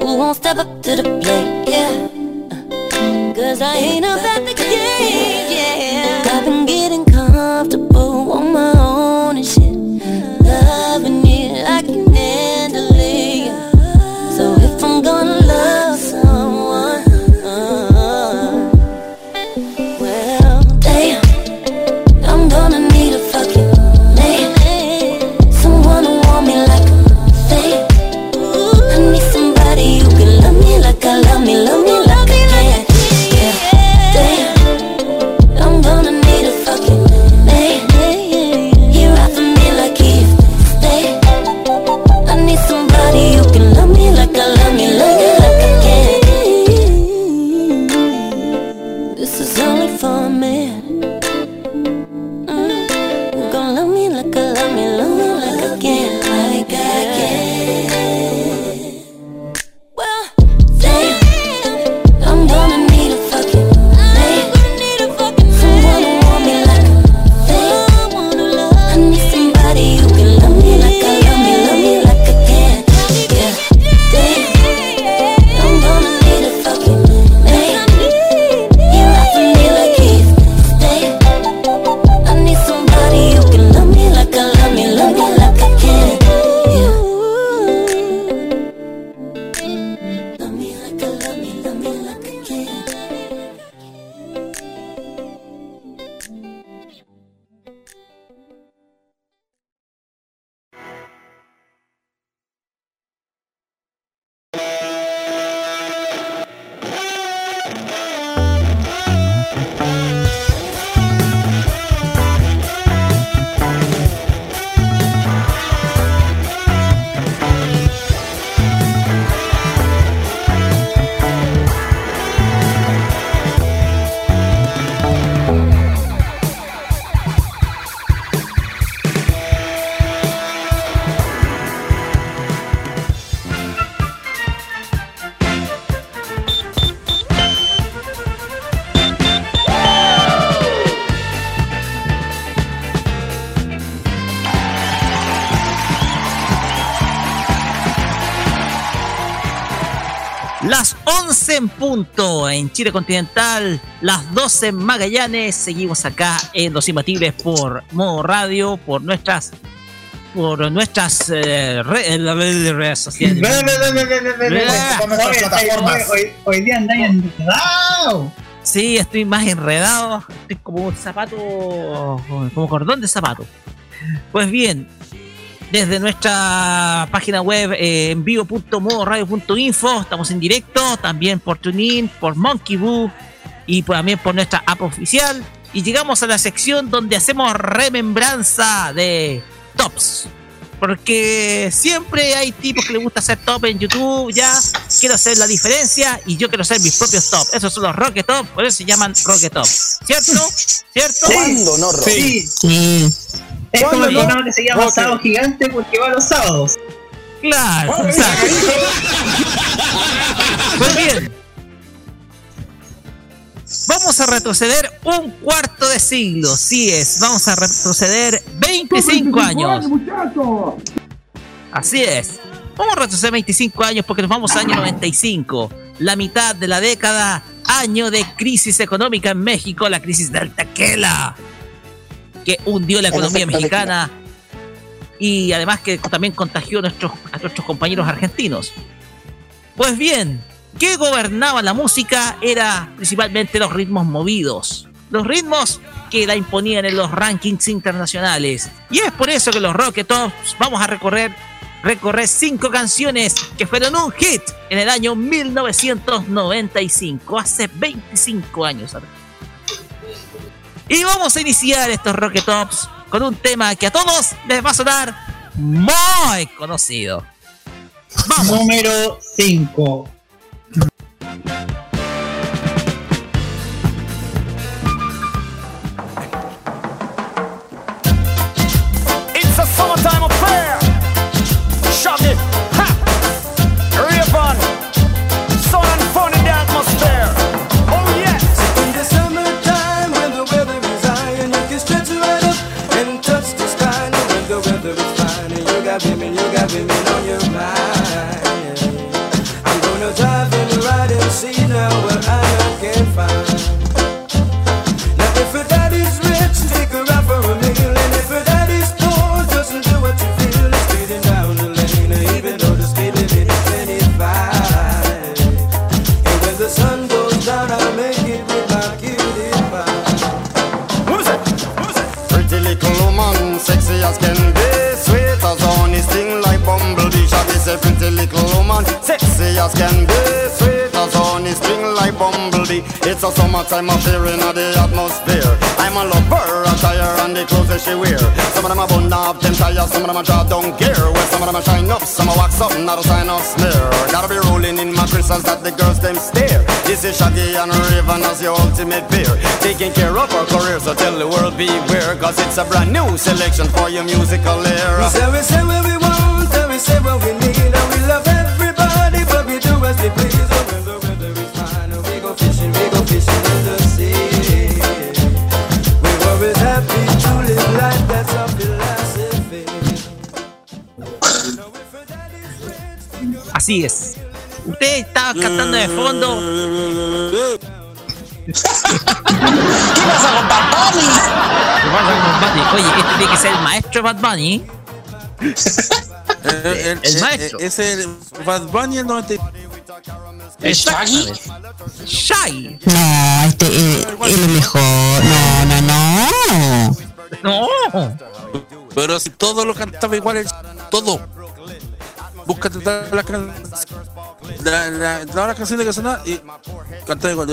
Who won't step up to the plate, yeah. Uh, Cause I ain't about the Chile continental, las 12 en Magallanes. Seguimos acá en Los Imbatibles por modo radio, por nuestras por nuestras eh, re- eh, redes sociales. Hoy, hoy día andáis enredado. Sí, estoy más enredado. Estoy como un zapato. como cordón de zapato. Pues bien, desde nuestra página web eh, en vivo.modoradio.info estamos en directo, también por TuneIn, por Monkey Boo y también por nuestra app oficial. Y llegamos a la sección donde hacemos remembranza de tops. Porque siempre hay tipos que les gusta hacer top en YouTube, ya quiero hacer la diferencia y yo quiero hacer mis propios top. Esos son los Rocket Top, por eso se llaman Rocket Top. ¿Cierto? ¿Cierto? ¿Cuándo no, Ro? Sí. Sí. Es como el programa que se llama Ok. Sábado Gigante porque va los sábados. Claro, exacto. Pues bien. Vamos a retroceder un cuarto de siglo, sí es, vamos a retroceder 25 años. Así es. Vamos a retroceder 25 años porque nos vamos al año 95, la mitad de la década, año de crisis económica en México, la crisis del tequila, que hundió la economía mexicana y además que también contagió a nuestros, a nuestros compañeros argentinos. Pues bien, ¿qué gobernaba la música? Era principalmente los ritmos movidos. Los ritmos que la imponían en los rankings internacionales. Y es por eso que los Rocket Tops vamos a recorrer, recorrer cinco canciones que fueron un hit en el año 1995, hace 25 años atrás. Y vamos a iniciar estos Rocket Tops con un tema que a todos les va a sonar muy conocido. Número 5. living sexy as can be Sweet. As honey, sting like bumblebee. It's a summertime affair in the atmosphere. I'm a lover, attire and the clothes that she wear. Some of them are bun up, them tires, some of them are don't gear Well, some of them are shine up, some are wax up, not a sign of smear. Gotta be rolling in my crystals that the girls them stare. This is Shaggy and Raven as your ultimate pair Taking care of our career, so tell the world beware. Cause it's a brand new selection for your musical era. We say we say what we want, and we say what we need, and we love everybody, Así es. Usted estaba cantando de fondo. ¿Qué pasa con Bad Bunny? ¿Qué pasa con Bad Bunny? Oye, este tiene que ser el maestro de Bad Bunny. El, El maestro. Es el Bad Bunny el 90. ¿El Shaggy? Shaggy. No, este es el mejor. No, no, no. No. Pero si todo lo cantaba igual, el- todo. Búscate todas las can- la, la, todas las canciones que sonaban y cantaba igual.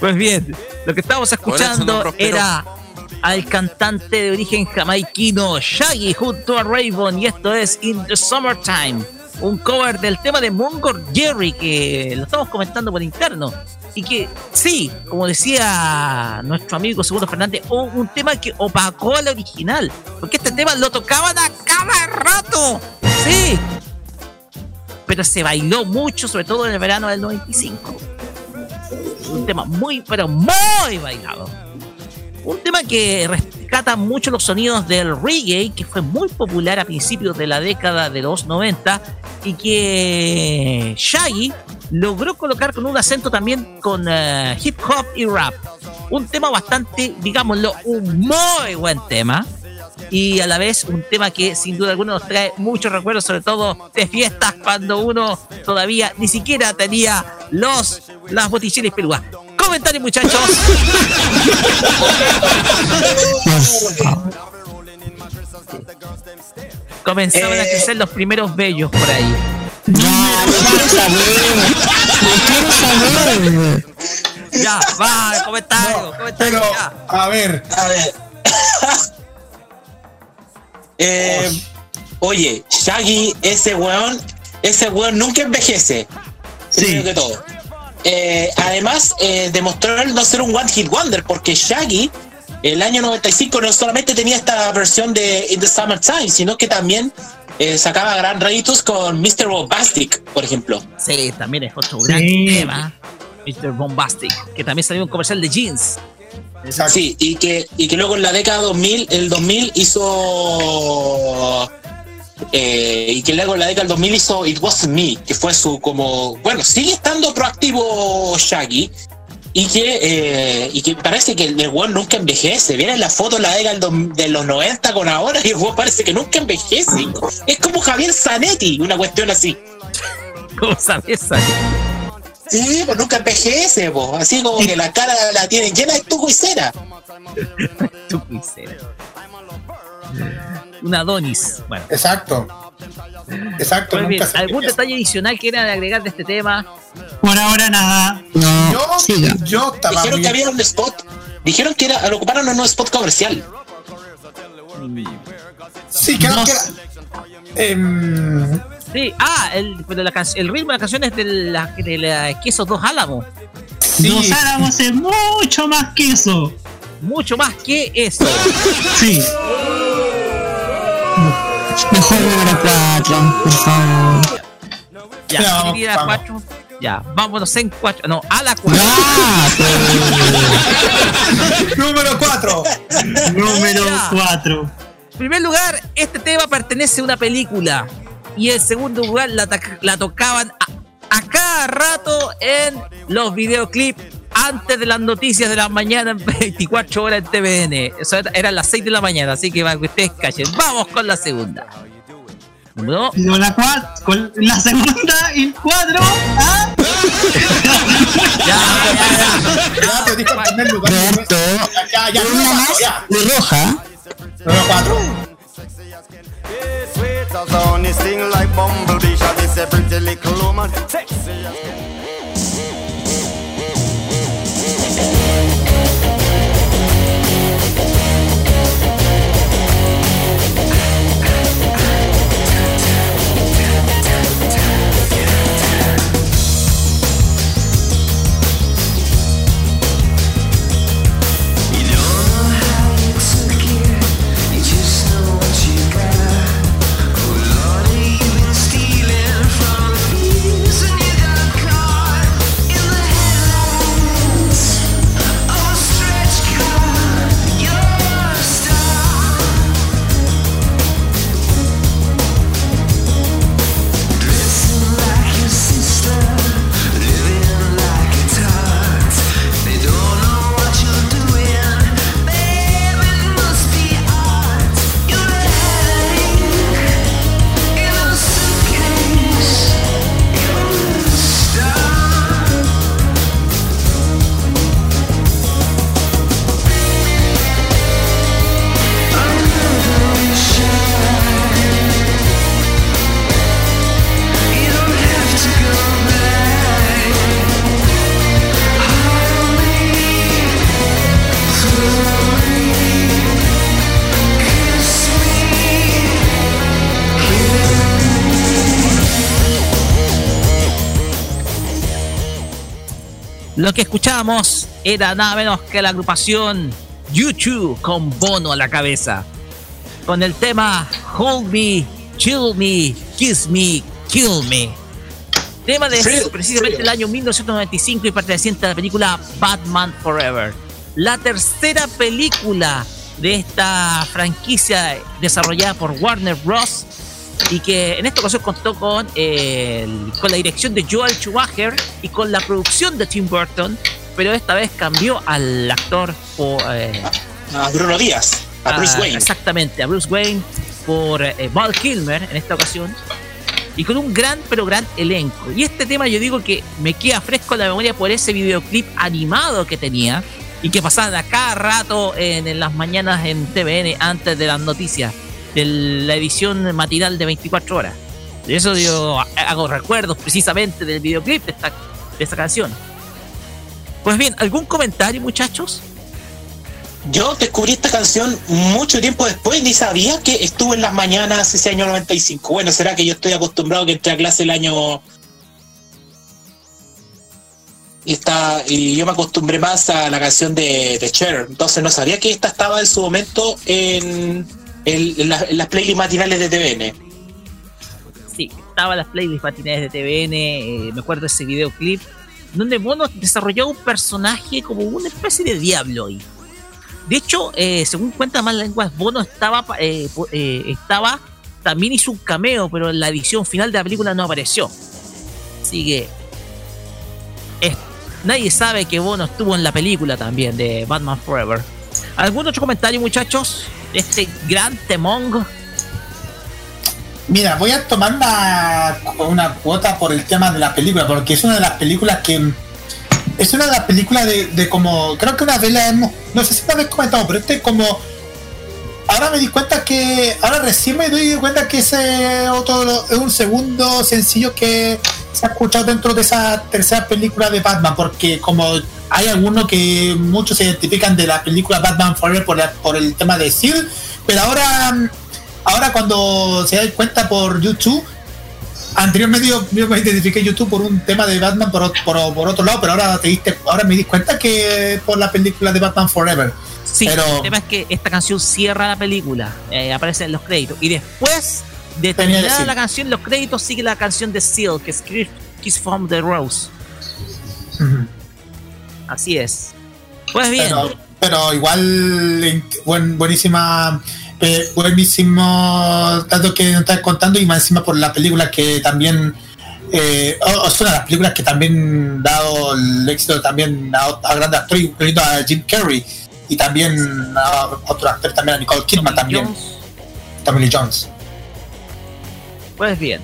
Pues bien, lo que estábamos escuchando era al cantante de origen jamaiquino Shaggy junto a Raven y esto es In the Summertime, un cover del tema de Mungo Jerry que lo estamos comentando por interno y que sí, como decía nuestro amigo Segundo Fernández, un, un tema que opacó al original, porque este tema lo tocaban a cada rato, sí, pero se bailó mucho, sobre todo en el verano del 95 un tema muy, pero muy bailado. Un tema que rescata mucho los sonidos del reggae, que fue muy popular a principios de la década de los 90 y que Shaggy logró colocar con un acento también con eh, hip hop y rap. Un tema bastante, digámoslo, un muy buen tema. Y a la vez un tema que sin duda alguna nos trae muchos recuerdos, sobre todo de fiestas cuando uno todavía ni siquiera tenía los las botilleras pelúas. Comentarios muchachos. Comenzaban a crecer los primeros bellos por ahí. Ya, va, comentario, comentario. Pero, ya. a ver, A ver. [coughs] Eh, oye, Shaggy, ese weón, ese weón nunca envejece. Primero que todo. Eh, además, eh, demostró el no ser un One Hit Wonder, porque Shaggy el año 95 no solamente tenía esta versión de In the Summertime, sino que también eh, sacaba gran réditos con Mr. Bombastic, por ejemplo. Sí, también es otro gran Sí. tema. Mr. Bombastic, que también salió un comercial de jeans. Sí, y que, y que luego en la década 2000, el 2000 hizo... eh, y que luego en la década del 2000 hizo It Wasn't Me, que fue su como... Bueno, sigue estando proactivo Shaggy, y que, eh, y que parece que el, weón nunca envejece. Vienen las fotos de la década de los 90 con ahora y el weón parece que nunca envejece. Es como Javier Zanetti, una cuestión así. [laughs] ¿Cómo sabes? Sí, pues nunca envejece, po. así como que la cara la tienen llena de tuco y cera. Tu pizera. [laughs] [laughs] Un Adonis. Bueno. Exacto. Exacto. Pues bien, ¿algún detalle adicional que quieran agregar de este tema? Por ahora nada. Yo, yo estaba Dijeron bien- que había un spot. Dijeron que era, lo ocuparon en un spot comercial. Sí, creo que era. em, Sí, ah, el, pero la can- el ritmo de la canción es de la, de la Queso Dos Álamos. Dos Álamos es mucho más que eso. Mucho más que eso. Sí. [laughs] Mejor número 4, por favor. Ya, Ya, ¿quieren ir a vamos. cuatro? Ya, vámonos en cuatro. No, a la cuatro. [laughs] Número 4. Número Ya. 4. En primer lugar, este tema pertenece a una película. Y en segundo lugar, la, tocaban a, a cada rato en los videoclips antes de las noticias de la mañana en 24 horas en TVN. Eso era- eran las 6 de la mañana, así que para que ustedes callen. Vamos con la segunda. Número Con la, cuat- con la segunda y el 4. ¿ah? Ya te dijo en primer lugar. Roberto, Ya, ya, una más cuatro, ya. y roja. Número 4. Sweet as honey, sting like bumblebee. Shall this a pretty little woman? Sexy as Lo que escuchábamos era nada menos que la agrupación YouTube con Bono a la cabeza. Con el tema Hold Me, Chill Me, Kiss Me, Kill Me. Tema de Frío, precisamente frío. el año 1995 y perteneciente a la película Batman Forever. La tercera película de esta franquicia desarrollada por Warner Bros. Y que en esta ocasión contó con, eh, con la dirección de Joel Schumacher y con la producción de Tim Burton, pero esta vez cambió al actor por, eh, A Bruno Díaz, a Bruce a- Wayne. Exactamente, a Bruce Wayne por eh, Val Kilmer en esta ocasión. Y con un gran, pero gran elenco. Y este tema yo digo que me queda fresco en la memoria por ese videoclip animado que tenía y que pasaba cada rato en, en las mañanas en TVN antes de las noticias de la edición matinal de 24 horas. De eso yo hago recuerdos precisamente del videoclip de esta, de esta canción. Pues bien, ¿algún comentario muchachos? Yo descubrí esta canción mucho tiempo después, ni sabía que estuvo en las mañanas ese año 95. Bueno, será que yo estoy acostumbrado que entré a clase el año Y, está, y yo me acostumbré más a la canción de, de Cher. Entonces no sabía que esta estaba en su momento en, las playlists matinales de TVN. Sí, estaba las playlists matinales de TVN, eh, me acuerdo de ese videoclip, donde Bono desarrolló un personaje como una especie de diablo ahí. De hecho, eh, según cuentan más lenguas, Bono estaba, eh, eh, estaba, también hizo un cameo, pero en la edición final de la película no apareció. Así que nadie sabe que Bono estuvo en la película también de Batman Forever. ¿Algún otro comentario, muchachos? Este gran temón. Mira, voy a tomar una, una cuota por el tema de la película, porque es una de las películas que. Es una de las películas de, como. Creo que una vez la hemos. No sé si la habéis comentado, pero este como. Ahora me di cuenta que. Ahora recién me doy cuenta que ese otro es un segundo sencillo que se ha escuchado dentro de esa tercera película de Batman, porque como hay algunos que muchos se identifican de la película Batman Forever por, la- por el tema de Seal, pero ahora ahora cuando se dan cuenta por YouTube, anteriormente yo, yo me identifiqué en YouTube por un tema de Batman por, por, por otro lado, pero ahora te diste, ahora me di cuenta que por la película de Batman Forever. Sí, pero el tema es que esta canción cierra la película, eh, aparece en los créditos. Y después de terminar la canción, los créditos sigue la canción de Seal, que es Kiss- from the Rose. Ujú. Así es. Pues bien, pero, pero igual en- buen, buenísima eh, buenísimo tanto que nos estás contando y más encima por la película que también eh, o- es una de las películas que también dado el éxito también a, a grandes actores incluyendo a Jim Carrey y también a otros actores también a Nicole Kidman también Tommy Lee Jones pues bien.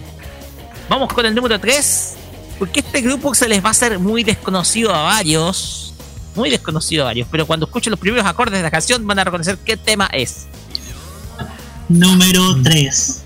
Vamos con el número 3. Porque este grupo se les va a hacer muy desconocido a varios. Muy desconocido a varios. Pero cuando escuchen los primeros acordes de la canción van a reconocer qué tema es. Número 3.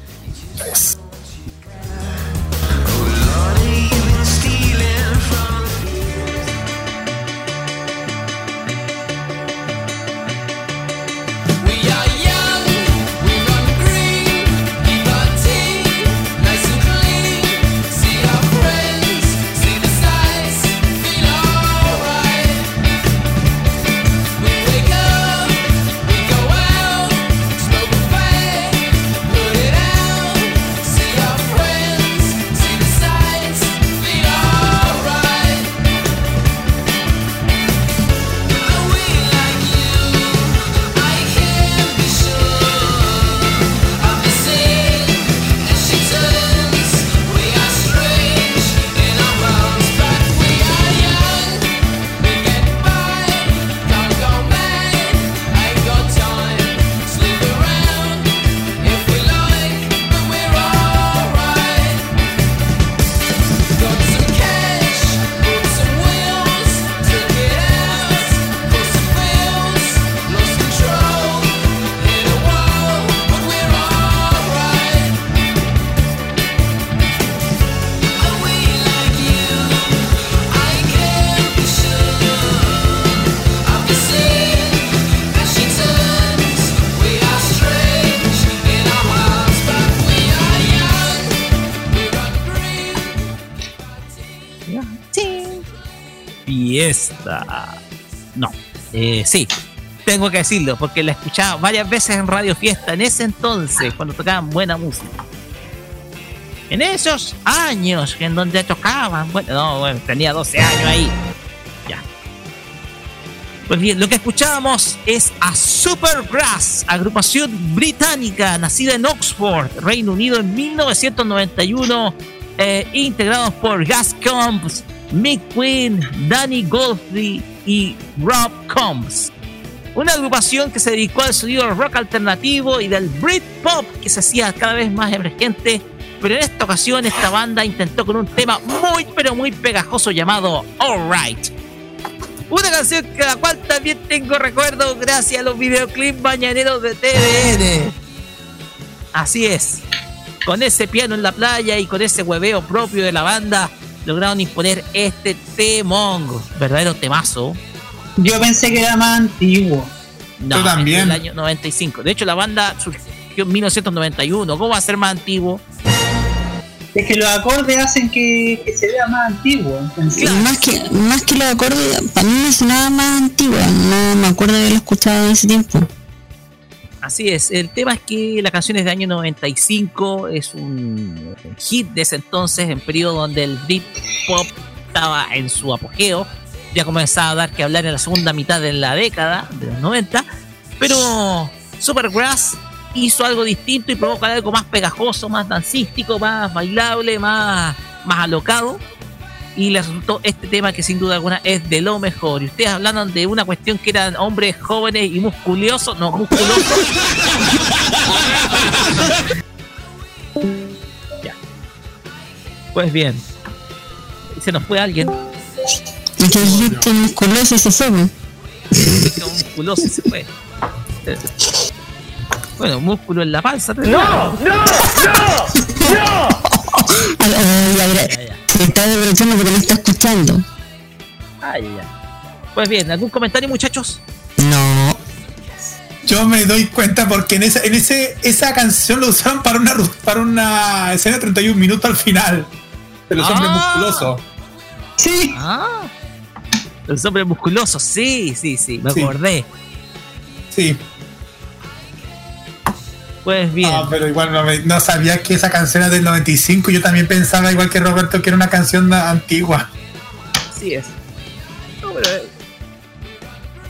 Eh, sí, tengo que decirlo, porque la escuchaba varias veces en Radio Fiesta en ese entonces, cuando tocaban buena música. En esos años en donde tocaban, bueno, no, bueno, tenía 12 años ahí. Ya. Pues bien, lo que escuchábamos es a Supergrass, agrupación británica nacida en Oxford, Reino Unido en 1991, eh, integrados por Gas Combs, Mick Quinn, Danny Goldfrey y Rob Combs. Una agrupación que se dedicó al sonido rock alternativo y del Britpop que se hacía cada vez más emergente, pero en esta ocasión esta banda intentó con un tema muy pero muy pegajoso llamado Alright. Una canción que la cual también tengo recuerdo gracias a los videoclips mañaneros de TVN. Así es. Con ese piano en la playa y con ese hueveo propio de la banda, lograron imponer este temón. Verdadero temazo. Yo pensé que era más antiguo. No, Yo también. del año 95. De hecho, la banda surgió en 1991. ¿Cómo va a ser más antiguo? Es que los acordes hacen que, que se vea más antiguo. Y más que más que los acordes, para mí me sonaba más antigua, no me acuerdo de haberlo escuchado en ese tiempo. Así es, el tema es que la canción es de año 95, es un hit de ese entonces, en periodo donde el Britpop estaba en su apogeo, ya comenzaba a dar que hablar en la segunda mitad de la década, de los 90, pero Supergrass hizo algo distinto y provocó algo más pegajoso, más dancístico, más bailable, más, más alocado. Y le resultó este tema que sin duda alguna es de lo mejor. Y ustedes hablaban de una cuestión que eran hombres jóvenes y musculosos, no, musculosos. [laughs] ya. Pues bien. Se nos fue alguien. Y que dijiste musculoso se fue. musculoso se fue. Bueno, músculo en la panza. ¡No! ¡No! ¡No! ¡No! Se está aprovechando porque no está escuchando. Ay, ya. Pues bien, ¿algún comentario, muchachos? No. Yo me doy cuenta porque en esa, en ese, esa canción lo usaron para una para una escena de 31 minutos al final. De los hombres Ah. musculosos. Sí. Ah. Los hombres musculosos, sí, sí, sí, me Sí. acordé. Sí. Pues bien. Ah, pero igual no, me- no sabía que esa canción era del 95. Yo también pensaba, igual que Roberto, que era una canción antigua. Así es. No, pero, eh,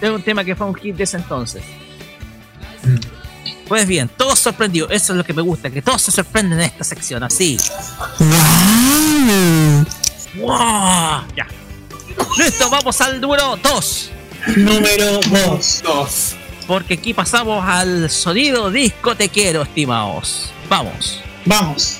es un tema que fue un hit de ese entonces. Pues bien, todos sorprendidos. Eso es lo que me gusta, que todos se sorprenden en esta sección, así. ¡Wow! Ya. Listo, vamos al número 2. Número 2. Porque aquí pasamos al sonido discotequero, estimados. Vamos. Vamos.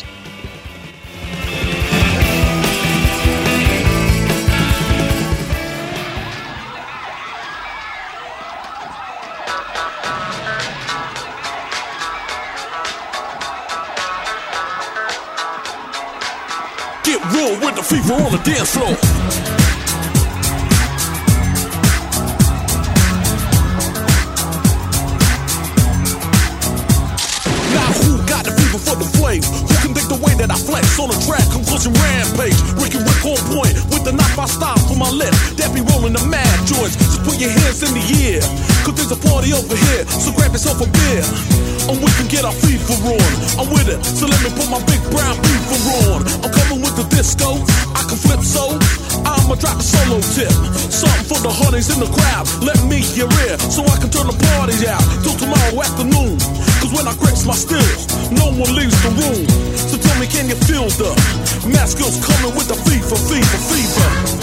Get real with the fever on the dance floor. Flex on the track? Conclusion rampage. Ricky Rick on point with the knife I stop for my lip. That be rolling the mad joints. Just put your hands in the air. Cause there's a party over here. So grab yourself a beer. And we can get our FIFA on. I'm with it. So let me put my big brown FIFA on. I'm coming with the disco. I can flip so. I'ma drop a solo tip. Something for the honeys in the crowd. Let me hear it. So I can turn the party out till tomorrow afternoon. Cause when I grips my stills, no one leaves the room. Can you feel the mask coming with the fever, fever, fever?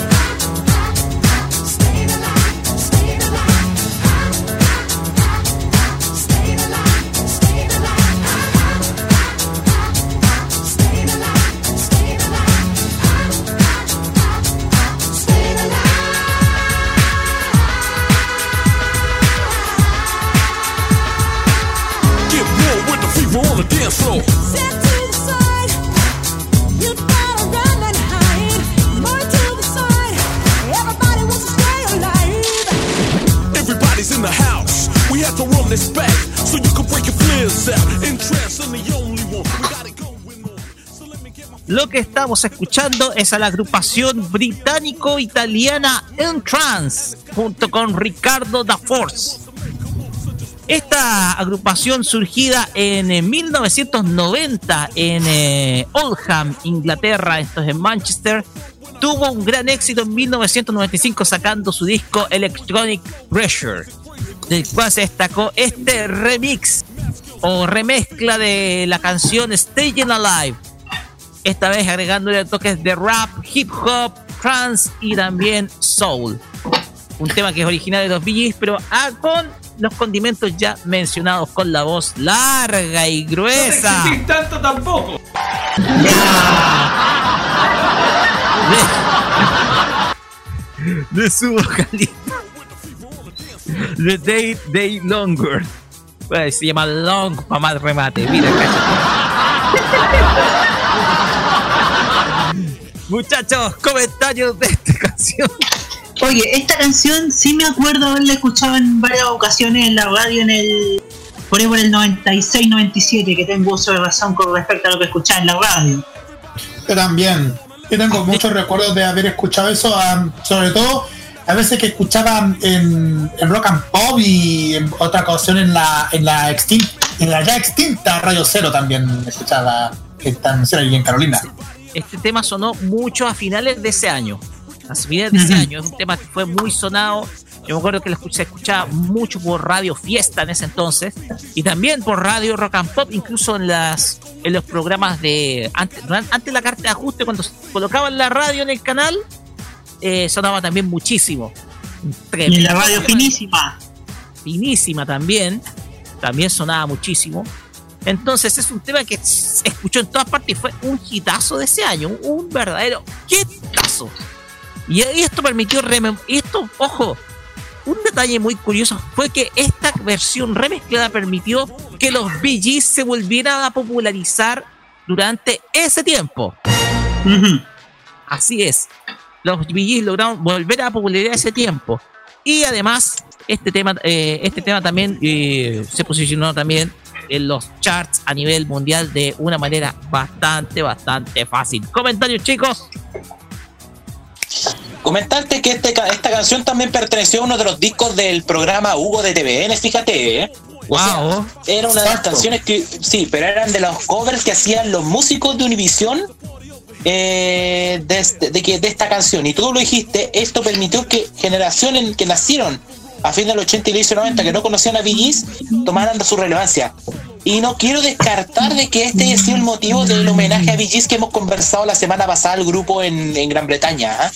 Estamos escuchando es a la agrupación británico-italiana Entrance, junto con Ricardo da Force. Esta agrupación surgida en eh, 1990 en eh, Oldham, Inglaterra, esto es en Manchester, tuvo un gran éxito en 1995 sacando su disco Electronic Pressure, del cual se destacó este remix o remezcla de la canción Staying Alive, esta vez agregándole toques de rap, hip hop, trance y también soul. Un tema que es original de los Gees, pero ah, con los condimentos ya mencionados, con la voz larga y gruesa. No te tanto tampoco. de, de su vocalista. The Day Day Longer. Bueno, se llama Long para más remate. Mira, Muchachos, comentarios de esta canción. Oye, esta canción sí me acuerdo haberla escuchado en varias ocasiones en la radio en el por ahí por el 96-97 que tengo uso de razón con respecto a lo que escuchaba en la radio. Yo también. Yo tengo muchos recuerdos de haber escuchado eso, am, sobre todo a veces que escuchaba en, en Rock and Pop y en otra ocasión en la en la extinta, en la ya extinta Radio Cero también escuchaba esta canción ahí en Carolina. Este tema sonó mucho a finales de ese año. A finales de ese año. Es un tema que fue muy sonado. Yo me acuerdo que lo escuché, se escuchaba mucho por Radio Fiesta en ese entonces. Y también por Radio Rock and Pop, incluso en las en los programas de. Antes, antes la carta de ajuste, cuando colocaban la radio en el canal, eh, sonaba también muchísimo. Y en la radio finísima. Finísima también. También sonaba muchísimo. Entonces es un tema que se escuchó en todas partes y fue un hitazo de ese año, un, verdadero hitazo. Y esto permitió esto, ojo, un detalle muy curioso fue que esta versión remezclada permitió que los Gees se volvieran a popularizar durante ese tiempo. Así es. Los Gees lograron volver a popularizar ese tiempo. Y además, este tema, eh, este tema también eh, se posicionó también en los charts a nivel mundial de una manera bastante, bastante fácil. Comentarios, chicos. Comentarte que este, esta canción también perteneció a uno de los discos del programa Hugo de TVN, fíjate, ¿eh? O sea, era una de las canciones que, sí, pero eran de los covers que hacían los músicos de Univisión eh, de, este- de que, de esta canción. Y tú lo dijiste, esto permitió que generaciones que nacieron a fin del 80 y inicio 90 que no conocían a Gees, tomaran su relevancia. Y no quiero descartar de que este sido el motivo del homenaje a Gees que hemos conversado la semana pasada al grupo en, en Gran Bretaña. ¿ah?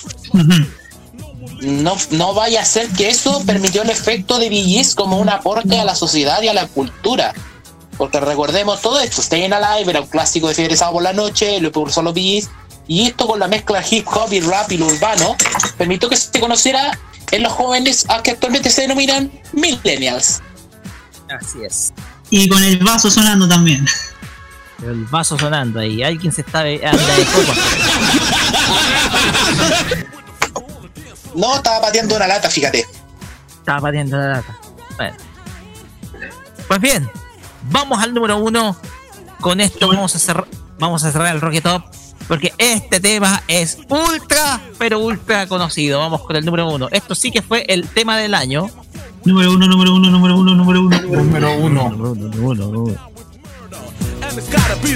no, no vaya a ser que eso permitió el efecto de Gees como un aporte a la sociedad y a la cultura. Porque recordemos todo esto, Stayin' Alive era un clásico de Fiebre Sábado por la noche, lo impulsó los Gees, y esto con la mezcla hip hop y rap y lo urbano, permitió que se conociera en los jóvenes a que actualmente se denominan millennials. Así es. Y con el vaso sonando también. El vaso sonando ahí. Alguien se está be- anda de copa. No, estaba pateando una lata, fíjate. Estaba pateando la lata. Bueno. Pues bien, vamos al número uno. Con esto vamos a cerrar, vamos a cerrar el Rocket Top. Porque este tema es ultra, pero ultra conocido. Vamos con el número uno. Esto sí que fue el tema del año. Número uno, número uno, número uno, número uno. Número uno. Número uno. And it's gotta be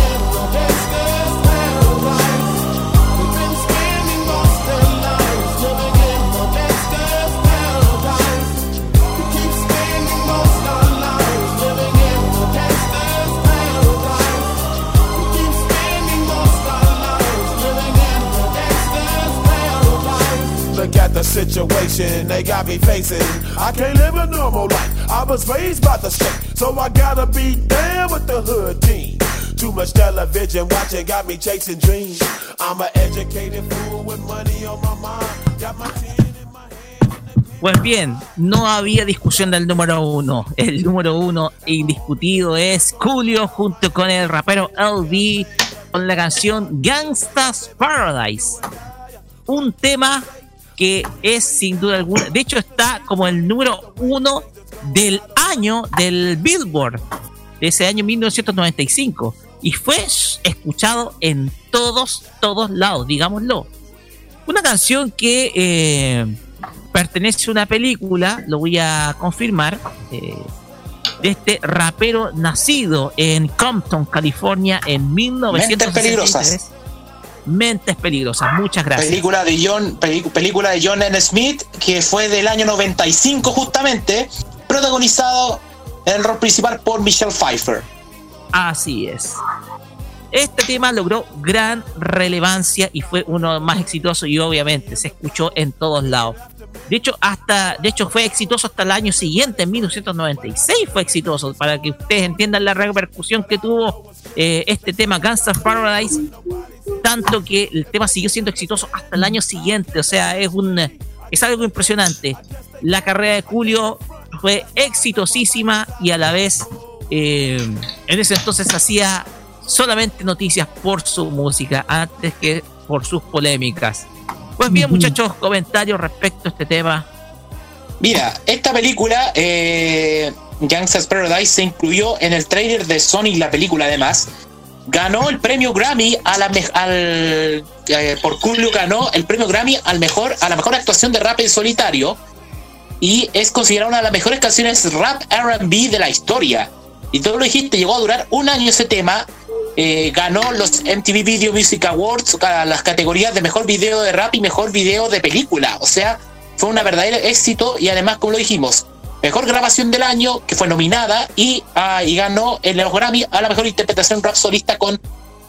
situation they got me facing. I can't live a normal life. I was raised by the state, so I gotta be down with the hood team. Too much television watching got me chasing dreams. I'm an educated fool with money on my mind. Got my Pues bien, no había discusión del número uno. El número uno indiscutido es Julio junto con el rapero LB con la canción Gangsta's Paradise. Un tema que es sin duda alguna, de hecho está como el número uno del año del Billboard, de ese año 1995. Y fue escuchado en todos, todos lados, digámoslo. Una canción que eh, pertenece a una película, lo voy a confirmar, eh, de este rapero nacido en Compton, California, en Mentes 1963. peligrosas. Mentes Peligrosas. Muchas gracias. Película de John, película de John N. Smith, que fue del año 95 justamente, protagonizado en el rol principal por Michelle Pfeiffer. Así es. Este tema logró gran relevancia y fue uno más exitosos y obviamente se escuchó en todos lados. De hecho, hasta, de hecho fue exitoso hasta el año siguiente, en 1996 fue exitoso, para que ustedes entiendan la repercusión que tuvo eh, este tema Gangsta's Paradise, tanto que el tema siguió siendo exitoso hasta el año siguiente, o sea, es un es algo impresionante. La carrera de Julio fue exitosísima y a la vez eh, en ese entonces hacía solamente noticias por su música antes que por sus polémicas. Pues bien, muchachos, comentarios respecto a este tema. Mira, esta película, eh, Gangsta's Paradise, se incluyó en el trailer de Sonic, la película además. Ganó el premio Grammy a la al, eh, por Julio ganó el premio Grammy al mejor, a la mejor actuación de rap en solitario y es considerada una de las mejores canciones rap R&B de la historia. Y todo lo dijiste, llegó a durar un año ese tema. Eh, ganó los MTV Video Music Awards a las categorías de mejor video de rap y mejor video de película. O sea, fue un verdadero éxito y además, como lo dijimos, mejor grabación del año, que fue nominada y, ah, y ganó en los Grammy a la mejor interpretación rap solista con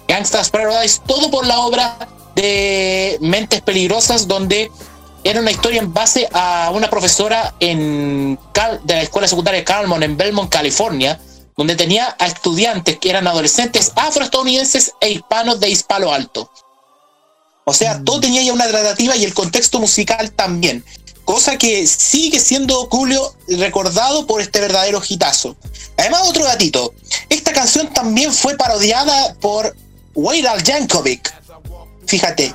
Gangsta's Paradise, todo por la obra de Mentes Peligrosas, donde era una historia en base a una profesora en Cal- de la escuela secundaria Calmon en Belmont, California, donde tenía a estudiantes que eran adolescentes afroestadounidenses e hispanos de Hispalo Alto. O sea, todo tenía ya una tratativa y el contexto musical también. Cosa que sigue siendo Julio recordado por este verdadero hitazo. Además, otro gatito. Esta canción también fue parodiada por Weird Al Yankovic. Fíjate.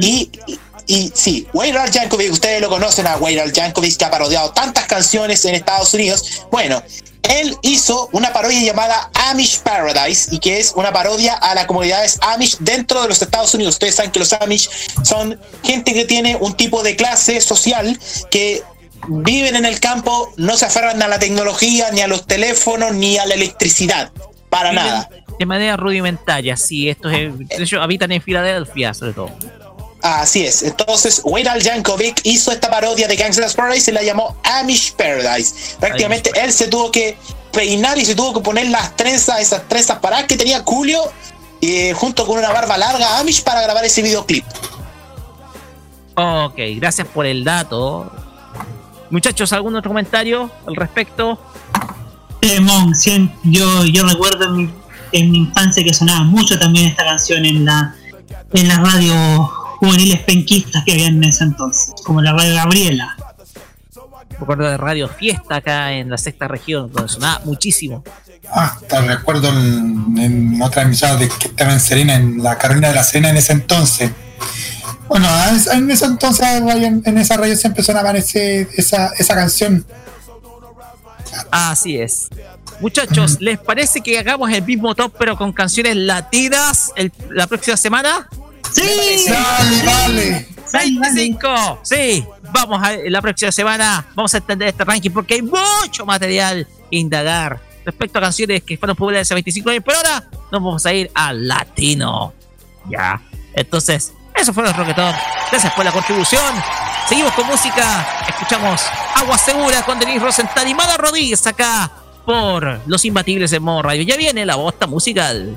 Y, y, y sí, Weird Al Yankovic, ustedes lo conocen a Weird Al Yankovic que ha parodiado tantas canciones en Estados Unidos. Bueno, él hizo una parodia llamada Amish Paradise y que es una parodia a las comunidades Amish dentro de los Estados Unidos. Ustedes saben que los Amish son gente que tiene un tipo de clase social que viven en el campo, no se aferran a la tecnología, ni a los teléfonos, ni a la electricidad. Para nada. De manera rudimentaria, sí. Estos ellos habitan en Filadelfia, sobre todo. Así es. Entonces, Weird Al Yankovic hizo esta parodia de Gangsta's Paradise y la llamó Amish Paradise. Prácticamente él se tuvo que peinar y se tuvo que poner las trenzas, esas trenzas paradas que tenía Julio, eh, junto con una barba larga Amish para grabar ese videoclip. Ok, gracias por el dato. Muchachos, ¿algún otro comentario al respecto? Temón, sí, yo, yo recuerdo en mi, en mi infancia que sonaba mucho también esta canción en la en las radios juveniles penquistas que había en ese entonces, como la radio Gabriela. Recuerdo de Radio Fiesta acá en la sexta región, donde sonaba muchísimo. Hasta recuerdo en, en otra emisora de que estaba en Serena, en la Carolina de la Serena en ese entonces. Bueno, en ese entonces en esa radio siempre sonaba ese, esa, esa canción. Así es. Muchachos, ¿les parece que hagamos el mismo top pero con canciones latinas el- la próxima semana? ¡Sí! Dale, dale. 25. Sí, vamos a la próxima semana. Vamos a entender este ranking porque hay mucho material que indagar respecto a canciones que fueron populares hace 25 años. Pero ahora nos vamos a ir al latino. Ya. Entonces, eso fue nuestro Rocketop. Gracias por la contribución. Seguimos con música. Escuchamos Agua Segura con Denise Rosenthal y Mala Rodríguez acá por Los Imbatibles en modo radio. Ya viene la bosta musical.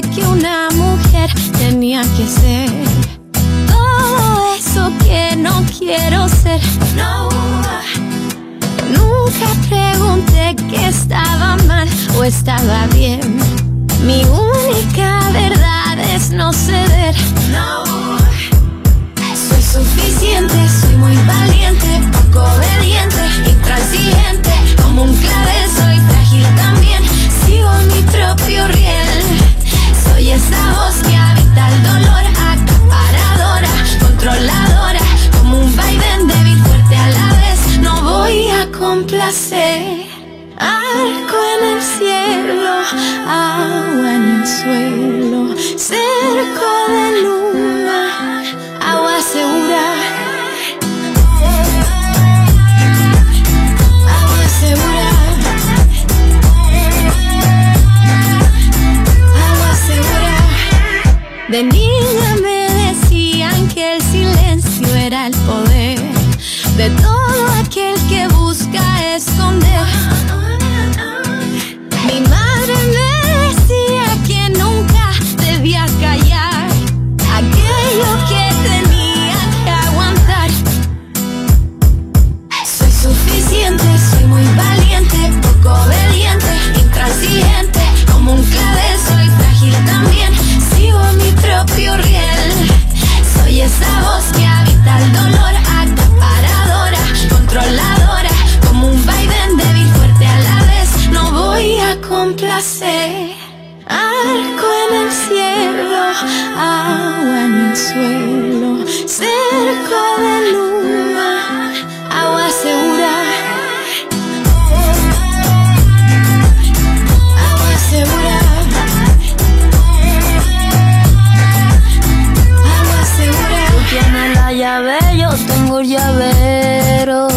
Que una mujer tenía que ser todo eso que no quiero ser. No, nunca pregunté que estaba mal o estaba bien. Mi única verdad es no ceder. No, soy suficiente, soy muy valiente, poco obediente, intransigente. Como un clavel soy frágil también, sigo mi propio riel. Soy esa voz que habita el dolor, acaparadora, controladora, como un vaivén débil fuerte a la vez. No voy a complacer. Arco en el cielo, agua en el suelo, cerco de luna, agua segura. De niña me decían que el silencio era el poder de todo aquel que busca eso Esa voz que habita el dolor, acaparadora, controladora, como un vaivén débil, fuerte a la vez. No voy a complacer. Arco en el cielo, agua en el suelo, cerco de el llavero.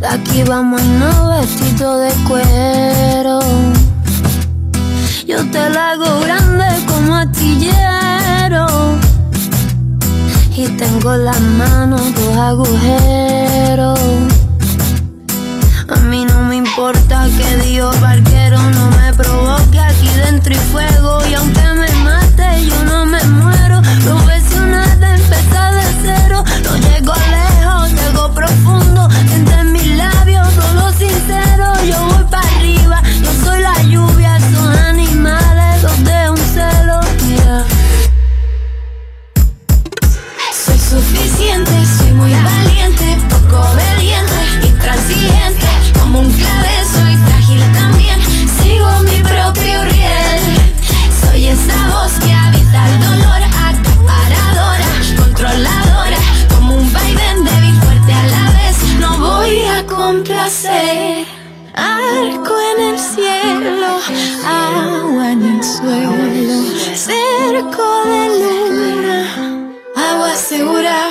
De aquí vamos en vestido de cuero. Yo te la hago grande como astillero. Y tengo las manos dos agujeros. A mí no me importa que Dios barquero no me provoque aquí dentro y fuego. Y aunque me mate, yo no me muero. Profesional de empezar No llego lejos, llego profundo. Complacer. Arco en el cielo, agua en el suelo, cerco de luna, agua segura.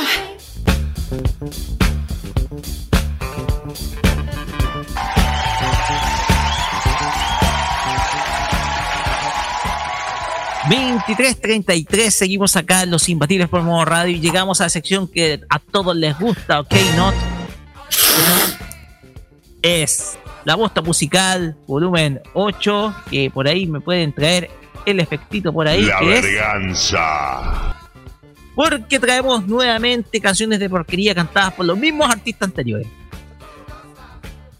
$23.33, seguimos acá en Los Imbatibles por modo radio y llegamos a la sección que a todos les gusta, ¿ok? Not. Es la bosta musical, volumen 8, que por ahí me pueden traer el efectito por ahí. La que es- verganza. porque traemos nuevamente canciones de porquería cantadas por los mismos artistas anteriores.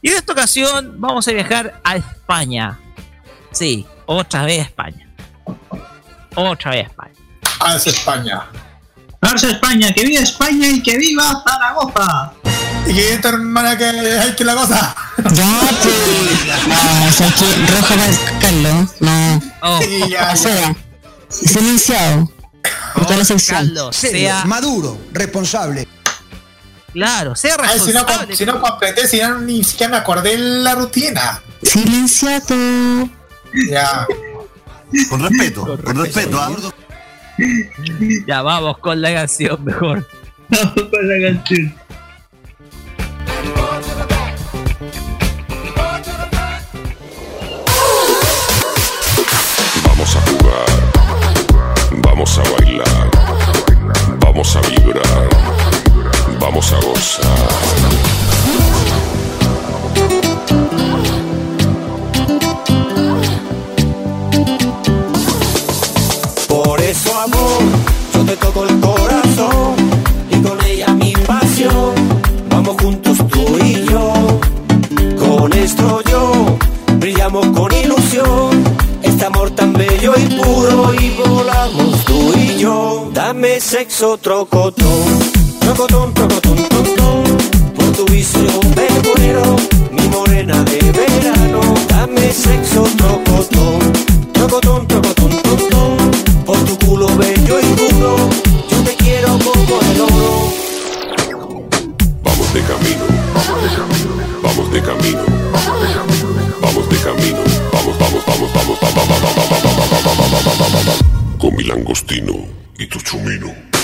Y en esta ocasión vamos a viajar a España. Sí, otra vez a España. Otra vez a España. Hace España. Arce España, que viva España y que viva Zaragoza. Y que tu hermana que hay que la cosa. Ya, pues. No, [laughs] o sea, que roja para Carlos. No. Sí, ya, O sea, silenciado. Por toda la sección. Carlos, Serio, sea maduro, responsable. claro, sea Ay, si no, responsable. si no completé, si no ni siquiera me acordé la rutina. Silenciado. Ya. Con respeto, con respeto. ¿ah? Ya vamos con la canción mejor. Vamos con la canción. Vamos a jugar, vamos a bailar, vamos a vibrar, vamos a gozar. Por eso amor, yo te toco el con ilusión. Este amor tan bello y puro y volamos tú y yo. Dame sexo trocotón, trocotón, trocotón, trocotón. Por tu visión me muero, mi morena de verano. Dame sexo trocotón, trocotón, trocotón, trocotón. Por tu culo bello y puro, yo te quiero como el oro. Vamos de camino, vamos de camino, vamos de camino, vamos de camino, vamos, vamos, vamos, vamos, vamos, vamos, vamos, vamos, vamos, vamos, vamos, vamos, vamos, vamos, y tu chumino.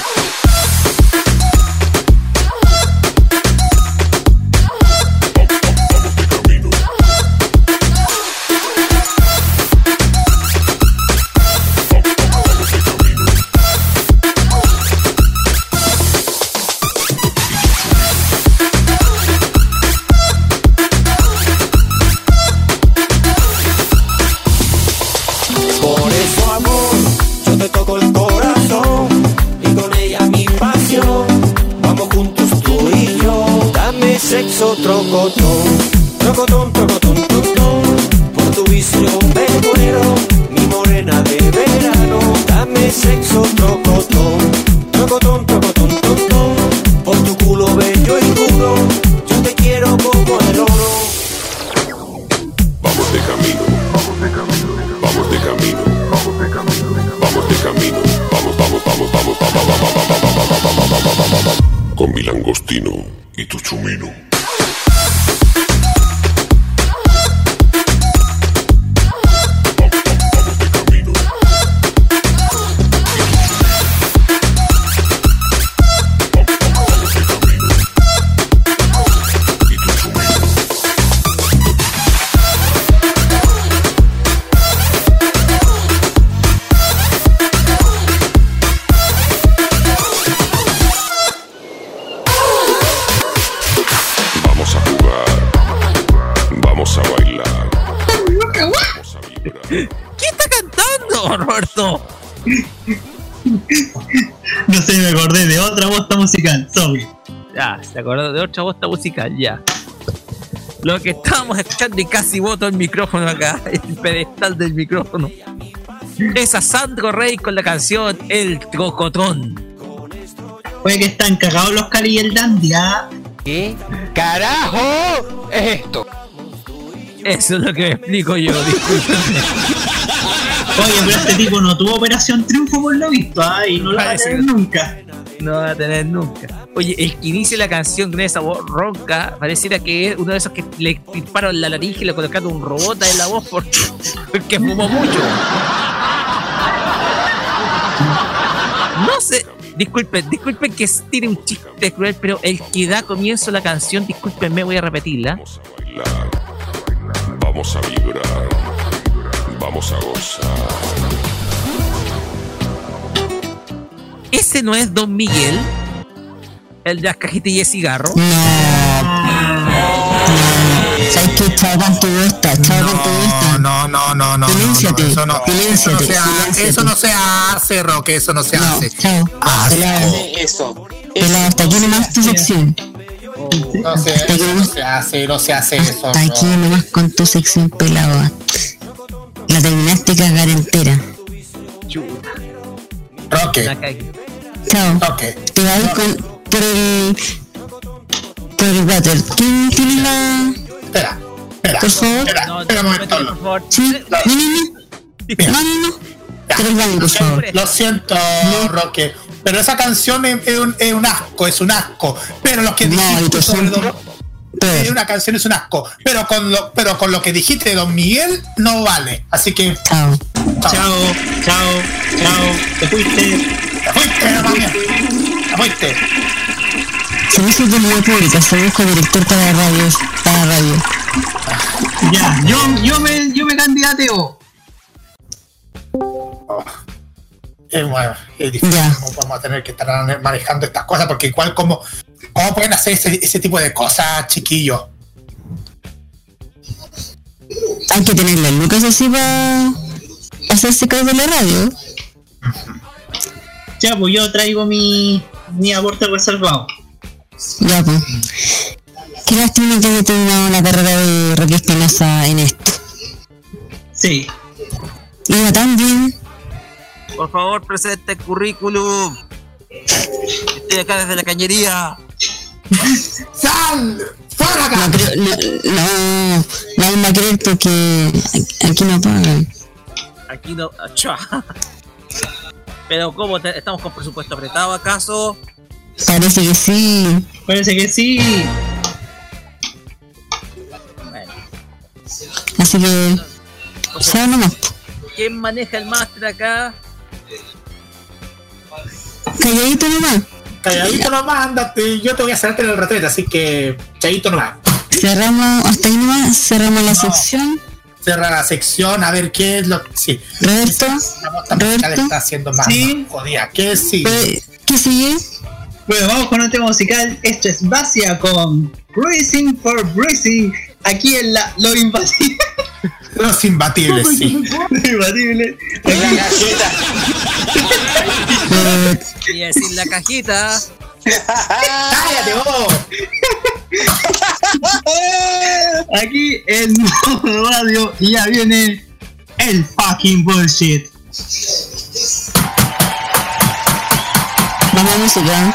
trocotó. Se acordó de otra voz musical, ya. Lo que estábamos escuchando y casi boto el micrófono acá, [laughs] el pedestal del micrófono. Es a Sandro Rey con la canción El Trocotón. Oye, que están cagados los Cali y el Dandy, ¿ah? ¿Qué carajo es esto? Eso es lo que me explico yo, [laughs] discúlpenme. Oye, pero este tipo no tuvo operación triunfo por lo visto, ¿ah? Y no lo va a tener nunca. No va a tener nunca. Oye, el que inicia la canción con esa voz ronca, pareciera que es uno de esos que le disparan la laringe y le colocaron un robot en la voz porque, [laughs] porque fumó mucho. No sé, disculpen, disculpen que tiene un chiste cruel, pero el que da comienzo a la canción, discúlpenme, voy a repetirla. Vamos a vibrar. Vamos a gozar. ¿Ese no es Don Miguel? El de las cajitillas de cigarro. ¿Sabes qué? Chao con tu esta, chao con tu esta. No, no, no, no. Silénciate, no, eso no, eso no se hace, eso no se hace, Roque, eso no se hace. Chao. Pelado, Eso. pelado, hasta aquí nomás tu sección. No se, eso no se hace, no se hace eso. Hasta aquí nomás con tu sección pelado. La terminaste de cagar entera. Roque. Chao. Roque. Te vas a ir con, por el. por el water. ¿Quién tiene la.? Espera, espera. Por favor. Espera, espera un momento. Sí. No, no, no. No, no, no. Por por favor. Lo siento, Roque. Pero esa canción es, es un, es un asco, es un asco. Pero lo que No, dijiste sobre Don, una canción es un asco. Pero con lo, pero con lo que dijiste de Don Miguel no vale. Así que. Chao. Chao, chao, chao. Te fuiste. Te fuiste. Te fuiste. Servicios de vida pública. Se busca director para radios. Para radio. Ya, yo, yo me, yo me candidateo. Es bueno, es difícil. ¿Cómo vamos a tener que estar manejando estas cosas? Porque igual como. ¿Cómo pueden hacer ese, ese tipo de cosas, chiquillos? Hay que tenerle lucas así para hacerse cargo de la radio. Ya, pues yo traigo mi, mi aporte reservado. Ya, pues. Qué lástima que haya terminado la carrera de Roque Espinosa en esto. Sí. Iba tan bien. Por favor, presente el currículum. Estoy acá desde la cañería. ¡Sal! ¡Fuera acá! No, creo, no, no, nadie va a creer porque aquí no pagan. Aquí no. [laughs] Chua. Pero ¿cómo? te- ¿Estamos con presupuesto apretado acaso? Parece que sí. Parece que sí. Así que. Nomás. ¿Quién maneja el máster acá? Calladito nomás. Calladito nomás, andate. Yo te voy a hacerte en el retrete, así que. Calladito nomás. Cerramos, hasta ahí nomás, cerramos la sección. Cerra la sección, a ver qué es lo que. Sí. Roberto, La Roberto. está haciendo más, Sí. más jodida. ¿Qué sí? ¿Qué sigue? Bueno, vamos con un tema musical. Esto es Basia con Breathing for Breathing. Aquí en la Lo Imbatible. [laughs] Los imbatibles, sí. [laughs] Lo Imbatible. Quería decir la cajita. [laughs] ¡Cállate vos! [laughs] Aquí en modo radio y ya viene el fucking bullshit. Vamos a ver,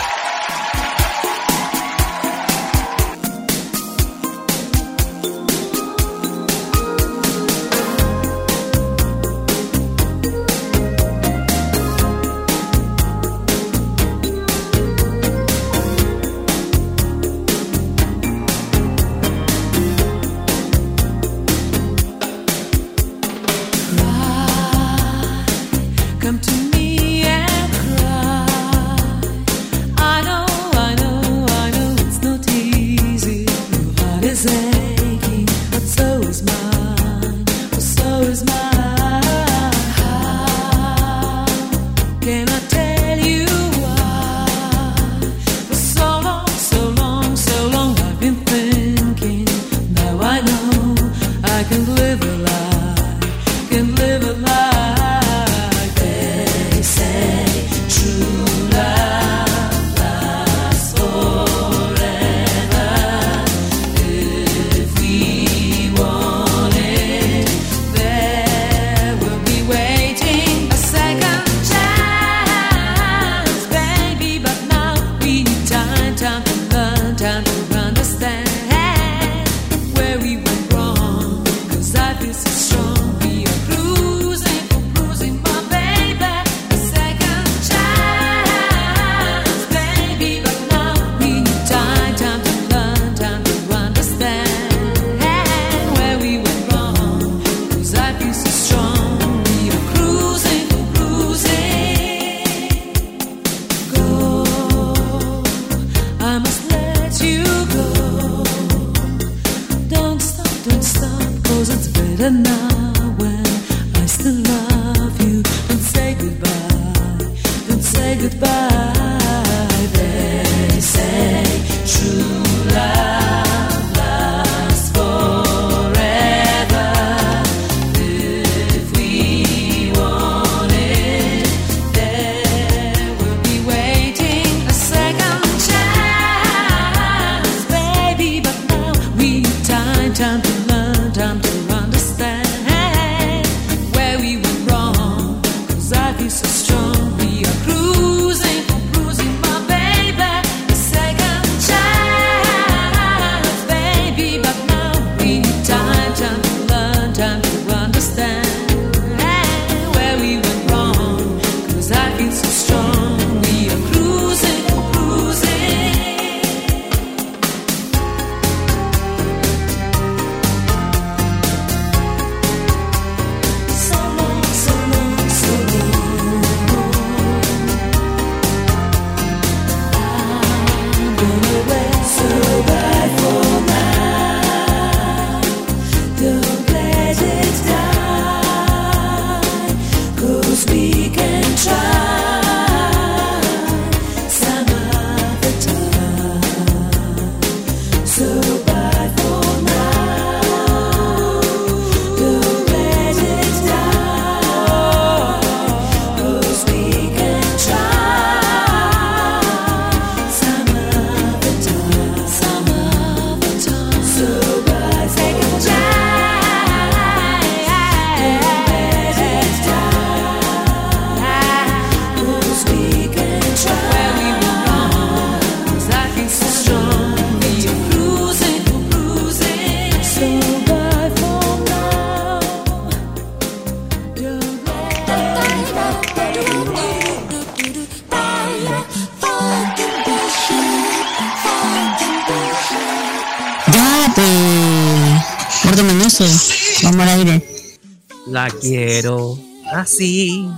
así.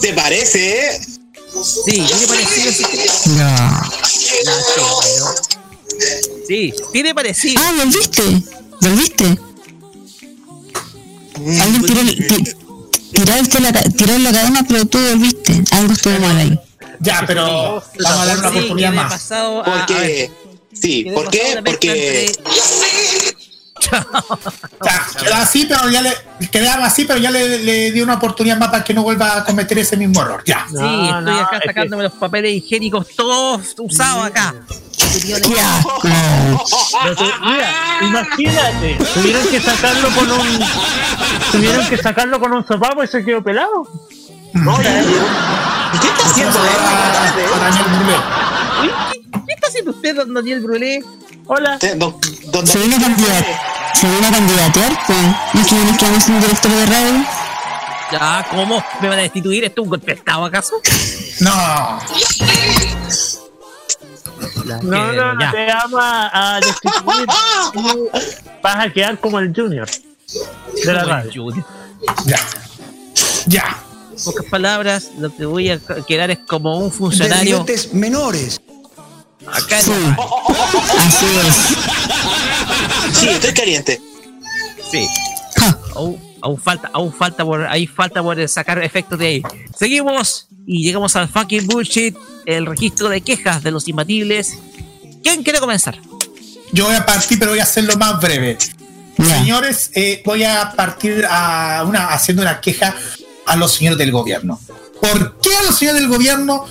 ¿Te parece? Sí, tiene parecido. Sí. No. no sí, tiene parecido. Ah, volviste. Volviste. Mm, Alguien tiró, tiró, la, tiró la cadena, pero tú volviste. Algo estuvo mal ahí. Ya, pero vamos a dar una oportunidad sí, más. Porque, sí, ¿por qué? Porque. Así, pero ya le, quedaba así, pero ya le, le di una oportunidad más para que no vuelva a cometer ese mismo error. Ya. Sí, estoy acá sacándome los papeles higiénicos todos usados acá. No mira, imagínate, tuvieron que sacarlo con un. Tuvieron que sacarlo con un sopapo y se quedó pelado. ¿Y qué está haciendo ¿Qué está haciendo usted, don Daniel Brulé? Hola. Se vino a candidatear. Se vino a candidatear. Pues. ¿No es que nos quedamos sin director de radio? Ya, ¿cómo? ¿Me van a destituir? ¿Esto es un golpe de estado acaso? [laughs] No. No, no, no te ama a destituir. Tú [laughs] Vas a quedar como el Junior de la radio. Junior. Ya. Ya. En pocas palabras, lo que voy a quedar es como un funcionario. Menores. Acá Sí. Así es. Sí, estoy caliente. Sí. Aún, aún falta, aún falta por, ahí falta por sacar efectos de ahí. Seguimos y llegamos al fucking bullshit, el registro de quejas de los imbatibles. ¿Quién quiere comenzar? Yo voy a partir, pero voy a hacerlo más breve. Señores, eh, voy a partir a una, haciendo una queja a los señores del gobierno. ¿Por qué a los señores del gobierno?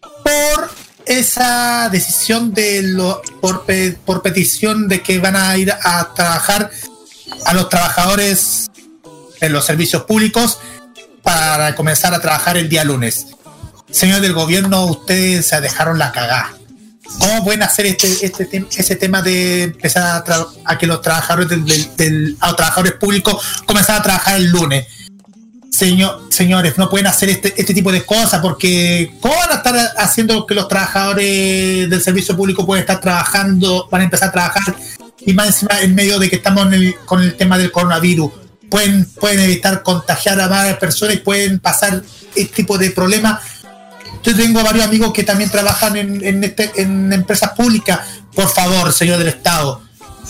Por esa decisión de lo, por, pe- por petición de que van a ir a trabajar a los trabajadores en los servicios públicos para comenzar a trabajar el día lunes. Señores del gobierno, ustedes se dejaron la cagada. ¿Cómo pueden hacer este, este ese tema de empezar a, a que los trabajadores del- a los trabajadores públicos comenzar a trabajar el lunes? Señor, señores, no pueden hacer este, este tipo de cosas porque ¿cómo van a estar haciendo que los trabajadores del servicio público puedan estar trabajando, van a empezar a trabajar y más encima en medio de que estamos con el tema del coronavirus? Pueden, pueden evitar contagiar a varias personas y pueden pasar este tipo de problemas yo tengo varios amigos que también trabajan en este- en empresas públicas. Por favor, señor del Estado,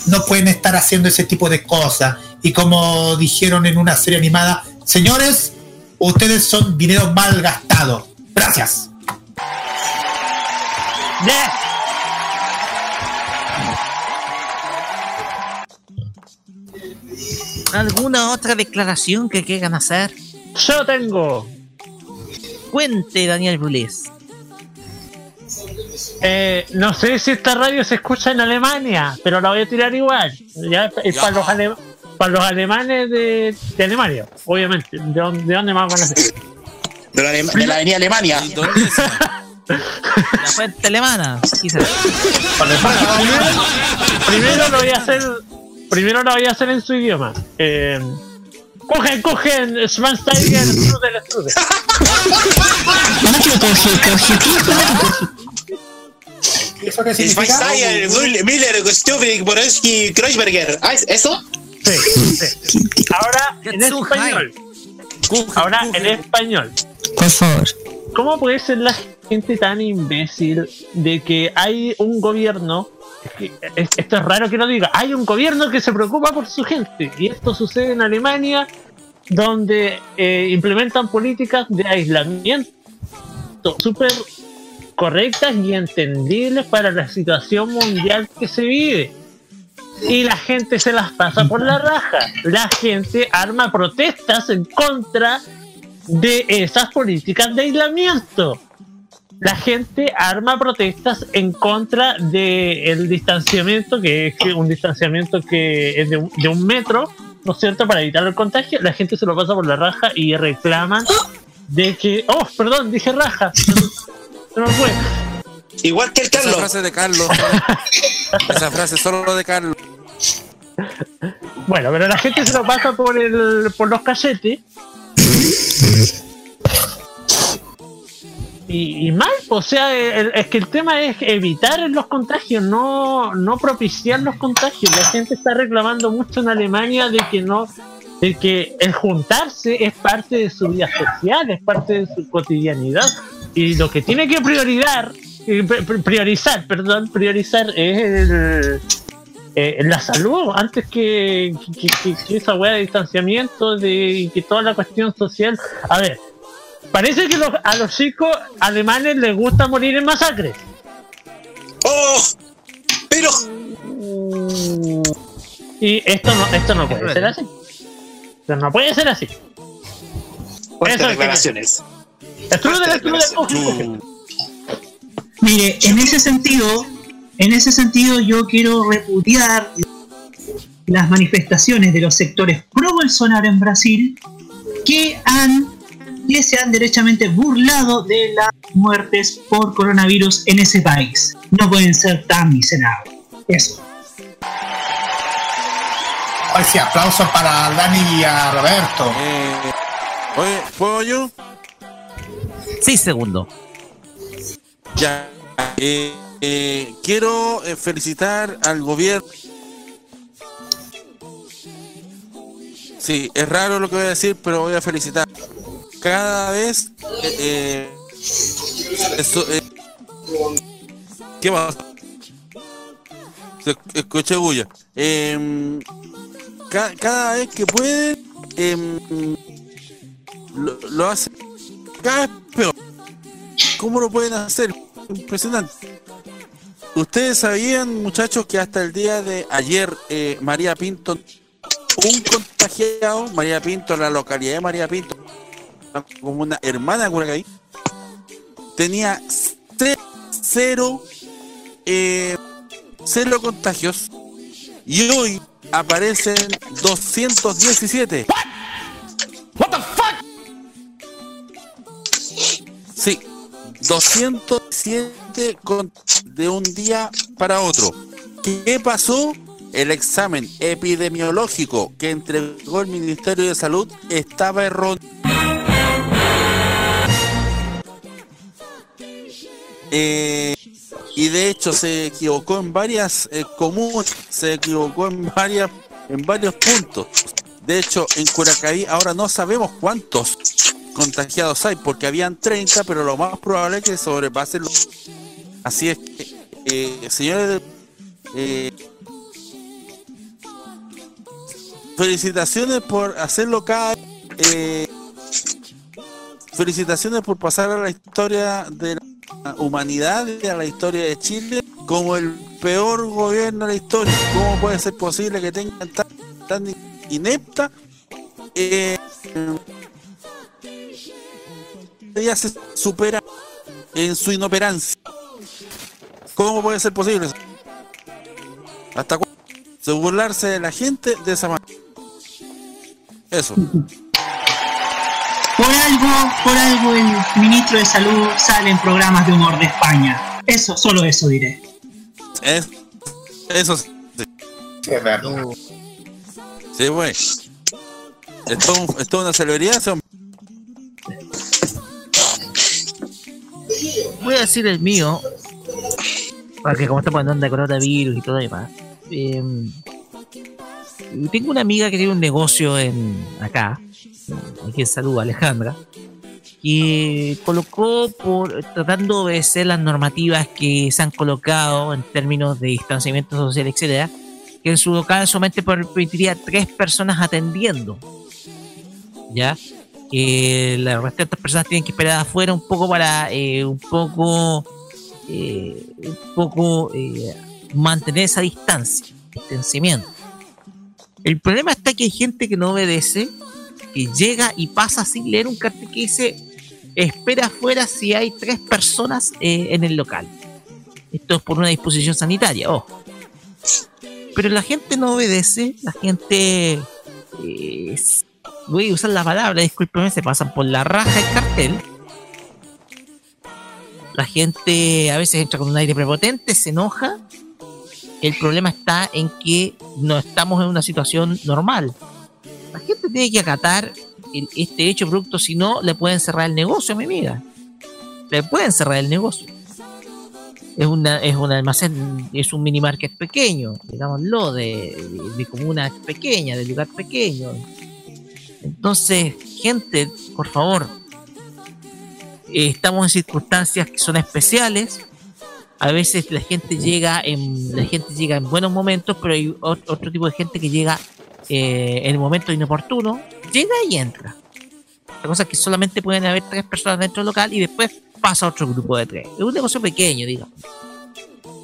no pueden estar haciendo ese tipo de cosas. Y como dijeron en una serie animada, señores, ustedes son dinero mal gastado. Gracias. ¿Alguna otra declaración que quieran hacer? Yo tengo. Cuente, Daniel Brulés. Eh, no sé si esta radio se escucha en Alemania, pero la voy a tirar igual. Ya, es para los, ale- para los alemanes de, de Alemania, obviamente. ¿De dónde, de dónde más van a ser? De la, de la avenida Alemania. La fuente alemana. quizás. primero, primero lo voy a hacer. Primero lo voy a hacer en su idioma. Eh, cogen, cogen, Schwansteiger, Strudel, Strudel. ¿Eso qué significa? Schweinsteiger, Müller, Miller, Stubing, Borowski, Kreuzberger. ¿Ah, ¿es ¿Eso? Sí, sí. Ahora en español. Ahora en español. Por favor. ¿Cómo puede ser la gente tan imbécil de que hay un gobierno? esto es raro que lo diga. Hay un gobierno que se preocupa por su gente. Y esto sucede en Alemania, donde eh, implementan políticas de aislamiento súper correctas y entendibles para la situación mundial que se vive. Y la gente se las pasa por la raja. La gente arma protestas en contra de esas políticas de aislamiento. La gente arma protestas en contra del distanciamiento, que es un distanciamiento que es de un, de un metro, ¿no es cierto?, para evitar el contagio. La gente se lo pasa por la raja y reclaman de que. Oh, perdón, dije raja. Se me fue. Igual que el Esa frase de Carlos. [laughs] Esa frase solo de Carlos. Bueno, pero la gente se lo pasa por el por los cachetes. Y, y mal, o sea, el- es que el tema es evitar los contagios, no, no propiciar los contagios. La gente está reclamando mucho en Alemania de que no, de que el juntarse es parte de su vida social, es parte de su cotidianidad. Y lo que tiene que priorizar, pri- pri- priorizar, perdón, priorizar es el, eh, la salud antes que, que, que- que esa weá de distanciamiento de, y que toda la cuestión social. A ver, parece que los- a los chicos alemanes les gusta morir en masacres. ¡Oh! Pero. Y esto no, esto no puede ser así. Esto no puede ser así. Fuertes Eso- declaraciones. Estrude, estrude. Mire, en ese sentido, en ese sentido yo quiero repudiar las manifestaciones de los sectores pro Bolsonaro en Brasil que han que se han derechamente burlado de las muertes por coronavirus en ese país. No pueden ser tan miserables. Eso. Ay, sí, aplausos para Dani y a Roberto. Eh, oye, ¿puedo yo? Seis segundos. Ya. Eh, eh, quiero eh, felicitar al gobierno. Sí, es raro lo que voy a decir, pero voy a felicitar. Cada vez. eh, eso, eh, ¿Qué más? Escuché bulla. Em, ca- cada vez que pueden, em, lo, lo hacen cada vez peor. ¿Cómo lo pueden hacer? Impresionante. Ustedes sabían, muchachos, que hasta el día de ayer eh, María Pinto, un contagiado, María Pinto, la localidad de María Pinto, como una hermana de tenía ce- cero, eh, cero contagios y hoy aparecen 217. What 207 con- de un día para otro. ¿Qué pasó? El examen epidemiológico que entregó el Ministerio de Salud estaba erróneo. Eh, y de hecho se equivocó en varias eh, comunas, se equivocó en varias, en varios puntos. De hecho, en Curacaví ahora no sabemos cuántos contagiados hay, porque habían 30, pero lo más probable es que sobrepasen los... Así es que, eh, señores, eh, felicitaciones por hacerlo cada... eh, felicitaciones por pasar a la historia de la humanidad y a la historia de Chile como el peor gobierno de la historia. ¿Cómo puede ser posible que tengan tan, tan inepta? Eh, ya se supera en su inoperancia. ¿Cómo puede ser posible eso? ¿Hasta cuándo? Se burlarse de la gente de esa manera. Eso. Por algo, por algo el ministro de Salud sale en programas de humor de España. Eso, solo eso diré. Es- eso sí. es verdad. Sí, güey. Esto es toda una celebridad, ese Voy a decir el mío, porque como estamos hablando de coronavirus y todo demás. eh, tengo una amiga que tiene un negocio en acá, aquí en Salud, Alejandra, que colocó por tratando de obedecer las normativas que se han colocado en términos de distanciamiento social, etcétera, que en su local solamente permitiría tres personas atendiendo. ¿Ya? Que las restantes personas tienen que esperar afuera un poco para eh, un poco eh, un poco eh, mantener esa distancia, distanciamiento. El problema está que hay gente que no obedece, que llega y pasa sin leer un cartel que dice espera afuera si hay tres personas eh, en el local. Esto es por una disposición sanitaria, ojo. Pero la gente no obedece, la gente eh, voy a usar la palabra, discúlpeme, se pasan por la raja el cartel. La gente a veces entra con un aire prepotente, se enoja. El problema está en que no estamos en una situación normal. La gente tiene que acatar este hecho producto, si no, le pueden cerrar el negocio, mi amiga. Le pueden cerrar el negocio. Es, una, es un almacén, es un mini market pequeño, digámoslo, de, de, de comuna pequeña, de lugar pequeño. Entonces, gente, por favor, eh, estamos en circunstancias que son especiales. A veces la gente llega en la gente llega en buenos momentos, pero hay ot- otro tipo de gente que llega eh, en el momento inoportuno, llega y entra. La cosa es que solamente pueden haber tres personas dentro del local y después pasa otro grupo de tres. Es un negocio pequeño, digamos.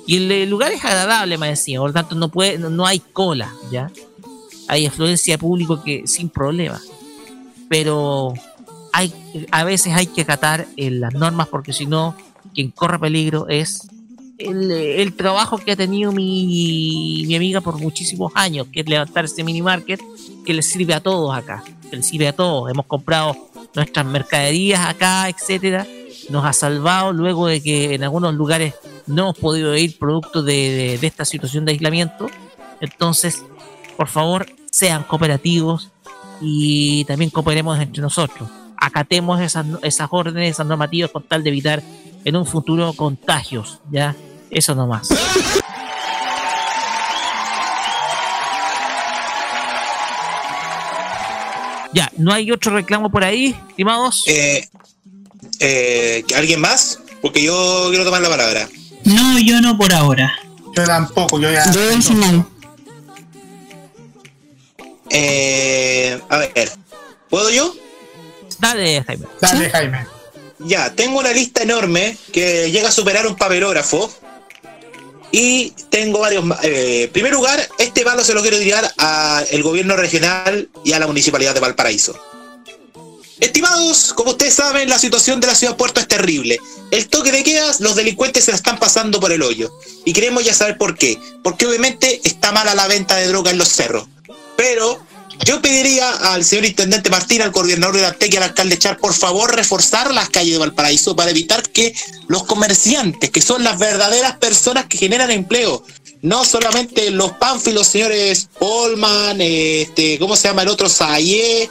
Y el, lugar es agradable, más encima, por lo tanto no puede, no hay cola, ¿ya? Hay afluencia de público que sin problema. Pero hay, a veces hay que acatar eh, las normas porque si no, quien corre peligro es el, trabajo que ha tenido mi, mi amiga por muchísimos años, que es levantar ese mini market que le sirve a todos acá, que le sirve a todos. Hemos comprado nuestras mercaderías acá, etcétera. Nos ha salvado luego de que en algunos lugares no hemos podido ir producto de- de esta situación de aislamiento. Entonces, por favor, sean cooperativos y también cooperemos entre nosotros. Acatemos esas, esas órdenes, esas normativas con tal de evitar en un futuro contagios, ¿ya? Eso nomás. [laughs] Ya, ¿no hay otro reclamo por ahí, estimados? Eh, eh, ¿Alguien más? Porque yo quiero tomar la palabra. No, yo no por ahora. Yo tampoco, yo ya. Yo al final. Eh, a ver, ¿puedo yo? Dale, Jaime. Dale, Jaime. Ya, tengo una lista enorme que llega a superar un papelógrafo. Y tengo varios más. Eh, en primer lugar, este palo se lo quiero tirar al gobierno regional y a la municipalidad de Valparaíso. Estimados, como ustedes saben, la situación de la ciudad de Puerto es terrible. El toque de quedas, los delincuentes se la están pasando por el hoyo. Y queremos ya saber por qué. Porque obviamente está mala la venta de droga en los cerros. Pero yo pediría al señor intendente Martín, al coordinador de la TEC y al alcalde Char, por favor, reforzar las calles de Valparaíso para evitar que los comerciantes, que son las verdaderas personas que generan empleo, no solamente los pánfilos, señores Polman, este, ¿cómo se llama el otro? Sayé,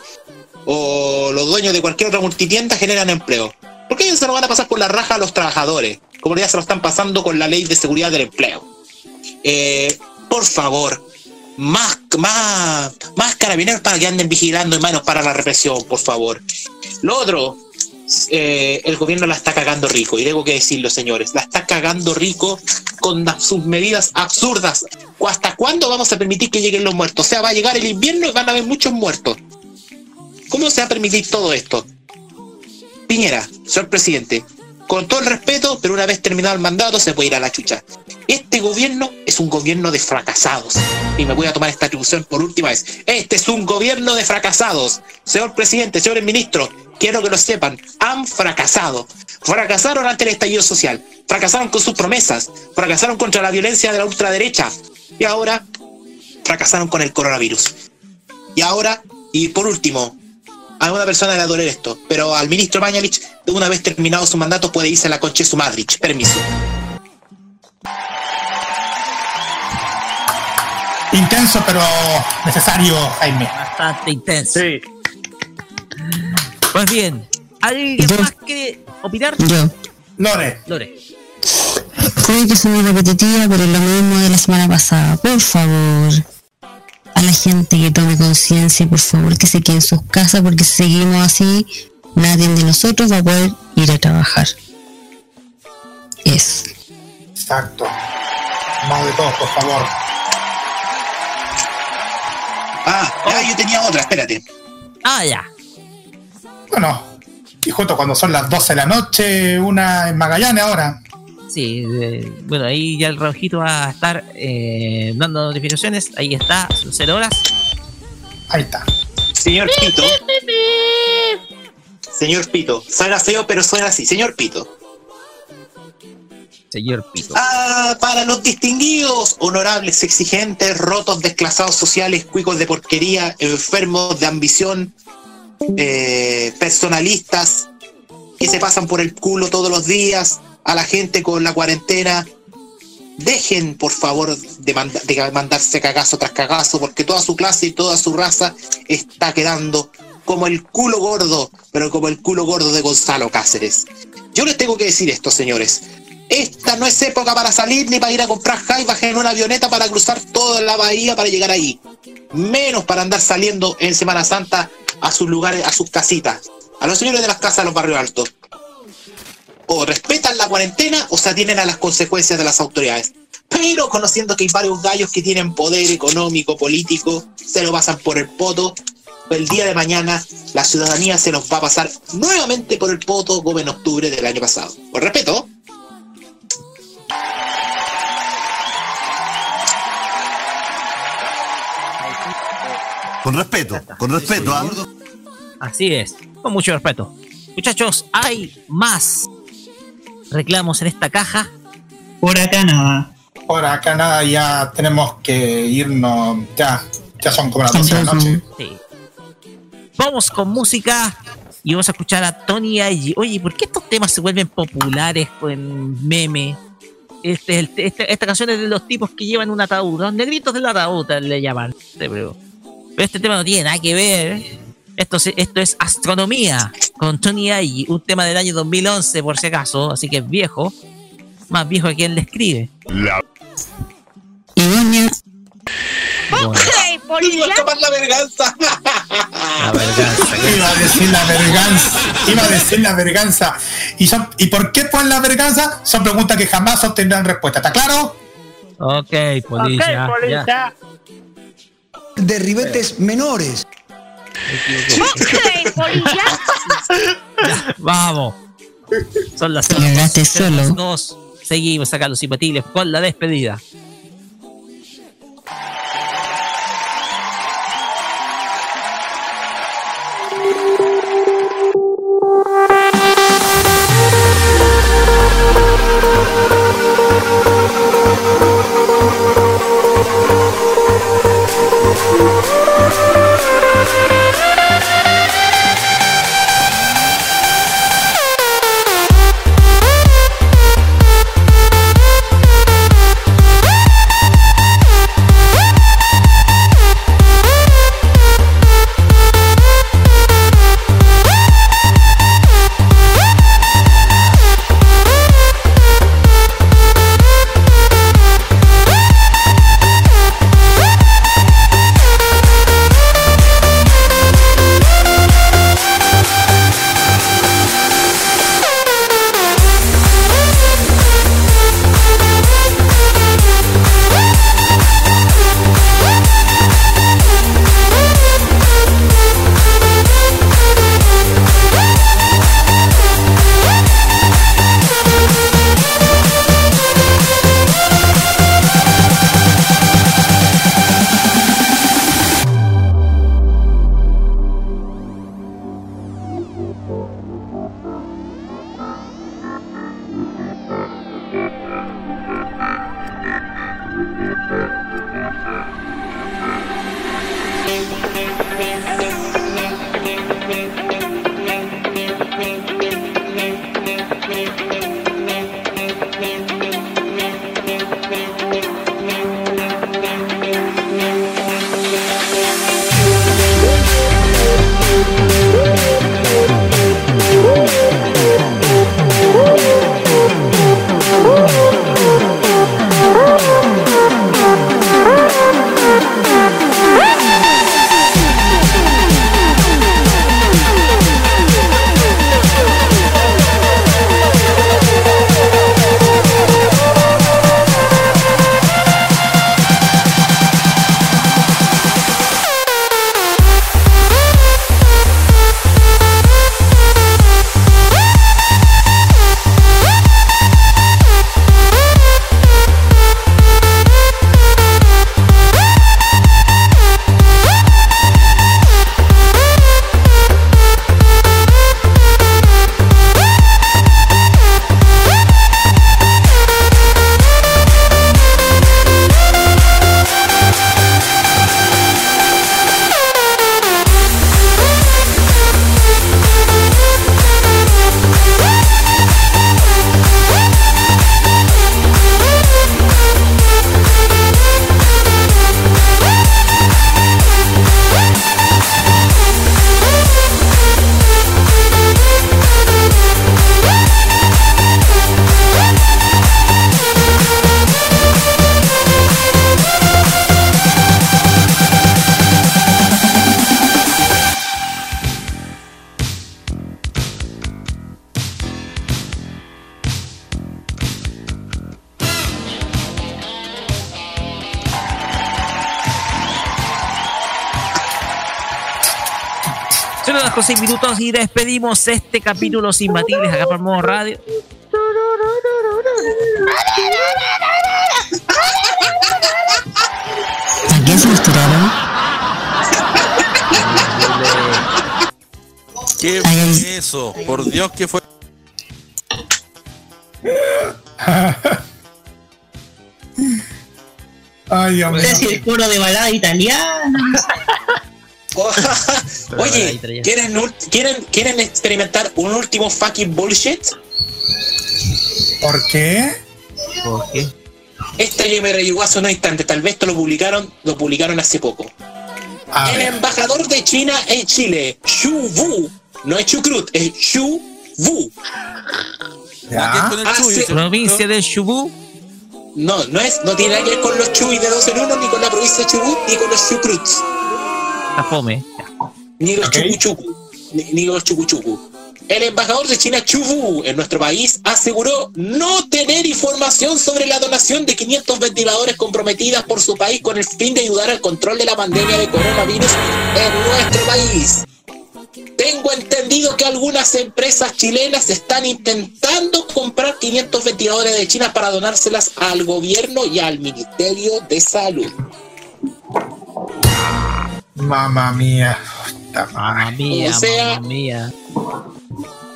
o los dueños de cualquier otra multitienda generan empleo. ¿Por qué ellos se lo van a pasar por la raja a los trabajadores? Como ya se lo están pasando con la ley de seguridad del empleo. Eh, por favor, más, más, más carabineros para que anden vigilando y manos para la represión, por favor. Lo otro, eh, el gobierno la está cagando rico, y tengo que decirlo, señores, la está cagando rico con sus medidas absurdas. ¿Hasta cuándo vamos a permitir que lleguen los muertos? O sea, va a llegar el invierno y van a haber muchos muertos. ¿Cómo se va a permitir todo esto? Piñera, señor presidente, con todo el respeto, pero una vez terminado el mandato se puede ir a la chucha. Este gobierno es un gobierno de fracasados. Y me voy a tomar esta atribución por última vez. Este es un gobierno de fracasados. Señor presidente, señores ministros, quiero que lo sepan, han fracasado. Fracasaron ante el estallido social. Fracasaron con sus promesas. Fracasaron contra la violencia de la ultraderecha. Y ahora fracasaron con el coronavirus. Y ahora, y por último, a alguna persona le va a doler esto, pero al ministro Mañalich, una vez terminado su mandato, puede irse a la concha de su madrich. Permiso. Intenso, pero necesario, Jaime. Bastante intenso. Pues bien, ¿alguien más quiere opinar? Yo. Lore. Lore. Puede que sea muy repetitiva, pero es lo mismo de la semana pasada. Por favor, a la gente que tome conciencia, por favor, que se quede en sus casas, porque si seguimos así, nadie de nosotros va a poder ir a trabajar. Es. Exacto. Más de todos, por favor. Ah, ah, yo tenía otra, espérate. Ah, ya. Bueno, y justo cuando son las 12 de la noche, una en Magallanes ahora. Sí, eh, bueno, ahí ya el relojito va a estar eh, dando notificaciones. Ahí está, son cero horas. Ahí está. Señor Pito. Señor Pito. Suena feo, pero suena así. Señor Pito. Señor Pito. Ah, para los distinguidos, honorables, exigentes, rotos, desclasados sociales, cuicos de porquería, enfermos de ambición, eh, personalistas, que se pasan por el culo todos los días, a la gente con la cuarentena. Dejen, por favor, de, manda- de mandarse cagazo tras cagazo, porque toda su clase y toda su raza está quedando como el culo gordo, pero como el culo gordo de Gonzalo Cáceres. Yo les tengo que decir esto, señores. Esta no es época para salir ni para ir a comprar jaivas en una avioneta para cruzar toda la bahía para llegar ahí. Menos para andar saliendo en Semana Santa a sus lugares, a sus casitas. A los señores de las casas de los barrios altos. O respetan la cuarentena o se atienen a las consecuencias de las autoridades. Pero conociendo que hay varios gallos que tienen poder económico, político, se lo pasan por el poto. El día de mañana la ciudadanía se nos va a pasar nuevamente por el poto como en octubre del año pasado. Por respeto, Con respeto, con respeto, ¿ah? Así es, con mucho respeto. Muchachos, hay más reclamos en esta caja. Por acá nada. Por acá nada, ya tenemos que irnos. Ya, ya son como las 12 de la noche. Sí. Vamos con música y vamos a escuchar a Tony Ayi. Oye, ¿por qué estos temas se vuelven populares con meme? Este, el- este- esta canción es de los tipos que llevan un ataúd, los negritos del ataúd le llaman. Pero pero este tema no tiene nada que ver. Esto, esto es Astronomía con Tony Ayi, un tema del año 2011 por si acaso, así que es viejo. Más viejo que quien le escribe. Idonia. Ok, policía. la verganza. La verganza. Iba a decir la verganza. Iba a decir la verganza. ¿Y, son, ¿Y por qué pues la verganza? Son preguntas que jamás obtendrán respuesta. ¿Está claro? Ok, policía. ya. De ribetes menores. [laughs] Vamos. Son las Llegaste solo. Nos seguimos acá los simpatiles con la despedida. 6 minutos y despedimos este capítulo sin batibles acá por modo radio. ¿A quién se misturaron? ¿Qué fue eso? Por Dios, ¿qué fue? Ay, Dios si el coro de balada italiana. [laughs] Oye, ¿quieren, ¿quieren, ¿quieren experimentar un último fucking bullshit? ¿Por qué? ¿Por qué? Este yo me llegó hace unos instantes, tal vez esto lo publicaron, lo publicaron hace poco. A El ver. embajador de China en Chile, Xu Wu, no es Chucrut, es Xu Wu. Ya. Hace- Provincia de Chubú. no, no es, no tiene nada que ver con los Chuy de dos en uno, ni con la provincia de Chubut, ni con los Chucruts, La fome. Ni los. Chucuchucu, ni, ni los Chucuchucu. El embajador de China, Chu Wu, en nuestro país, aseguró no tener información sobre la donación de 500 ventiladores comprometidas por su país con el fin de ayudar al control de la pandemia de coronavirus en nuestro país. Tengo entendido que algunas empresas chilenas están intentando comprar 500 ventiladores de China para donárselas al gobierno y al Ministerio de Salud. Mamma mía. Mamma mía, O sea- mamma mía.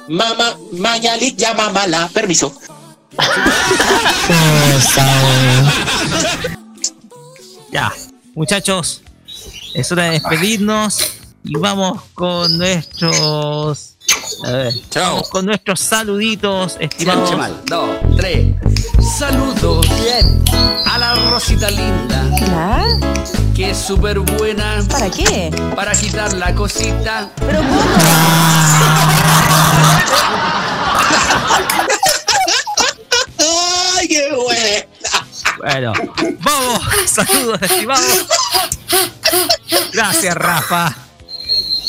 Mama, Mañalit llama mala. Permiso. [laughs] Ya, muchachos, es hora de despedirnos y vamos con nuestros. A ver, vamos con nuestros saluditos, estimados. Escuche mal. Dos, tres. Saludos. A la Rosita linda. Que es súper buena. ¿Para qué? Para quitar la cosita. Pero ¿cómo? [laughs] ¡Ay, qué buena! Bueno, vamos, saludos, estimados. Gracias, Rafa.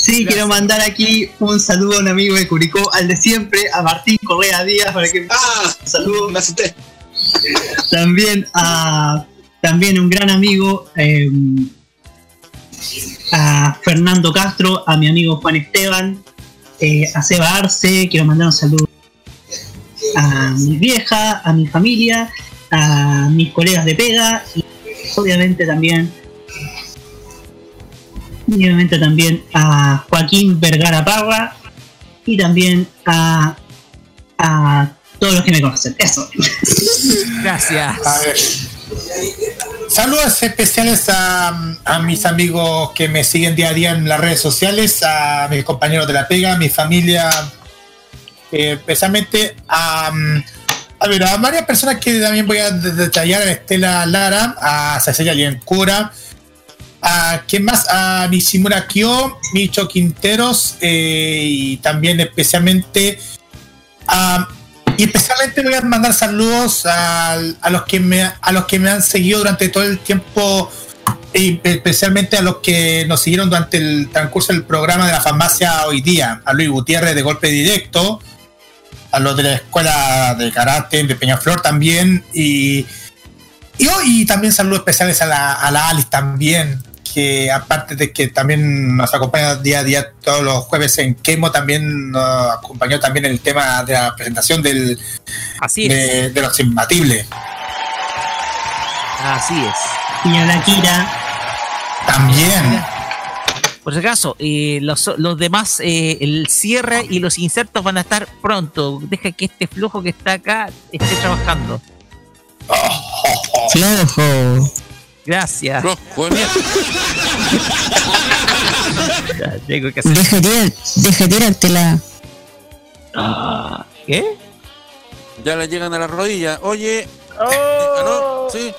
Sí, quiero mandar aquí un saludo a un amigo de Curicó, al de siempre, a Martín Correa Díaz, para que ¡Ah! un saludo. Me asusté. También a también un gran amigo, eh, a Fernando Castro, a mi amigo Juan Esteban, eh, a Seba Arce, quiero mandar un saludo a mi vieja, a mi familia, a mis colegas de pega y obviamente también y obviamente también a Joaquín Vergara Parra y también a, a todos los que me conocen. Eso. Gracias. A ver. Saludos especiales a, a mis amigos que me siguen día a día en las redes sociales, a mis compañeros de la pega, a mi familia, eh, especialmente a, a, ver, a varias personas que también voy a de- detallar, a Estela Lara, a Cecilia Liencura, a quién más, a Nishimura Kyo, Micho Quinteros eh, y también especialmente a y especialmente voy a mandar saludos a, a los que me a los que me han seguido durante todo el tiempo y especialmente a los que nos siguieron durante el transcurso del programa de la farmacia hoy día, a Luis Gutiérrez de Golpe Directo, a los de la escuela de karate de Peñaflor también y y, y también saludos especiales a la, a la Alice también, que aparte de que también nos acompaña día a día todos los jueves en Quemo, también nos acompañó también el tema de la presentación del Así de, de los imbatibles. Así es. Y a la Kira. También. Por si acaso, eh, los, los demás, eh, el cierre y los insertos van a estar pronto. Deja que este flujo que está acá esté trabajando. Flojo. Gracias. Flojo de mierda. Ya, tengo que hacer. Deja tirar, deja tirártela. Ah, ¿Qué? Ya le llegan a la rodilla. Oye. eh, ¿aló? Sí.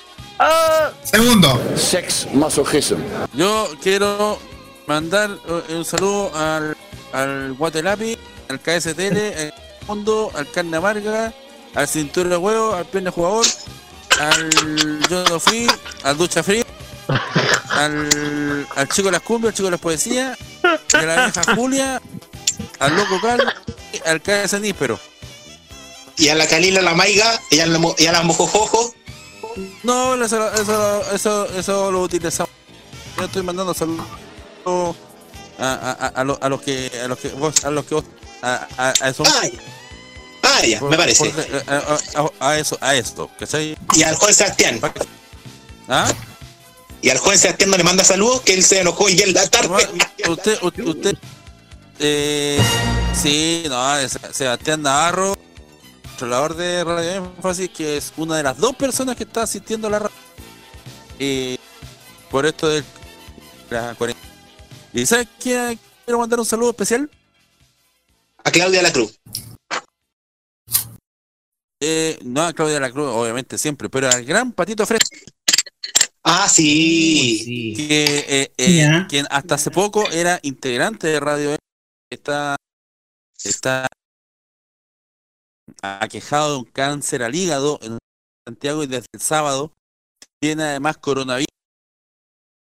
Segundo. Sex masochism. Yo quiero mandar eh, un saludo al, al Guatelapi, al KSTL, al Fondo, al Carne Amarga, al Cintura de Huevo, al Pierna Jugador, al Yo No Fui, al Ducha Fría, al, al Chico de las Cumbias, al Chico de las Poesías, a la vieja Julia, al Loco Cal, y al KS Níspero. Y a la Calila la Maiga, y a la, y a la Mojojojo. No, eso, eso, eso, eso lo utilizamos. Yo estoy mandando saludos a, a, a, a, lo- a los que a los que vos a los que vos a, a, a eso Ay. Me parece. por- a, a- a eso a esto ¿cachai? Y al joven Sebastián. ¿Ah? Y al joven Sebastián no le manda saludos, que él se enojó y en la tarde. usted usted, usted eh, Sí, no, Sebastián Navarro, controlador de Radio Énfasis, que es una de las dos personas que está asistiendo a la radio. Y por esto de la cuarentena. ¿Y sabes quién quiero mandar un saludo especial? A Claudia La Cruz. Eh, no a Claudia La Cruz, obviamente, siempre, pero al gran Patito Fresco. Ah, sí. Que, eh, eh, quien hasta hace poco era integrante de Radio Énfasis, está, está aquejado de un cáncer al hígado en Santiago y desde el sábado tiene además coronavirus.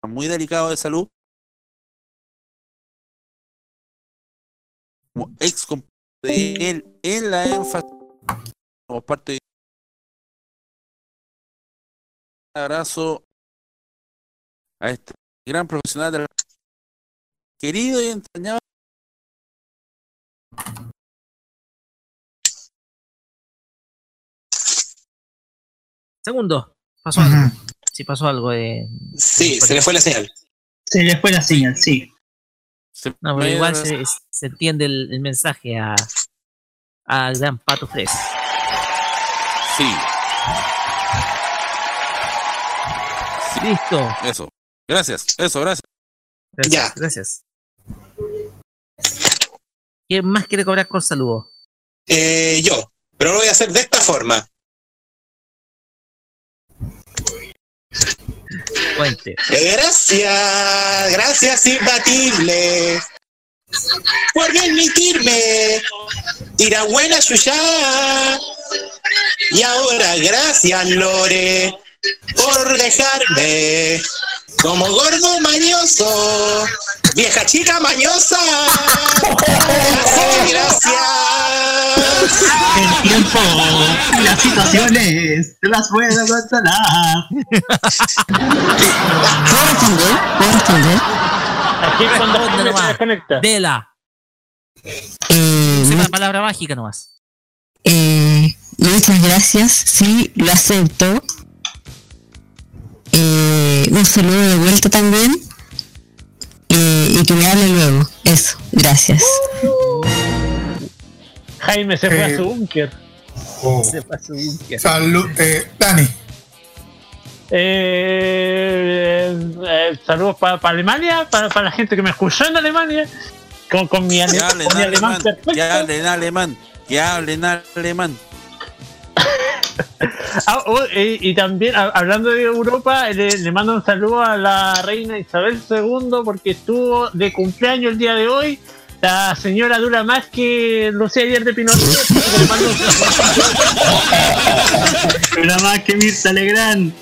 Muy delicado de salud. Como ex de él en la énfasis parte de un abrazo a este gran profesional de la querido y entrañado Segundo, pasó algo. Sí, pasó algo. Eh, Sí, se le fue la señal. Se le fue la señal, sí. No, pero igual se, se entiende el, el mensaje a al gran Pato Fres. Sí. Listo. Eso. Gracias. Eso, gracias. Gracias, Ya. gracias. ¿Quién más quiere cobrar con saludo? Eh, yo, pero lo voy a hacer de esta forma. Cuente. Gracias, gracias imbatible por permitirme ir a buena suya. Y ahora gracias Lore por dejarme como gordo mañoso, vieja chica mañosa. Así que gracias. El tiempo y las situaciones no las puedo controlar. ¿Puedo responder? ¿Puedo responder? Aquí cuando Responde se nomás. desconecta. Dela. Eh, Dice la palabra mágica nomás. eh, muchas gracias, sí, lo acepto. Eh, un saludo de vuelta también. Eh, y que me hable luego. Eso, gracias. Jaime se fue Eh, a su búnker. Oh. Se fue a su búnker. Salud, eh, Dani. Eh, eh, saludos para Alemania, para la gente que me escuchó en Alemania. Con, con mi, ale- con mi alemán alemán. perfecto. Que hablen alemán. Que hablen alemán. [laughs] Ah, oh, y también, a- hablando de Europa, le, le mando un saludo a la reina Isabel II porque estuvo de cumpleaños el día de hoy. La señora dura más que Lucía ayer de Pinochet. Pero [laughs] más que Mirta Legrand.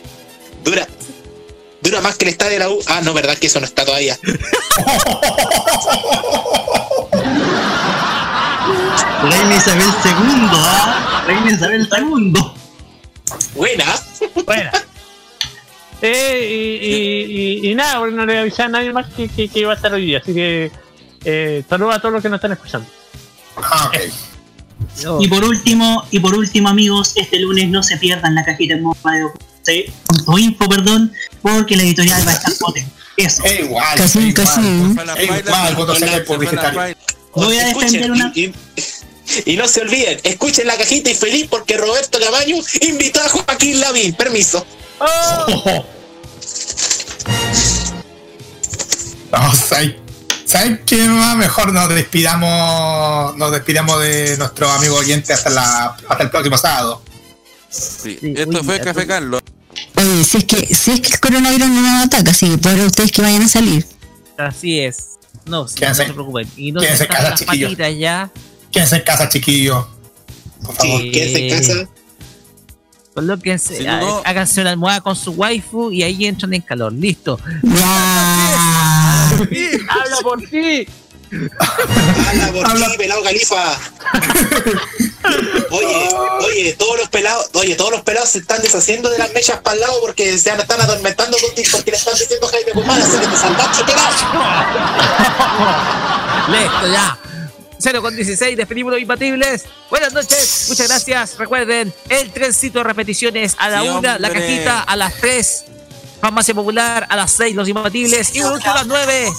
Dura. Dura más que el estadio de la U. Ah, no, verdad que eso no está todavía. Reina Isabel II, ¿ah? Reina Isabel II. Buena. Buena. Eh, y, y- y- y nada, bueno, no le avisé a nadie más que, que- que iba a estar hoy día. Así que eh, saludos a todos los que nos están escuchando. Ah, Y por último, y por último, amigos, este lunes no se pierdan la cajita en info, perdón, porque la editorial va a estar potente. Eso. Es igual. Casi, es igual. casi. Es igual cuando sale el publicitario. Voy a defender Escuchen, una. y, y- y no se olviden, escuchen la cajita y feliz porque Roberto Camaño invitó a Joaquín Lavín. Permiso. No, ¿sabes ¿sabes qué más? Mejor nos despidamos, nos despidamos de nuestro amigo oyente hasta, la, hasta el próximo sábado. Sí. Esto fue Café Carlos. Oye, si es que, si es que el coronavirus no nos ataca, que por ustedes que vayan a salir. Así es. No, sí, no se preocupen. Y no se quédense en tapen casa, patitas ya. Quédense en casa, chiquillos. Por favor. Sí. Quédense en casa. Colóquense, Si no- há- háganse una almohada con su waifu y ahí entran en calor. Listo. Ya. [laughs] ¡Habla por ti! Habla por pelado califa. Oye, oye, todos los pelados, oye, todos los pelados se están deshaciendo de las mechas para el lado porque se están atormentando contigo porque le están diciendo Jaime Guzmán, así que te salvaste, pelado. Listo, ya. 0 con 16, despedimos los imbatibles. Buenas noches, muchas gracias. Recuerden, el trencito de repeticiones a la Sí, 1, la cajita a las 3, farmacia popular a las 6, los imbatibles. Y por último a las 9,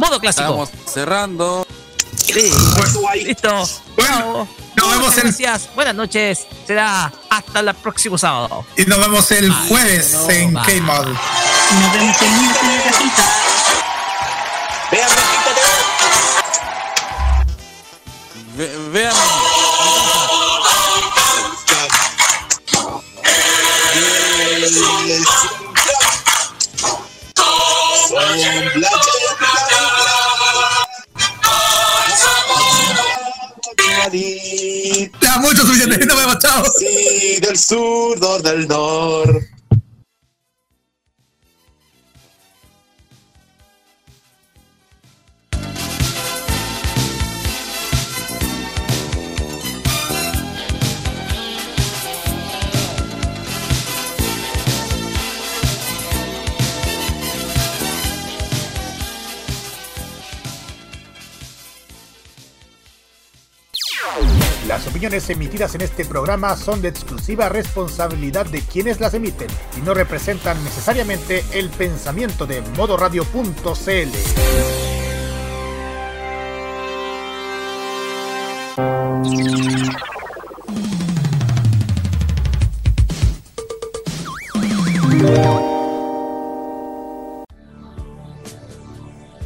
modo clásico. Estamos cerrando. Sí. Listo. Chao. nos vemos en- gracias. Buenas noches. Será hasta el próximo sábado. Y nos vemos el jueves no, en va. K-Mod. Nos vemos en una casita. Vean Ve- vean. Ya, mucho suficiente. Nos vemos, chao. Sí, del sur, del nor. Las opiniones emitidas en este programa son de exclusiva responsabilidad de quienes las emiten y no representan necesariamente el pensamiento de modoradio.cl.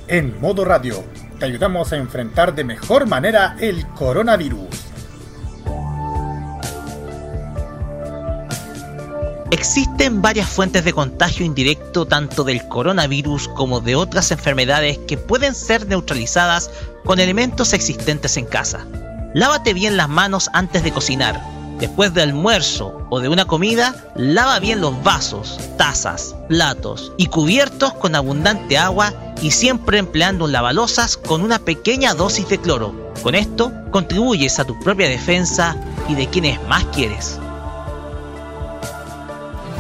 En modo radio, te ayudamos a enfrentar de mejor manera el coronavirus. Existen varias fuentes de contagio indirecto tanto del coronavirus como de otras enfermedades que pueden ser neutralizadas con elementos existentes en casa. Lávate bien las manos antes de cocinar. Después del almuerzo o de una comida, lava bien los vasos, tazas, platos y cubiertos con abundante agua y siempre empleando lavalosas con una pequeña dosis de cloro. Con esto, contribuyes a tu propia defensa y de quienes más quieres.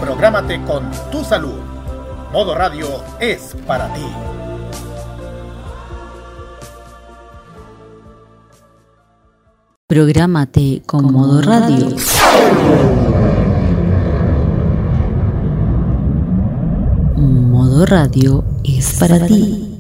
Prográmate con tu salud. Modo radio es para ti. Prográmate con modo radio. Modo radio es para ti.